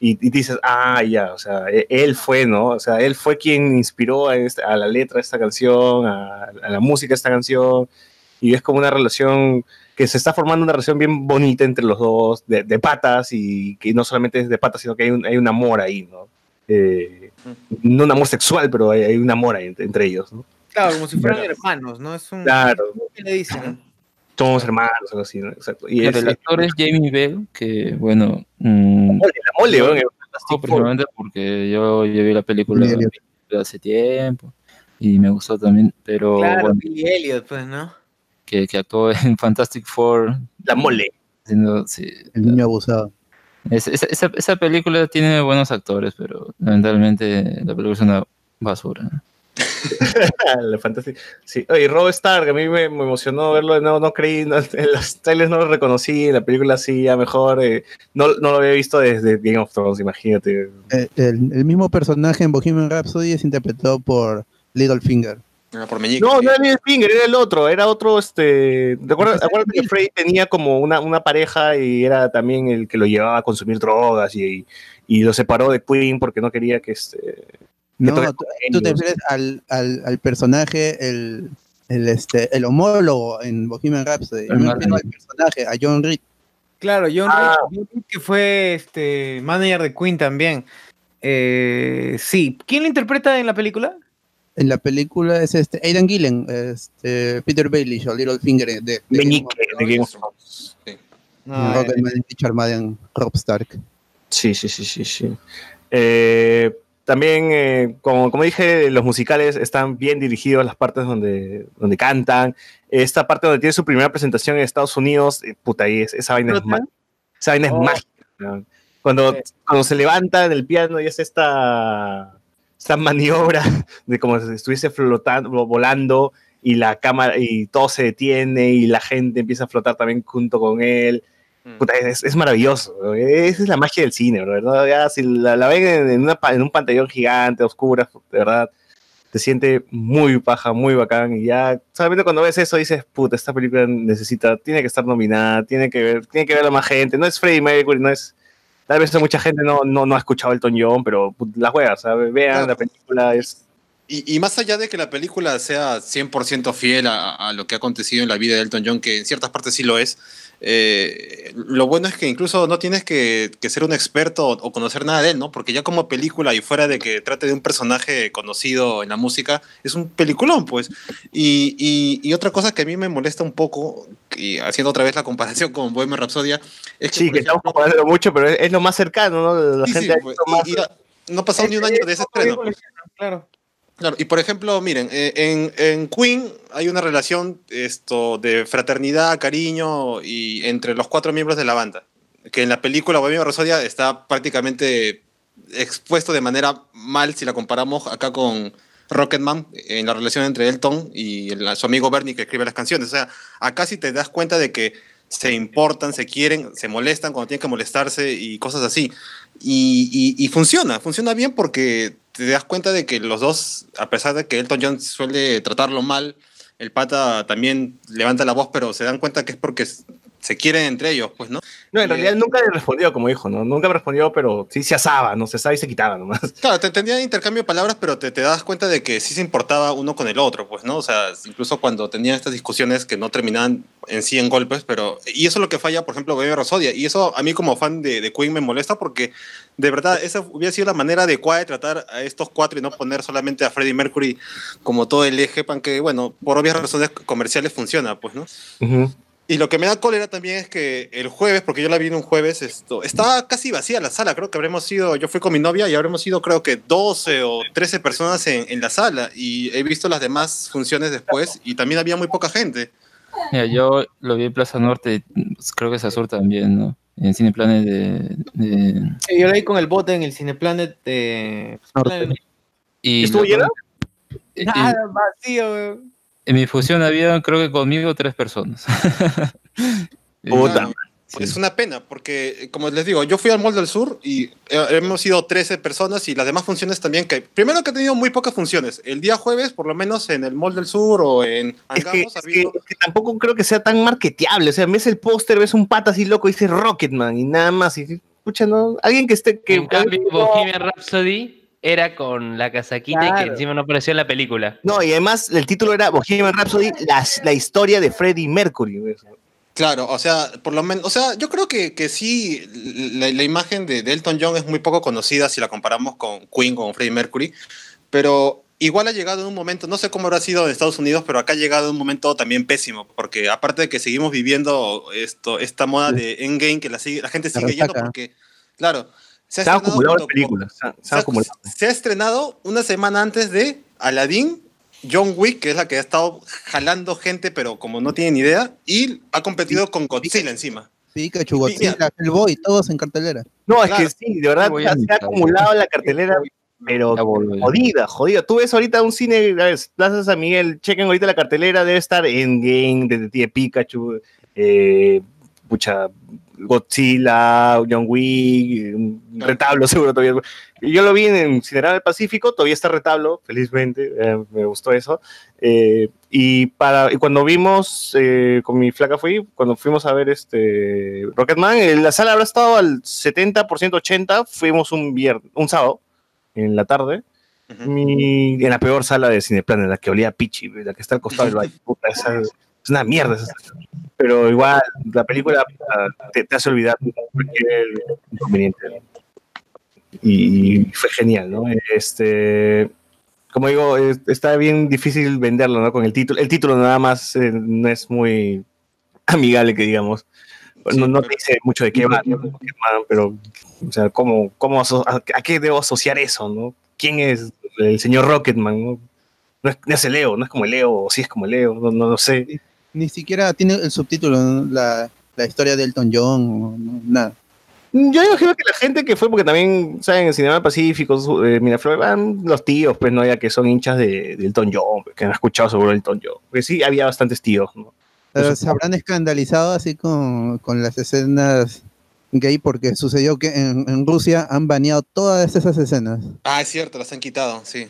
Y, y dices, ah, ya, o sea, e- él fue, ¿no? O sea, él fue quien inspiró a, esta- a la letra de esta canción, a, a la música de esta canción, y es como una relación que se está formando una relación bien bonita entre los dos, de, de patas, y que no solamente es de patas, sino que hay un, hay un amor ahí, ¿no? Eh, no un amor sexual, pero hay, hay un amor ahí entre, entre ellos, ¿no? Claro, como si fueran Claro. hermanos, ¿no? Es un. Claro. ¿Qué le dicen? Somos hermanos, algo así, ¿no? Exacto. Y Claro, es, el actor es Jamie Bell, que bueno. mm, mole, la mole, Four. personalmente porque yo, yo vi la película hace tiempo y me gustó también, pero Claro, bueno, Billy Elliot, pues, ¿no? que, que actuó en Fantastic Four. La mole. sí, El niño abusado. Es- esa, esa, esa película tiene buenos actores, pero lamentablemente la película es una basura. ¿no? la. Sí. Oye, Rob Stark, a mí me, me emocionó verlo de nuevo, no creí, no- en los trailers no lo reconocí, en la película sí, ya mejor. eh, no, no lo había visto desde Game of Thrones, imagínate. Eh, El, el mismo personaje en Bohemian Rhapsody es interpretado por Littlefinger. Ah, Por meñique. No, no era Neil Finger, era el otro, era otro, este, ¿te acuerdas, acuérdate que Frey tenía como una, una pareja y era también el que lo llevaba a consumir drogas y, y lo separó de Queen porque no quería que este... No, tú, tú te refieres al, al, al personaje, el, el, este, el homólogo en Bohemian Rhapsody. Yo me refiero al personaje, a John Reed. Claro, John Ah. Reed, John Reed, que fue este manager de Queen también. Eh, sí, ¿quién lo interpreta en la película? En la película es este Aidan Gillen, este, Peter Baelish o Littlefinger de, de Game Meñique of de Game of Thrones. No, Rocketman, Richard Madden, Rob Stark. Sí, sí, sí, sí, sí. Eh, también, eh, como, como dije, los musicales están bien dirigidos, las partes donde, donde cantan. Esta parte donde tiene su primera presentación en Estados Unidos, eh, puta, ahí es, esa vaina es, esa vaina es Oh. mágica. ¿no? Cuando, Sí. cuando se levanta en el piano y es esta, esta maniobra de como si estuviese flotando, volando y la cámara y todo se detiene y la gente empieza a flotar también junto con él. Mm. Puta, es, es maravilloso. bro. Esa es la magia del cine, bro, ¿verdad? Ya, si la, la ven en, una en un pantallón gigante, oscura, de verdad, te siente muy paja, muy bacán. Y ya, solamente cuando ves eso dices, puta, esta película necesita, tiene que estar nominada, tiene que ver, tiene que verla más gente. No es Freddie Mercury, no es. Tal vez mucha gente no, no, no ha escuchado Elton John, pero put, la juega, ¿sabes? Vean la película, es. Y, y más allá de que la película sea 100% fiel a, a lo que ha acontecido en la vida de Elton John, que en ciertas partes sí lo es, eh, lo bueno es que incluso no tienes que, que ser un experto o, o conocer nada de él, ¿no? Porque ya como película y fuera de que trate de un personaje conocido en la música, es un peliculón, pues. Y, y- y otra cosa que a mí me molesta un poco, y haciendo otra vez la comparación con Bohemian Rhapsody, es que, Sí, que estamos comparándolo mucho, pero es, es lo más cercano, ¿no? La sí, gente sí, pues, más- no ha pasado ni un año de ese estreno. Claro. Claro, y por ejemplo, miren, eh, en, en Queen hay una relación esto, de fraternidad, cariño y entre los cuatro miembros de la banda, que en la película Bohemian Rhapsody está prácticamente expuesto de manera mal si la comparamos acá con Rocketman en la relación entre Elton y el- su amigo Bernie que escribe las canciones. O sea, acá sí te das cuenta de que se importan, se quieren, se molestan cuando tienen que molestarse y cosas así. Y, y- y funciona, funciona bien porque te das cuenta de que los dos, a pesar de que Elton John suele tratarlo mal, el pata también levanta la voz, pero se dan cuenta que es porque se quieren entre ellos, pues, ¿no? No, en Y, realidad eh, nunca le respondió, como dijo, ¿no? Nunca me respondió, pero sí se asaba, ¿no? Se asaba y se quitaba nomás. Claro, te tenían intercambio de palabras, pero te, te das cuenta de que sí se importaba uno con el otro, pues, ¿no? O sea, incluso cuando tenían estas discusiones que no terminaban en sí en golpes, pero... Y eso es lo que falla, por ejemplo, Bohemian Rhapsody. Y eso a mí como fan de, de Queen me molesta porque, de verdad, esa hubiera sido la manera adecuada de tratar a estos cuatro y no poner solamente a Freddie Mercury como todo el eje, para que, bueno, por obvias razones comerciales funciona, pues, ¿no? Ujú. Y lo que me da cólera también es que el jueves, porque yo la vi en un jueves, esto, estaba casi vacía la sala, creo que habremos sido, yo fui con mi novia y habremos sido creo que 12 o 13 personas en, en la sala y he visto las demás funciones después y también había muy poca gente. Mira, yo lo vi en Plaza Norte, creo que es Azur también, ¿no? En Cineplanet de, de- Sí, yo la vi con el bote en el Cineplanet de... Norte. y ¿Estuvo y- Nada, vacío, weón. En mi fusión había, creo que conmigo, tres personas. Puta. Es una pena, porque, como les digo, yo fui al Mall del Sur y eh, hemos sido 13 personas y las demás funciones también, que primero que ha tenido muy pocas funciones. El día jueves, por lo menos en el Mall del Sur o en Es que, Angamos, es que- es que tampoco creo que sea tan marketeable. O sea, ves el póster, ves un pata así loco y dice Rocketman y nada más. Y escucha, ¿no? Alguien que esté. Que, En cambio, Bohemian Rhapsody era con la casaquita y que Claro. encima no apareció en la película. No, y además el título era Bohemian Rhapsody, la, la historia de Freddie Mercury. Claro, o sea, por lo menos, o sea, yo creo que, que sí, la, la imagen de, de Elton John es muy poco conocida si la comparamos con Queen, con Freddie Mercury, pero igual ha llegado en un momento, no sé cómo habrá sido en Estados Unidos, pero acá ha llegado en un momento también pésimo, porque aparte de que seguimos viviendo esto, esta moda de Endgame, que la, sigue, la gente La sigue yendo porque, claro, se ha Se han acumulado junto las películas. Se ha, acumulado. se ha estrenado una semana antes de Aladdin, John Wick, que es la que ha estado jalando gente, pero como no tienen idea, y ha competido con Godzilla encima. Pikachu, Godzilla, Hellboy, todos en cartelera. No, es Claro. que sí, de verdad se ha, se ha acumulado la cartelera, pero jodida, jodida. Tú ves ahorita un cine, a ver, Plaza San Miguel, chequen ahorita la cartelera, debe estar en Game, Detective Pikachu, eh, pucha, Godzilla, John Wick, un retablo seguro todavía. Yo lo vi en Cinerama del Pacífico, todavía está retablo, felizmente, eh, me gustó eso. Eh, y, para, y cuando vimos, eh, con mi flaca fui, cuando fuimos a ver este Rocketman, eh, la sala habrá estado al 70%, 80%, fuimos un viernes, un sábado, en la tarde, y en la peor sala de Cineplan, en la que olía a pichi, la que está al costado del baño. Puta, esa- es una mierda esa. Pero igual, la película ah, te, te hace olvidar cualquier inconveniente. Y, y fue genial, ¿no? Este, como digo, es- está bien difícil venderlo, ¿no? Con el título. El título nada más eh, no es muy amigable, que digamos. No, no te dice mucho de qué va, ¿no? Pero, o sea, ¿cómo, cómo a, a qué debo asociar eso, no? ¿Quién es el señor Rocketman, no? No es, no es el Leo, no es como el Leo, o sí es como el Leo, no, no lo sé. Ni siquiera tiene el subtítulo, ¿no? la, la historia de Elton John, no, nada. Yo imagino que la gente que fue, porque también, ¿saben? En el Cinema Pacífico, eh, Miraflores, van los tíos, pues, ¿no? Ya que son hinchas de, de Elton John, que han escuchado sobre Elton John. Porque sí, había bastantes tíos, ¿no? Pero se habrán escandalizado así con, con las escenas gay porque sucedió que en, en Rusia han baneado todas esas escenas. Ah, es cierto, las han quitado, sí.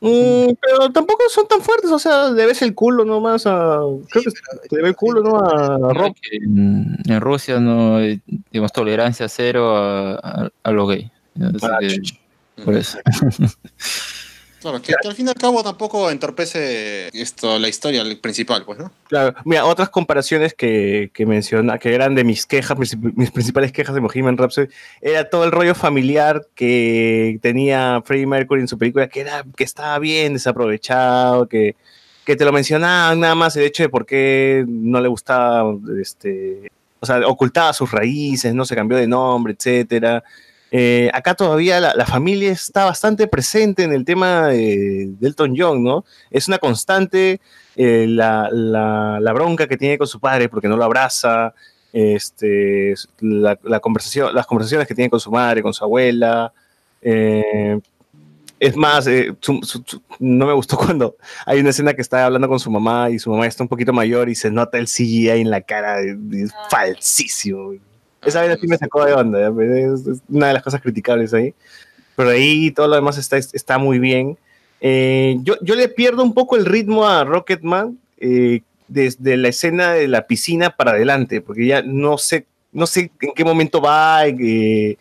Mm, pero tampoco son tan fuertes, o sea, le ves el culo nomás a. Creo que le ve el culo, ¿no? A Rock. En, en Rusia no hay, digamos, tolerancia cero a, a, a lo gay. Así Ah, que, por eso. Claro, que, al fin y al cabo tampoco entorpece esto, la historia principal, pues, ¿no? Claro, mira, otras comparaciones que, que menciona, que eran de mis quejas, mis, mis principales quejas de Bohemian Rhapsody, era todo el rollo familiar que tenía Freddie Mercury en su película, que era, que estaba bien desaprovechado, que, que te lo mencionaban nada más el hecho de por qué no le gustaba, este, o sea, ocultaba sus raíces, no se cambió de nombre, etcétera. Eh, acá todavía la, la familia está bastante presente en el tema de, de Elton John, ¿no? Es una constante eh, la, la- la bronca que tiene con su padre porque no lo abraza, este, la, conversación, las conversaciones que tiene con su madre, con su abuela. eh, es más, eh, su- su- su- no me gustó cuando hay una escena que está hablando con su mamá y su mamá está un poquito mayor y se nota el CGI en la cara, es falsísimo. Esa vez sí me sacó de onda, ya, es, es una de las cosas criticables ahí. Pero ahí todo lo demás está, está muy bien. Eh, yo, yo le pierdo un poco el ritmo a Rocketman eh, desde la escena de la piscina para adelante, porque ya no sé, no sé en qué momento va, eh,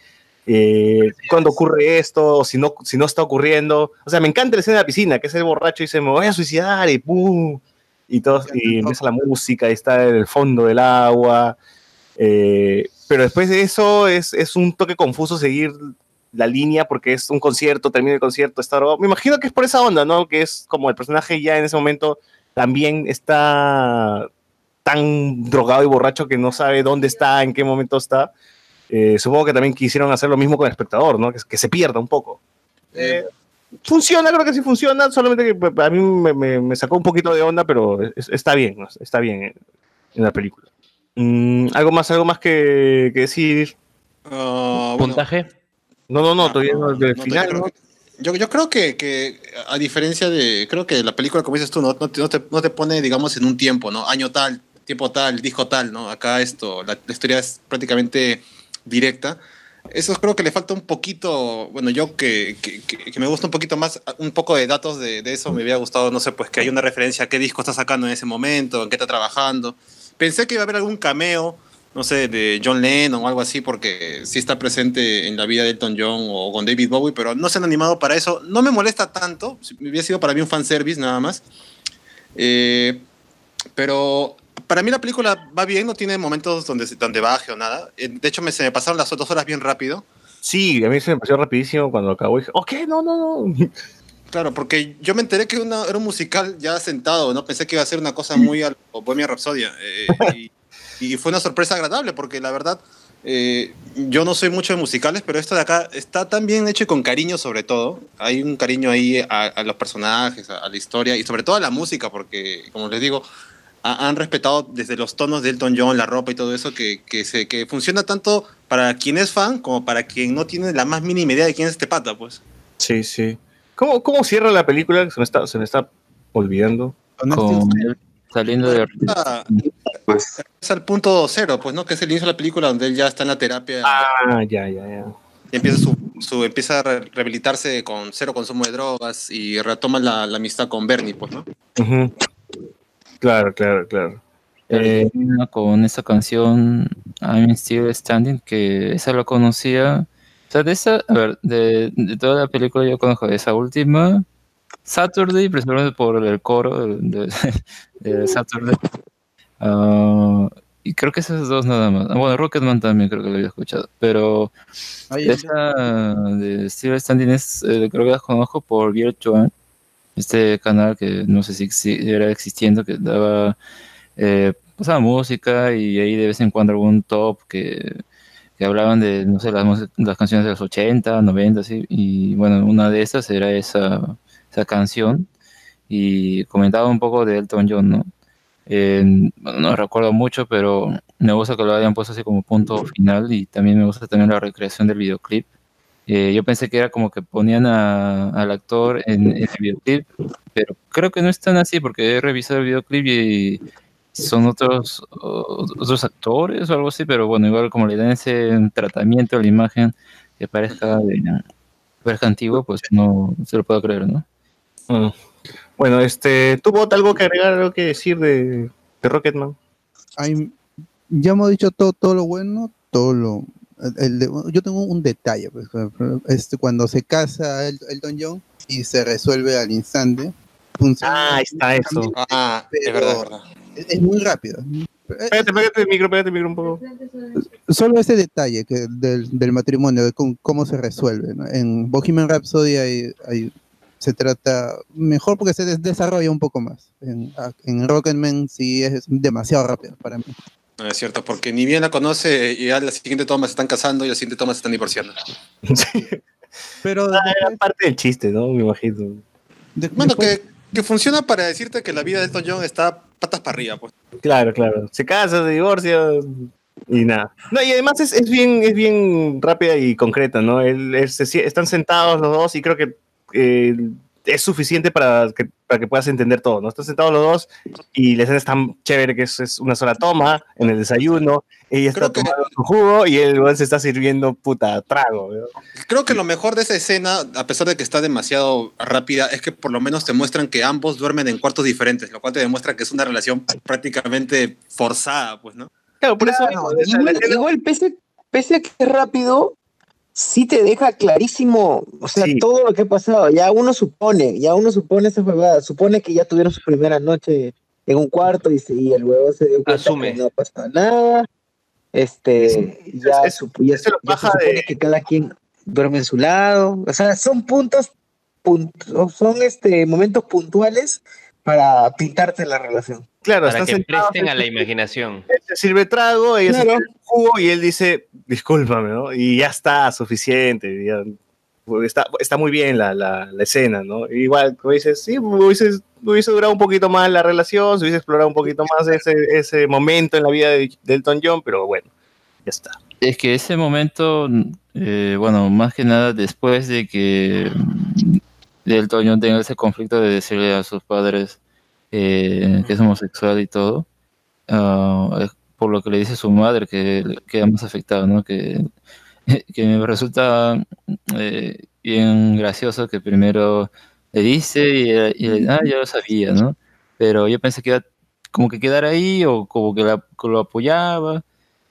eh, cuándo ocurre esto, o si no, si no está ocurriendo. O sea, me encanta la escena de la piscina, que es el borracho y dice, me voy a suicidar, y ¡pum! Y, todo, y empieza la música, y está en el fondo del agua. eh, pero después de eso es, es un toque confuso seguir la línea porque es un concierto, termina el concierto, está. Me imagino que es por esa onda, ¿no? Que es como el personaje ya en ese momento también está tan drogado y borracho que no sabe dónde está, en qué momento está. Eh, supongo que también quisieron hacer lo mismo con el espectador, ¿no? Que, que se pierda un poco. Eh, funciona, creo que sí funciona, solamente que pues, a mí me, me- me sacó un poquito de onda, pero es- está bien, ¿no? está bien en, en la película. Mm, ¿Algo más, algo más que, que decir? ¿Puntaje? No, no, no, todavía no, del no, final, yo, ¿no? creo que, yo, yo creo que, que, a diferencia de, creo que la película, como dices tú, no, no, te, no te- no te pone, digamos, en un tiempo, ¿no? Año tal, tiempo tal, dijo tal, ¿no? Acá esto, la, la historia es prácticamente directa. Eso creo que le falta un poquito, bueno, yo que, que, que- que me gusta un poquito más, un poco de datos de, de eso, me hubiera gustado, no sé, pues que hay una referencia a qué disco está sacando en ese momento, en qué está trabajando. Pensé que iba a haber algún cameo, no sé, de John Lennon o algo así, porque sí está presente en la vida de Elton John o con David Bowie, pero no se han animado para eso. No me molesta tanto, hubiera sido para mí un fanservice nada más. Eh, pero para mí la película va bien, no tiene momentos donde, donde baje o nada. Eh, De hecho, me, se me pasaron las dos horas bien rápido. Sí, a mí se me pasó rapidísimo cuando acabó dije, ok, no, no, no. Claro, porque yo me enteré que una- era un musical ya sentado, ¿no? Pensé que iba a ser una cosa muy a lo Bohemia Rhapsodia. eh, y, y fue una sorpresa agradable, porque la verdad, eh, yo no soy mucho de musicales, pero esto de acá está tan bien hecho y con cariño sobre todo. Hay un cariño ahí a, a los personajes, a, a la historia y sobre todo a la música, porque, como les digo, ha- han respetado desde los tonos de Elton John, la ropa y todo eso, que, que, se, que funciona tanto para quien es fan como para quien no tiene la más mínima idea de quién es este pata, pues. Sí, sí. ¿Cómo, cómo cierra la película? Se me está, se me está olvidando. Con él saliendo de... Ah, Es al punto cero, pues, ¿no? Que es el inicio de la película donde él ya está en la terapia Ah, ya, ya, ya. y empieza, su, su- empieza a re- rehabilitarse con cero consumo de drogas y retoma la, la amistad con Bernie, pues, ¿no? Claro, claro, claro. Eh, termina con esa canción I'm Still Standing, que esa la conocía. De esa, a ver, de, de toda la película yo conozco esa última, Saturday, principalmente por el coro de, de- Saturday. Ah, y creo que esas dos nada más. Ah, Bueno, Rocketman también creo que lo había escuchado, pero Ahí- esa de Still Standing es, eh, creo que la conozco por Virtual, este canal que no sé si exi- era existiendo, que daba eh, pasaba música y ahí de vez en cuando algún top que, que hablaban de, no sé, las, las canciones de los 80, 90, así, y bueno, una de esas era esa, esa canción y comentaba un poco de Elton John, ¿no? No recuerdo mucho, pero me gusta que lo hayan puesto así como punto final y también me gusta también la recreación del videoclip. Eh, yo pensé que era como que ponían a- al actor en, en el videoclip, pero creo que no es tan así porque he revisado el videoclip y son otros otros actores o algo así, pero bueno, igual como le dan ese tratamiento a la imagen que parezca, de, parezca antiguo, pues no se lo puedo creer, ¿no? mm. Bueno, este, ¿tú Bot, algo que agregar, algo que decir de, de Rocketman? Ya hemos dicho todo, todo lo bueno, todo lo... el- el de- yo tengo un detalle, pues, este, cuando se casa El- Elton John y se resuelve al instante, funciona. Ah, ahí está eso. Ah, es verdad, es verdad. Es, es muy rápido. Pégate, pégate el micro, pégate el micro un poco. Solo ese detalle que del, del matrimonio, de cómo, cómo se resuelve. ¿no? En Bohemian Rhapsody hay- hay- se trata mejor porque se des- desarrolla un poco más. En, en Rocketman sí es demasiado rápido para mí. No, es cierto, porque ni bien la conoce y a la siguiente toma se están casando y a la siguiente toma se están divorciando. Pero Ah, era parte del chiste, ¿no? Me imagino. Bueno, que, que funciona para decirte que la vida de Elton John está patas para arriba, pues. Claro, claro. Se casa, se divorcia y nada. No, y además es, es bien, es bien rápida y concreta, ¿no? Él, sie- están sentados los dos y creo que eh, es suficiente para que, para que puedas entender todo, ¿no? Están sentados los dos y la escena es tan chévere que es, es una sola toma en el desayuno. Ella está tomando su jugo y él se está sirviendo puta trago. ¿no? Creo que lo mejor de esa escena, a pesar de que está demasiado rápida, es que por lo menos te muestran que ambos duermen en cuartos diferentes, lo cual te demuestra que es una relación prácticamente forzada, pues, ¿no? Claro, por eso igual, igual pese, pese a que es rápido, sí te deja clarísimo, o sea, todo lo que ha pasado. Ya uno supone, ya uno supone esa huevada, supone que ya tuvieron su primera noche en un cuarto y, y el huevo se dio cuenta Asume. que no pasa nada. Este, ya, sup- ya, se, ya se supone que cada quien duerme en su lado. O sea, son puntos, punt- son este momentos puntuales para pintarte la relación. Claro, Para están que presten a la imaginación. él se sirve trago, ella se Claro. sirve jugo y él dice, discúlpame, ¿no? Y ya está, suficiente. ya, pues, está, está muy bien la, la, la escena, ¿no? Igual, como dices, sí, hubiese, hubiese durado un poquito más la relación, se hubiese explorado un poquito más ese, ese momento en la vida de, de Elton John, pero bueno, ya está. Es que ese momento, eh, bueno, más que nada después de que Elton John tenga ese conflicto de decirle a sus padres eh, que es homosexual y todo, eh, por lo que le dice su madre, que queda más afectado, ¿no? Que, que me resulta eh, bien gracioso que primero le dice y, y ah, yo lo sabía, ¿no? Pero yo pensé que iba como que quedar ahí o como que lo apoyaba,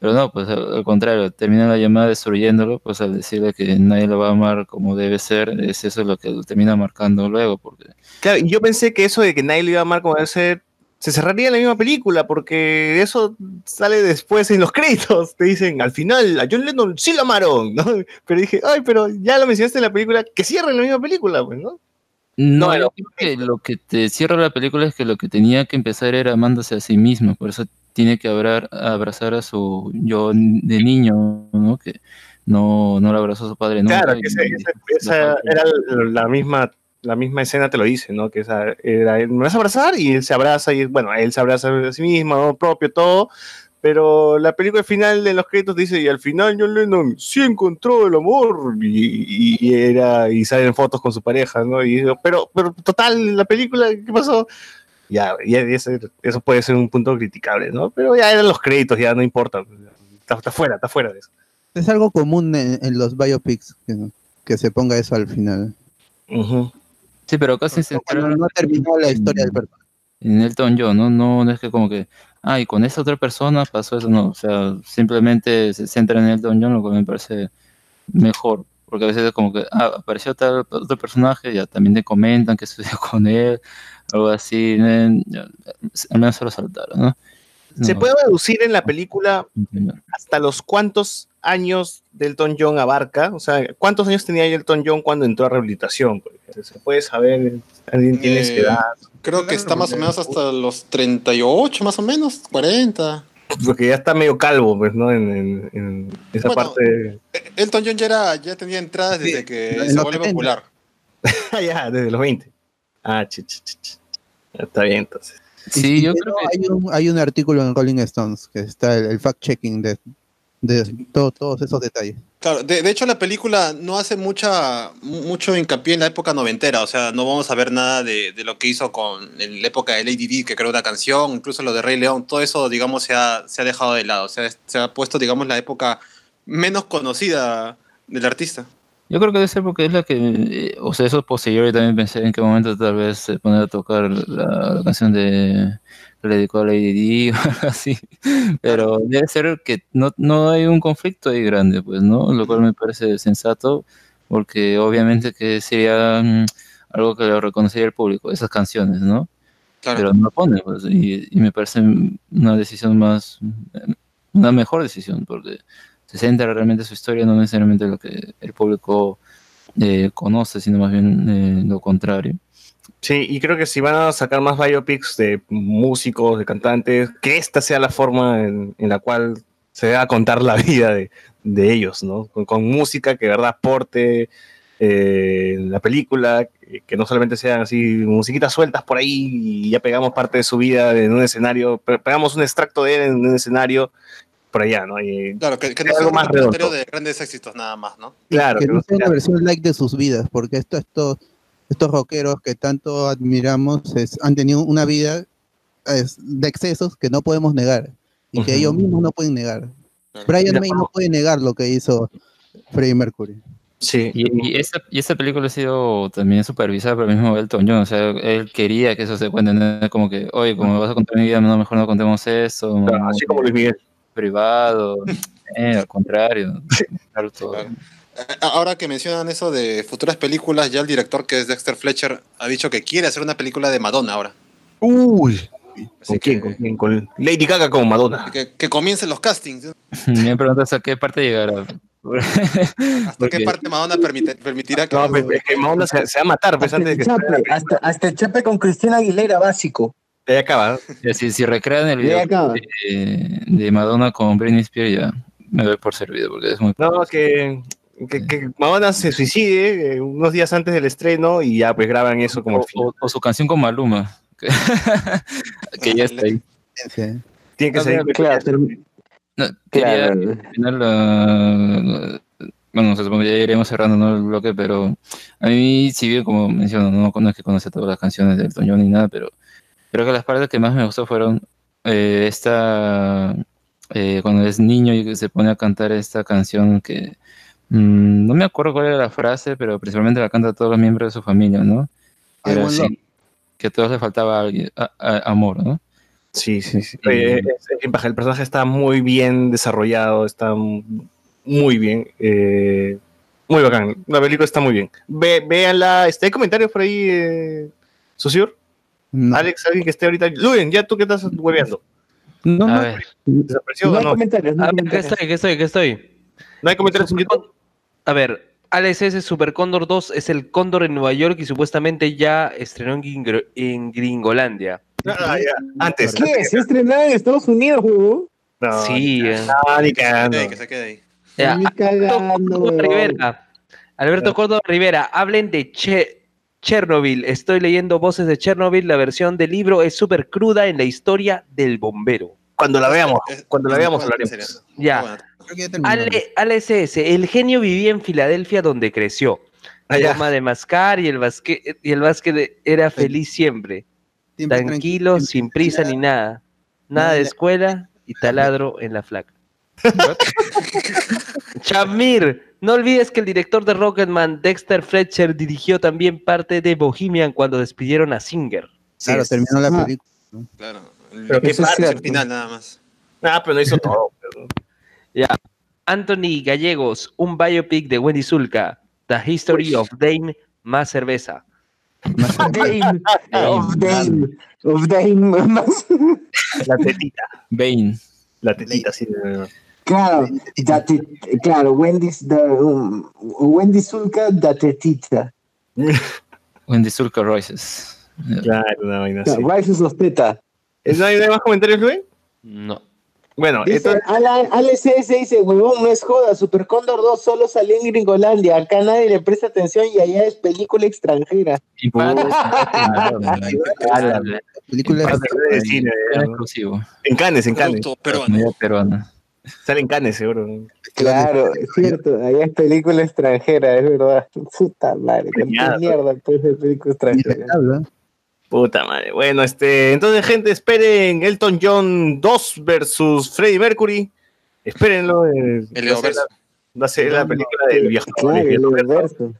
pero no, pues al, al contrario, termina la llamada destruyéndolo, pues al decirle que nadie lo va a amar como debe ser, es eso lo que lo termina marcando luego, porque Claro, y yo pensé que eso de que nadie lo iba a amar como debe ser, se cerraría en la misma película, porque eso sale después en los créditos. Te dicen, al final, a John Lennon sí lo amaron, ¿no? Pero dije, ay, pero ya lo mencionaste en la película, que cierre en la misma película, pues, ¿no? No, creo que lo que te cierra la película es que lo que tenía que empezar era amándose a sí mismo, por eso tiene que abrar- abrazar a su yo de niño, ¿no? Que no, no lo abrazó a su padre nunca. Claro, que ese- ese- esa era la misma, la misma escena, te lo dice, ¿no? Que esa era, ¿me vas a abrazar? Y él se abraza, y bueno, él se abraza a sí mismo, amor propio, todo. Pero la película final de los créditos dice, y al final John Lennon sí encontró el amor, y, y- y era, y salen fotos con su pareja, ¿no? Y pero, pero total, la película, ¿qué pasó? Ya, ya ese- eso puede ser un punto criticable, ¿no? Pero ya eran los créditos, ya no importa. Está, está fuera, está fuera de eso. Es algo común en, en los biopics que, que se ponga eso al final. Sí, pero casi se Cuando no terminó la historia del personaje. en Elton John, ¿no? No, no es que como que, ah, y con esa otra persona pasó eso, no, o sea, simplemente se centra en Elton John, lo cual me parece mejor, porque a veces es como que, ah, apareció tal otro personaje, ya también te comentan que sucedió con él, algo así, eh, al menos se lo saltaron, ¿no? ¿Se puede deducir en la película hasta los cuántos años Elton John abarca? O sea, ¿cuántos años tenía Elton John cuando entró a rehabilitación? ¿Se puede saber? ¿Alguien tiene Eh, edad? Creo que está más o menos hasta los 38, más o menos, 40. Porque ya está medio calvo, pues, ¿no? En, en- en esa Bueno, parte. Elton John ya, era, ya tenía entradas desde que se 70. popular. ya, desde los 20. Ah, ch, ch, ch, ch. Está bien, entonces. Sí, yo creo que hay un, hay un artículo en Rolling Stones que está el, el fact-checking de, de todo- todos esos detalles. Claro, de, de hecho la película no hace mucha mu- mucho hincapié en la época noventera, o sea, no vamos a ver nada de, de lo que hizo con en la época de Lady Di, que creó una canción, incluso lo de Rey León, todo eso, digamos, se ha, se ha dejado de lado, o sea, se ha puesto, digamos, la época menos conocida del artista. Yo creo que debe ser porque es la que, eh, o sea, eso es posterior y también pensé en qué momento tal vez se poner a tocar la, la canción de que le dedicó a Lady Di o algo así, pero debe ser que no, no hay un conflicto ahí grande, pues, ¿no? Lo cual me parece sensato, porque obviamente que sería mm, algo que lo reconocería el público, esas canciones, ¿no? Pero no lo pone, pues, y, y me parece una decisión más, una mejor decisión, porque se centra realmente en su historia, no necesariamente lo que el público eh, conoce, sino más bien eh, lo contrario. Sí, y creo que si van a sacar más biopics de músicos, de cantantes, que esta sea la forma en, la cual se va a contar la vida de, de ellos, ¿no? Con, música que verdad aporte eh, la película, que, no solamente sean así musiquitas sueltas por ahí y ya pegamos parte de su vida en un escenario, pe- pegamos un extracto de él en un escenario por allá, ¿no? Y Claro, que, que no sea algo un más redondo. de grandes éxitos nada más, ¿no? Claro, que que no no sea una versión like de sus vidas, porque esto, esto, estos rockeros que tanto admiramos es- han tenido una vida es, de excesos que no podemos negar y que ellos mismos no pueden negar. Brian May no puede negar lo que hizo Freddie Mercury. Sí. Y, y esa, y esa película ha sido también supervisada por el mismo Elton John, o sea, él quería que eso se cuente, no como que, oye, como me vas a contar mi vida, no, mejor no contemos eso. Claro, así como Luis Miguel. Privado, eh, al contrario. claro, todo. Eh, Ahora que mencionan eso de futuras películas, ya el director que es Dexter Fletcher ha dicho que quiere hacer una película de Madonna ahora. Uy, ¿con quién? ¿Con quién? Con Lady Gaga como Madonna. Que, que comiencen los castings. Me preguntas a qué parte llegará. ¿Hasta qué parte Madonna permite- permitirá que... No, pues, es que Madonna se, se va a matar pues, Hasta antes de el, que chape, hasta, hasta el chape con Cristina Aguilera básico. Ya acaba. Si, si recrean el video de, de Madonna con Britney Spears, ya me doy por servido, porque es muy... No, que, que, que Madonna se suicide eh, unos días antes del estreno y ya pues graban eso como o, o- o su canción con Maluma, que, que ya está ahí. Tiene que ser. Claro, pero- No, quería Claro. terminar la- Bueno, que ya iremos cerrando ¿no? el bloque, pero a mí, si bien, como menciono, no, no es que conoce todas las canciones de Elton John ni nada, pero creo que las partes que más me gustó fueron eh, esta, eh, cuando es niño y que se pone a cantar esta canción que mm, no me acuerdo cuál era la frase, pero principalmente la canta a todos los miembros de su familia, ¿no? Era así, que a todos les faltaba alguien- a- a- amor, ¿no? Sí, sí, sí. Es- baja, el personaje está muy bien desarrollado, está muy bien. eh, muy bacán. La película está muy bien. Ve, véanla. Este, ¿Hay comentarios por ahí, eh, Susur? No. Alex, alguien que esté ahorita. Luen, ya tú que estás hueveando. No, A no. ver, ¿Desapareció No hay no? comentarios, no A hay ver, ¿qué comentarios. estoy? ¿Qué estoy? ¿Qué estoy? ¿No hay comentarios en YouTube? A ver, Alex S. Super Cóndor 2 es el Cóndor en Nueva York y supuestamente ya estrenó en, Gringro- en Gringolandia. Ah, ya. Antes. ¿Qué? ¿Se estrenaba en Estados Unidos, huevón? No, Sí. eh. no, ni Que cagando. se quede ahí, que se quede ahí. Ya, Ni cagando, Alberto Córdoba. Rivera. Alberto Córdoba Rivera, hablen de Che- Chernobyl. Estoy leyendo voces de Chernobyl. La versión del libro es súper cruda en la historia del bombero. Cuando la veamos, cuando la veamos hablaremos. Ya. Buena. Creo que ya terminó. Ale, Ale SS, el genio vivía en Filadelfia donde creció. Ah. Toma de mascar y el básquet, y el básquet era feliz siempre. Tranquilo, sin prisa ni nada. Nada de escuela y taladro en la flaca. Chamir, no olvides que el director de Rocketman, Dexter Fletcher, dirigió también parte de Bohemian cuando despidieron a Singer. Claro, Sí, terminó la Ah. película. Claro. El, Pero es parte. el final nada más. Ah, pero no hizo todo. pero- Anthony Gallegos, un biopic de Wendy Zulka, The History of Dame, más cerveza. Dame, of Dame, of Dame, más. La tetita. Bane. La tetita, sí. de verdad. Claro, da te- claro, Wendy's, the, um, Wendy Zulka, da tetita. Wendy Zulka Royces. Claro, una vaina así. Claro, Rises of Teta. ¿No hay no hay más comentarios, Luis? No. Bueno, Dice, entonces, Alan, Alex CS dice, huevón, no es joda, Super Cóndor 2 solo salió en Gringolandia, acá nadie le presta atención y allá es película extranjera. Y película Para es- de cine, Era ¿no? exclusivo. En Cannes, en. Comedia peruana. Sale en Cannes, seguro. Claro, es cierto, allá es película extranjera, es verdad. Puta madre, qué mierda pues de película extranjera. habla. Puta madre. Bueno, este, entonces, gente, esperen Elton John 2 versus Freddie Mercury. Espérenlo. eh, El va a ser la- Va a ser la película del viejo Claro, el lesbiano. universo.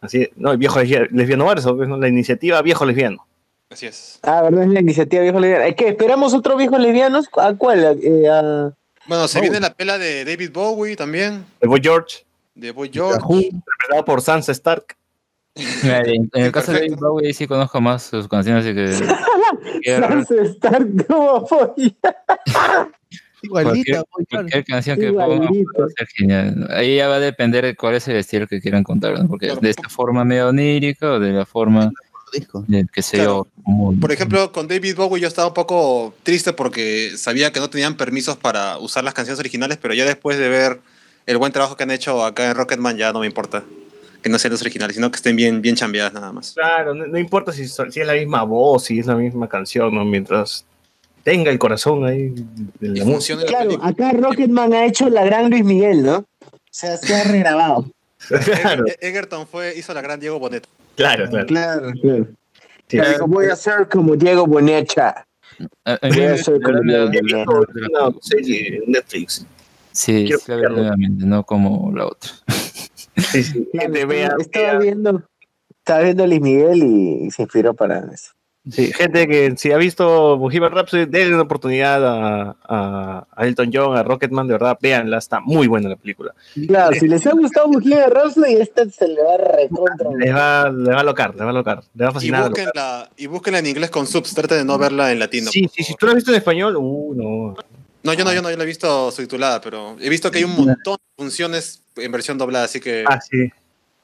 Así, no, el viejo lesbi- lesbiano verso, ¿no? la iniciativa viejo lesbiano. Así es. Ah, verdad, es la iniciativa viejo lesbiano. ¿Qué? ¿Esperamos otro viejo lesbianos? ¿A cuál? Eh, a- Bueno, se Oh. viene la pela de David Bowie también, El Boy George, de Boy George. interpretado por Sansa Stark. Mira, En, en el caso de David. Bowie sí conozco más sus canciones, así que Sansa Stark como polla. Igualita, cualquier, cualquier canción que ponga Igualito. puede ser genial. Ahí ya va a depender de cuál es el estilo que quieran contar, ¿no? porque Claro. de esta forma medio onírica o de la forma disco. de que sé Claro. yo. como- Por ejemplo, con David Bowie yo estaba un poco triste porque sabía que no tenían permisos para usar las canciones originales, pero ya después de ver el buen trabajo que han hecho acá en Rocketman ya no me importa que no sean los originales, sino que estén bien, bien chambeadas nada más. Claro, no, no importa si, es la misma voz, si es la misma canción, ¿no? mientras tenga el corazón ahí de la Y música. funcione la Claro, película. acá Rocketman ha hecho la gran Luis Miguel, ¿no? O sea, se ha regrabado. Claro, Egerton fue, hizo la gran Diego Boneta. Claro, claro. Claro, claro. Sí. Digo, voy a ser como Diego Bonecha. A- a mí Voy a da- como Diego en Netflix. Sí, Quiero sí, no como la otra. Sí, sí. Claro, estaba, viendo, estaba viendo a Luis Miguel y, se inspiró para eso. Sí, gente que si ha visto Bohemian Rhapsody, denle una oportunidad a, a, a Elton John, a Rocketman, de verdad, véanla, está muy buena la película. Claro, si les ha gustado Bohemian Rhapsody, esta se le va a recontra. Les va, les va a locar, les va a locar, les va a Y fascinar. búsquenla, y búsquenla en inglés con subs, traten de no verla en latino. Sí, sí, si tú la has visto en español, uh, no. No, yo no, yo no, yo la he visto subtitulada, pero he visto que hay un montón de funciones en versión doblada, así que Ah, sí.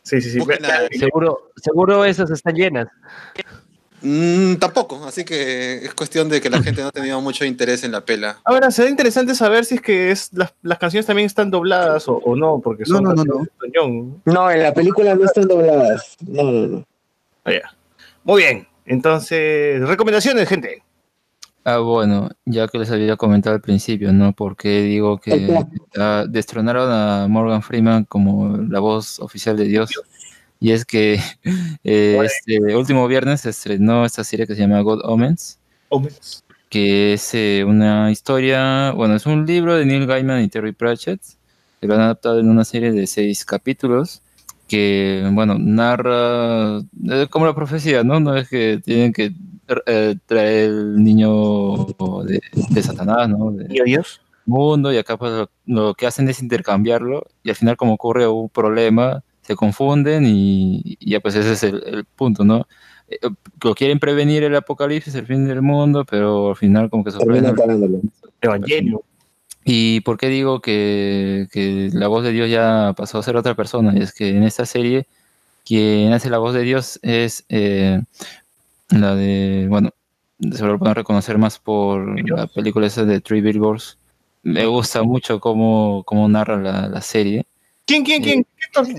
Sí, sí, sí. Búsquenla. Seguro, seguro esas están llenas. Mm, tampoco, así que es cuestión de que la gente no ha tenido mucho interés en la pela. Ahora, será interesante saber si es que es las, las canciones también están dobladas o, o no, porque son No, no, no, John. No, en la película no están dobladas. No, no, no. Ah. Muy bien. Entonces, recomendaciones, gente. Ah, bueno, ya que les había comentado al principio, ¿no? Porque digo que ah, destronaron a Morgan Freeman como la voz oficial de Dios. Y es que eh, este último viernes se estrenó esta serie que se llama God Omens. que es eh, una historia, bueno, es un libro de Neil Gaiman y Terry Pratchett, que lo han adaptado en una serie de seis capítulos, que, bueno, narra eh, como la profecía, ¿no? No es que tienen que eh, traer el niño de, de Satanás, ¿no? De, ¿Y Dios? mundo y acá pues lo, lo que hacen es intercambiarlo y al final como ocurre un problema se confunden y, y ya pues ese es el, el punto, ¿no? Eh, Lo quieren prevenir el apocalipsis, el fin del mundo, pero al final como que Termina sorprenden. Evangelio. ¿Y por qué digo que, que la voz de Dios ya pasó a ser otra persona? Y es que en esta serie quien hace la voz de Dios es eh, la de, bueno, se lo pueden reconocer más por la película esa de Three Billboards. Me gusta mucho cómo, cómo narra la, la serie. ¿Quién, quién, quién? ¿Qué?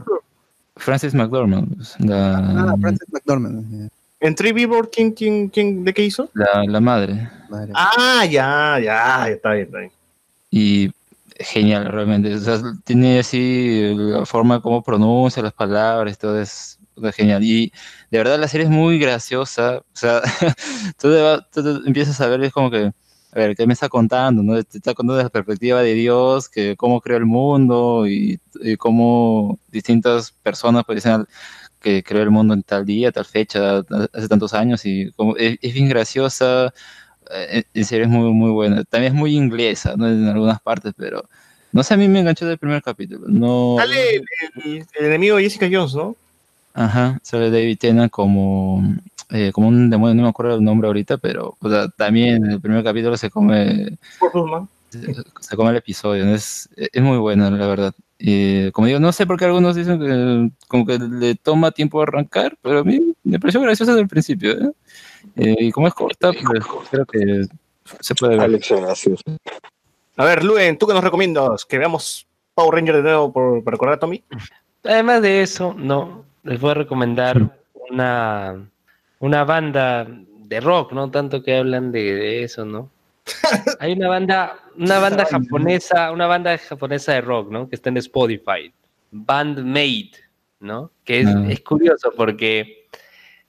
Frances McDormand, la, Ah, Frances McDormand. En Three Billboard, ¿quién, quién, quién, de qué hizo? la, la madre. madre. Ah, ya, ya, está bien, está bien. y genial realmente. O sea, tiene así la forma como pronuncia las palabras, todo es es genial. Y de verdad la serie es muy graciosa. O sea, tú, te va- tú te empiezas a ver, es como que, a ver, ¿qué me está contando? ¿no? Te está contando desde la perspectiva de Dios, que cómo creó el mundo y, y cómo distintas personas pues dicen que creó el mundo en tal día, tal fecha, hace tantos años y como, es, es bien graciosa eh, en serio es muy, muy buena. También es muy inglesa, ¿no? En algunas partes, pero no sé, a mí me enganchó del primer capítulo. No, Sale el, el- el enemigo de Jessica Jones, ¿no? ajá, sale David Tennant como, eh, como un demonio, no me acuerdo el nombre ahorita, pero o sea, también en el primer capítulo se come, se, se come el episodio, ¿no? es, es muy bueno, la verdad. Y, como digo, no sé por qué algunos dicen que como que le toma tiempo arrancar, pero a mí me pareció gracioso desde el principio. ¿eh? Eh, y como es corta, pues creo que se puede ver. Alex, gracias. A ver, Luen, ¿tú qué nos recomiendas? ¿Que veamos Power Ranger de nuevo por, para recordar a Tommy? Además de eso, no, les voy a recomendar una, una banda de rock, ¿no? Tanto que hablan de, de eso, ¿no? Hay una banda, una banda japonesa, una banda japonesa de rock, ¿no? Que está en Spotify, Bandmate, ¿no? Que es, Ah. es curioso porque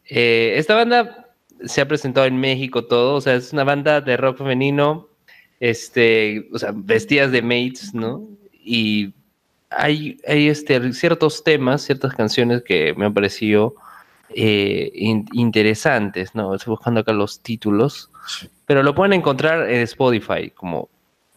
eh, esta banda se ha presentado en México todo, o sea, es una banda de rock femenino, este, o sea, vestidas de mates, ¿no? Y hay, hay este, ciertos temas, ciertas canciones que me han parecido eh, in- interesantes, ¿no? Estoy buscando acá los títulos, pero lo pueden encontrar en Spotify como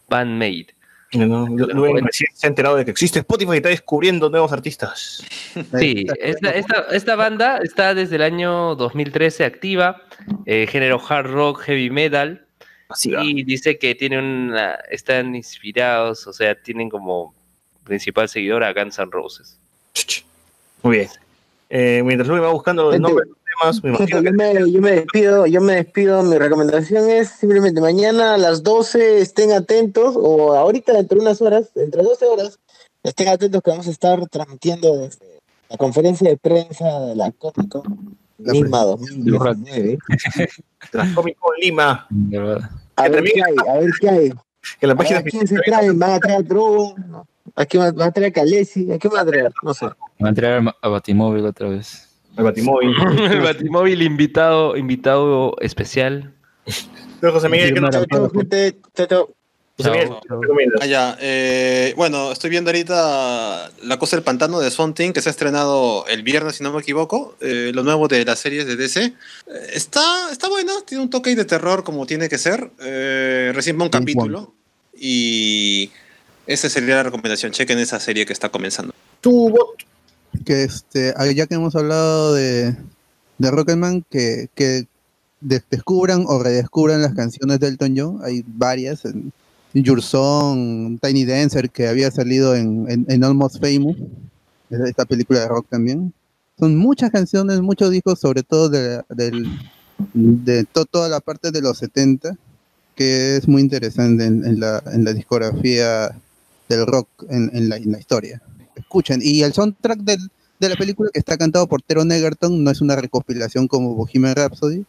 Bandmate. No, no, recién se ha enterado de que existe Spotify y está descubriendo nuevos artistas. Sí, esta, esta, esta banda está desde el año 2013 activa, eh, género hard rock, heavy metal, y dice que tienen una- están inspirados, o sea, tienen como principal seguidor a Guns N' Roses. Muy bien. Eh, mientras Luen va buscando el Gente, nombre de los temas, me imagino Gente, yo, me, yo me despido, yo me despido. Mi recomendación es simplemente mañana a las 12 estén atentos, o ahorita dentro de unas horas, entre 12 horas, estén atentos que vamos a estar transmitiendo desde la conferencia de prensa de la Comic Con Lima 2019. La Comic Con Lima. A ver qué hay, a ver qué hay. Que la A ver página ¿A quién se traen? ¿Van a traer a Drogo? ¿No? ¿A quién van a traer Calesi? ¿A quién van a traer? No sé. Va a entrar a- Batimóvil otra vez. El Batimóvil. el Batimóvil invitado, invitado especial. José Miguel, ¿qué nos Chao, chao, gente. Chao, chao. José Miguel. Ah, ya. eh, bueno, estoy viendo ahorita La Cosa del Pantano de Swanting, que se ha estrenado el viernes, si no me equivoco. eh, lo nuevo de las series de DC. Eh, está, está bueno, tiene un toque de terror como tiene que ser. Eh, recién va un capítulo. Y esa sería la recomendación. Chequen esa serie que está comenzando. Tu bot. que este, ah, ya que hemos hablado de, de Rocketman, que, que de- descubran o redescubran las canciones de Elton John, hay varias, en Your Song, Tiny Dancer, que había salido en, en, en Almost Famous, es esta película de rock también. Son muchas canciones, muchos discos, sobre todo de, del- de to- toda la parte de los 70, que es muy interesante en, en la, en la discografía del rock en, en la, historia escuchen. Y el soundtrack del- de la película que está cantado por Tero Egerton no es una recopilación como Bohemian Rhapsody.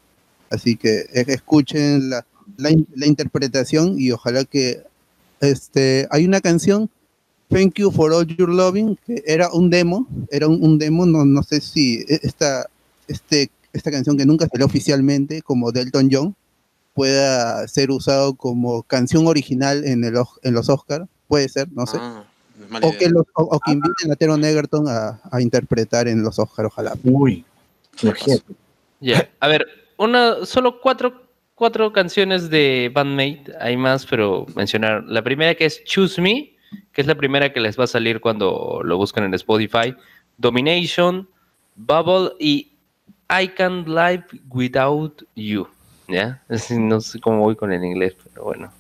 Así que escuchen la, la in- la interpretación y ojalá que este hay una canción Thank You for All Your Loving que era un demo, era un, demo, no, no sé si e- esta, este, esta canción que nunca salió oficialmente como Delton John, pueda ser usado como canción original en, el, en los Oscars, puede ser, no sé. Ah, o, que los- o- o que inviten a Teron Egerton a, a interpretar en los Oscars, ojalá. Uy. Ya, a ver, una, solo cuatro, cuatro canciones de Bandmate, hay más, pero mencionar. La primera que es Choose Me, que es la primera que les va a salir cuando lo buscan en Spotify. Domination, Bubble y I Can't Live Without You. ¿Ya? No sé cómo voy con el inglés, pero bueno.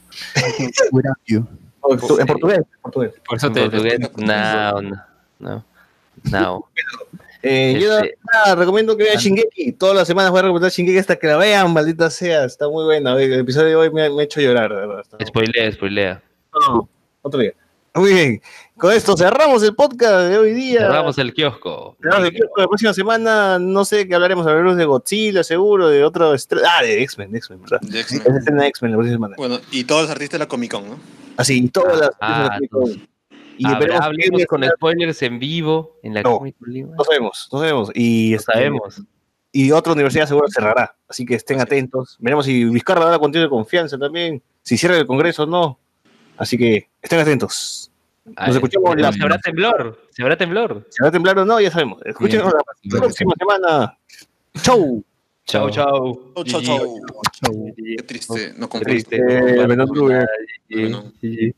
Without you. En portugués, en portugués. Por eso te portugués, no, no, no. no. Eh, yo Este- nada, recomiendo que vean Shingeki. Todas las semanas voy a recomendar Shingeki hasta que la vean, maldita sea. Está muy buena. El episodio de hoy me, ha- me ha hecho llorar, de verdad. Spoilea, spoilea. No, otro día. Muy bien. Con esto cerramos el podcast de hoy día. Cerramos el kiosco. Cerramos el kiosco. La próxima semana, no sé qué hablaremos. Hablaremos de Godzilla, seguro, de otro. Ah, de X-Men, de X-Men, ¿verdad? De X-Men. La próxima semana. Bueno, y todos los artistas de la Comic Con, ¿no? Así, todas las. Ah, y Habrá- esperemos que hablemos Disney con sea- spoilers en vivo en la No. Comic Con Lima. No sabemos, no sabemos. Y No este, sabemos. Y otra universidad seguro cerrará. Así que estén atentos. Veremos si Vizcarra da la contigo de confianza también. Si cierra el Congreso o no. Así que estén atentos. Ay, Nos escuchamos la ¿Se habrá temblor? ¿Se habrá temblor? Si va a temblar o no, ya sabemos. Escúchenos la próxima semana. Chau. Chao. Chau, chau, chau. Qué triste, no Qué compré. triste. Eh,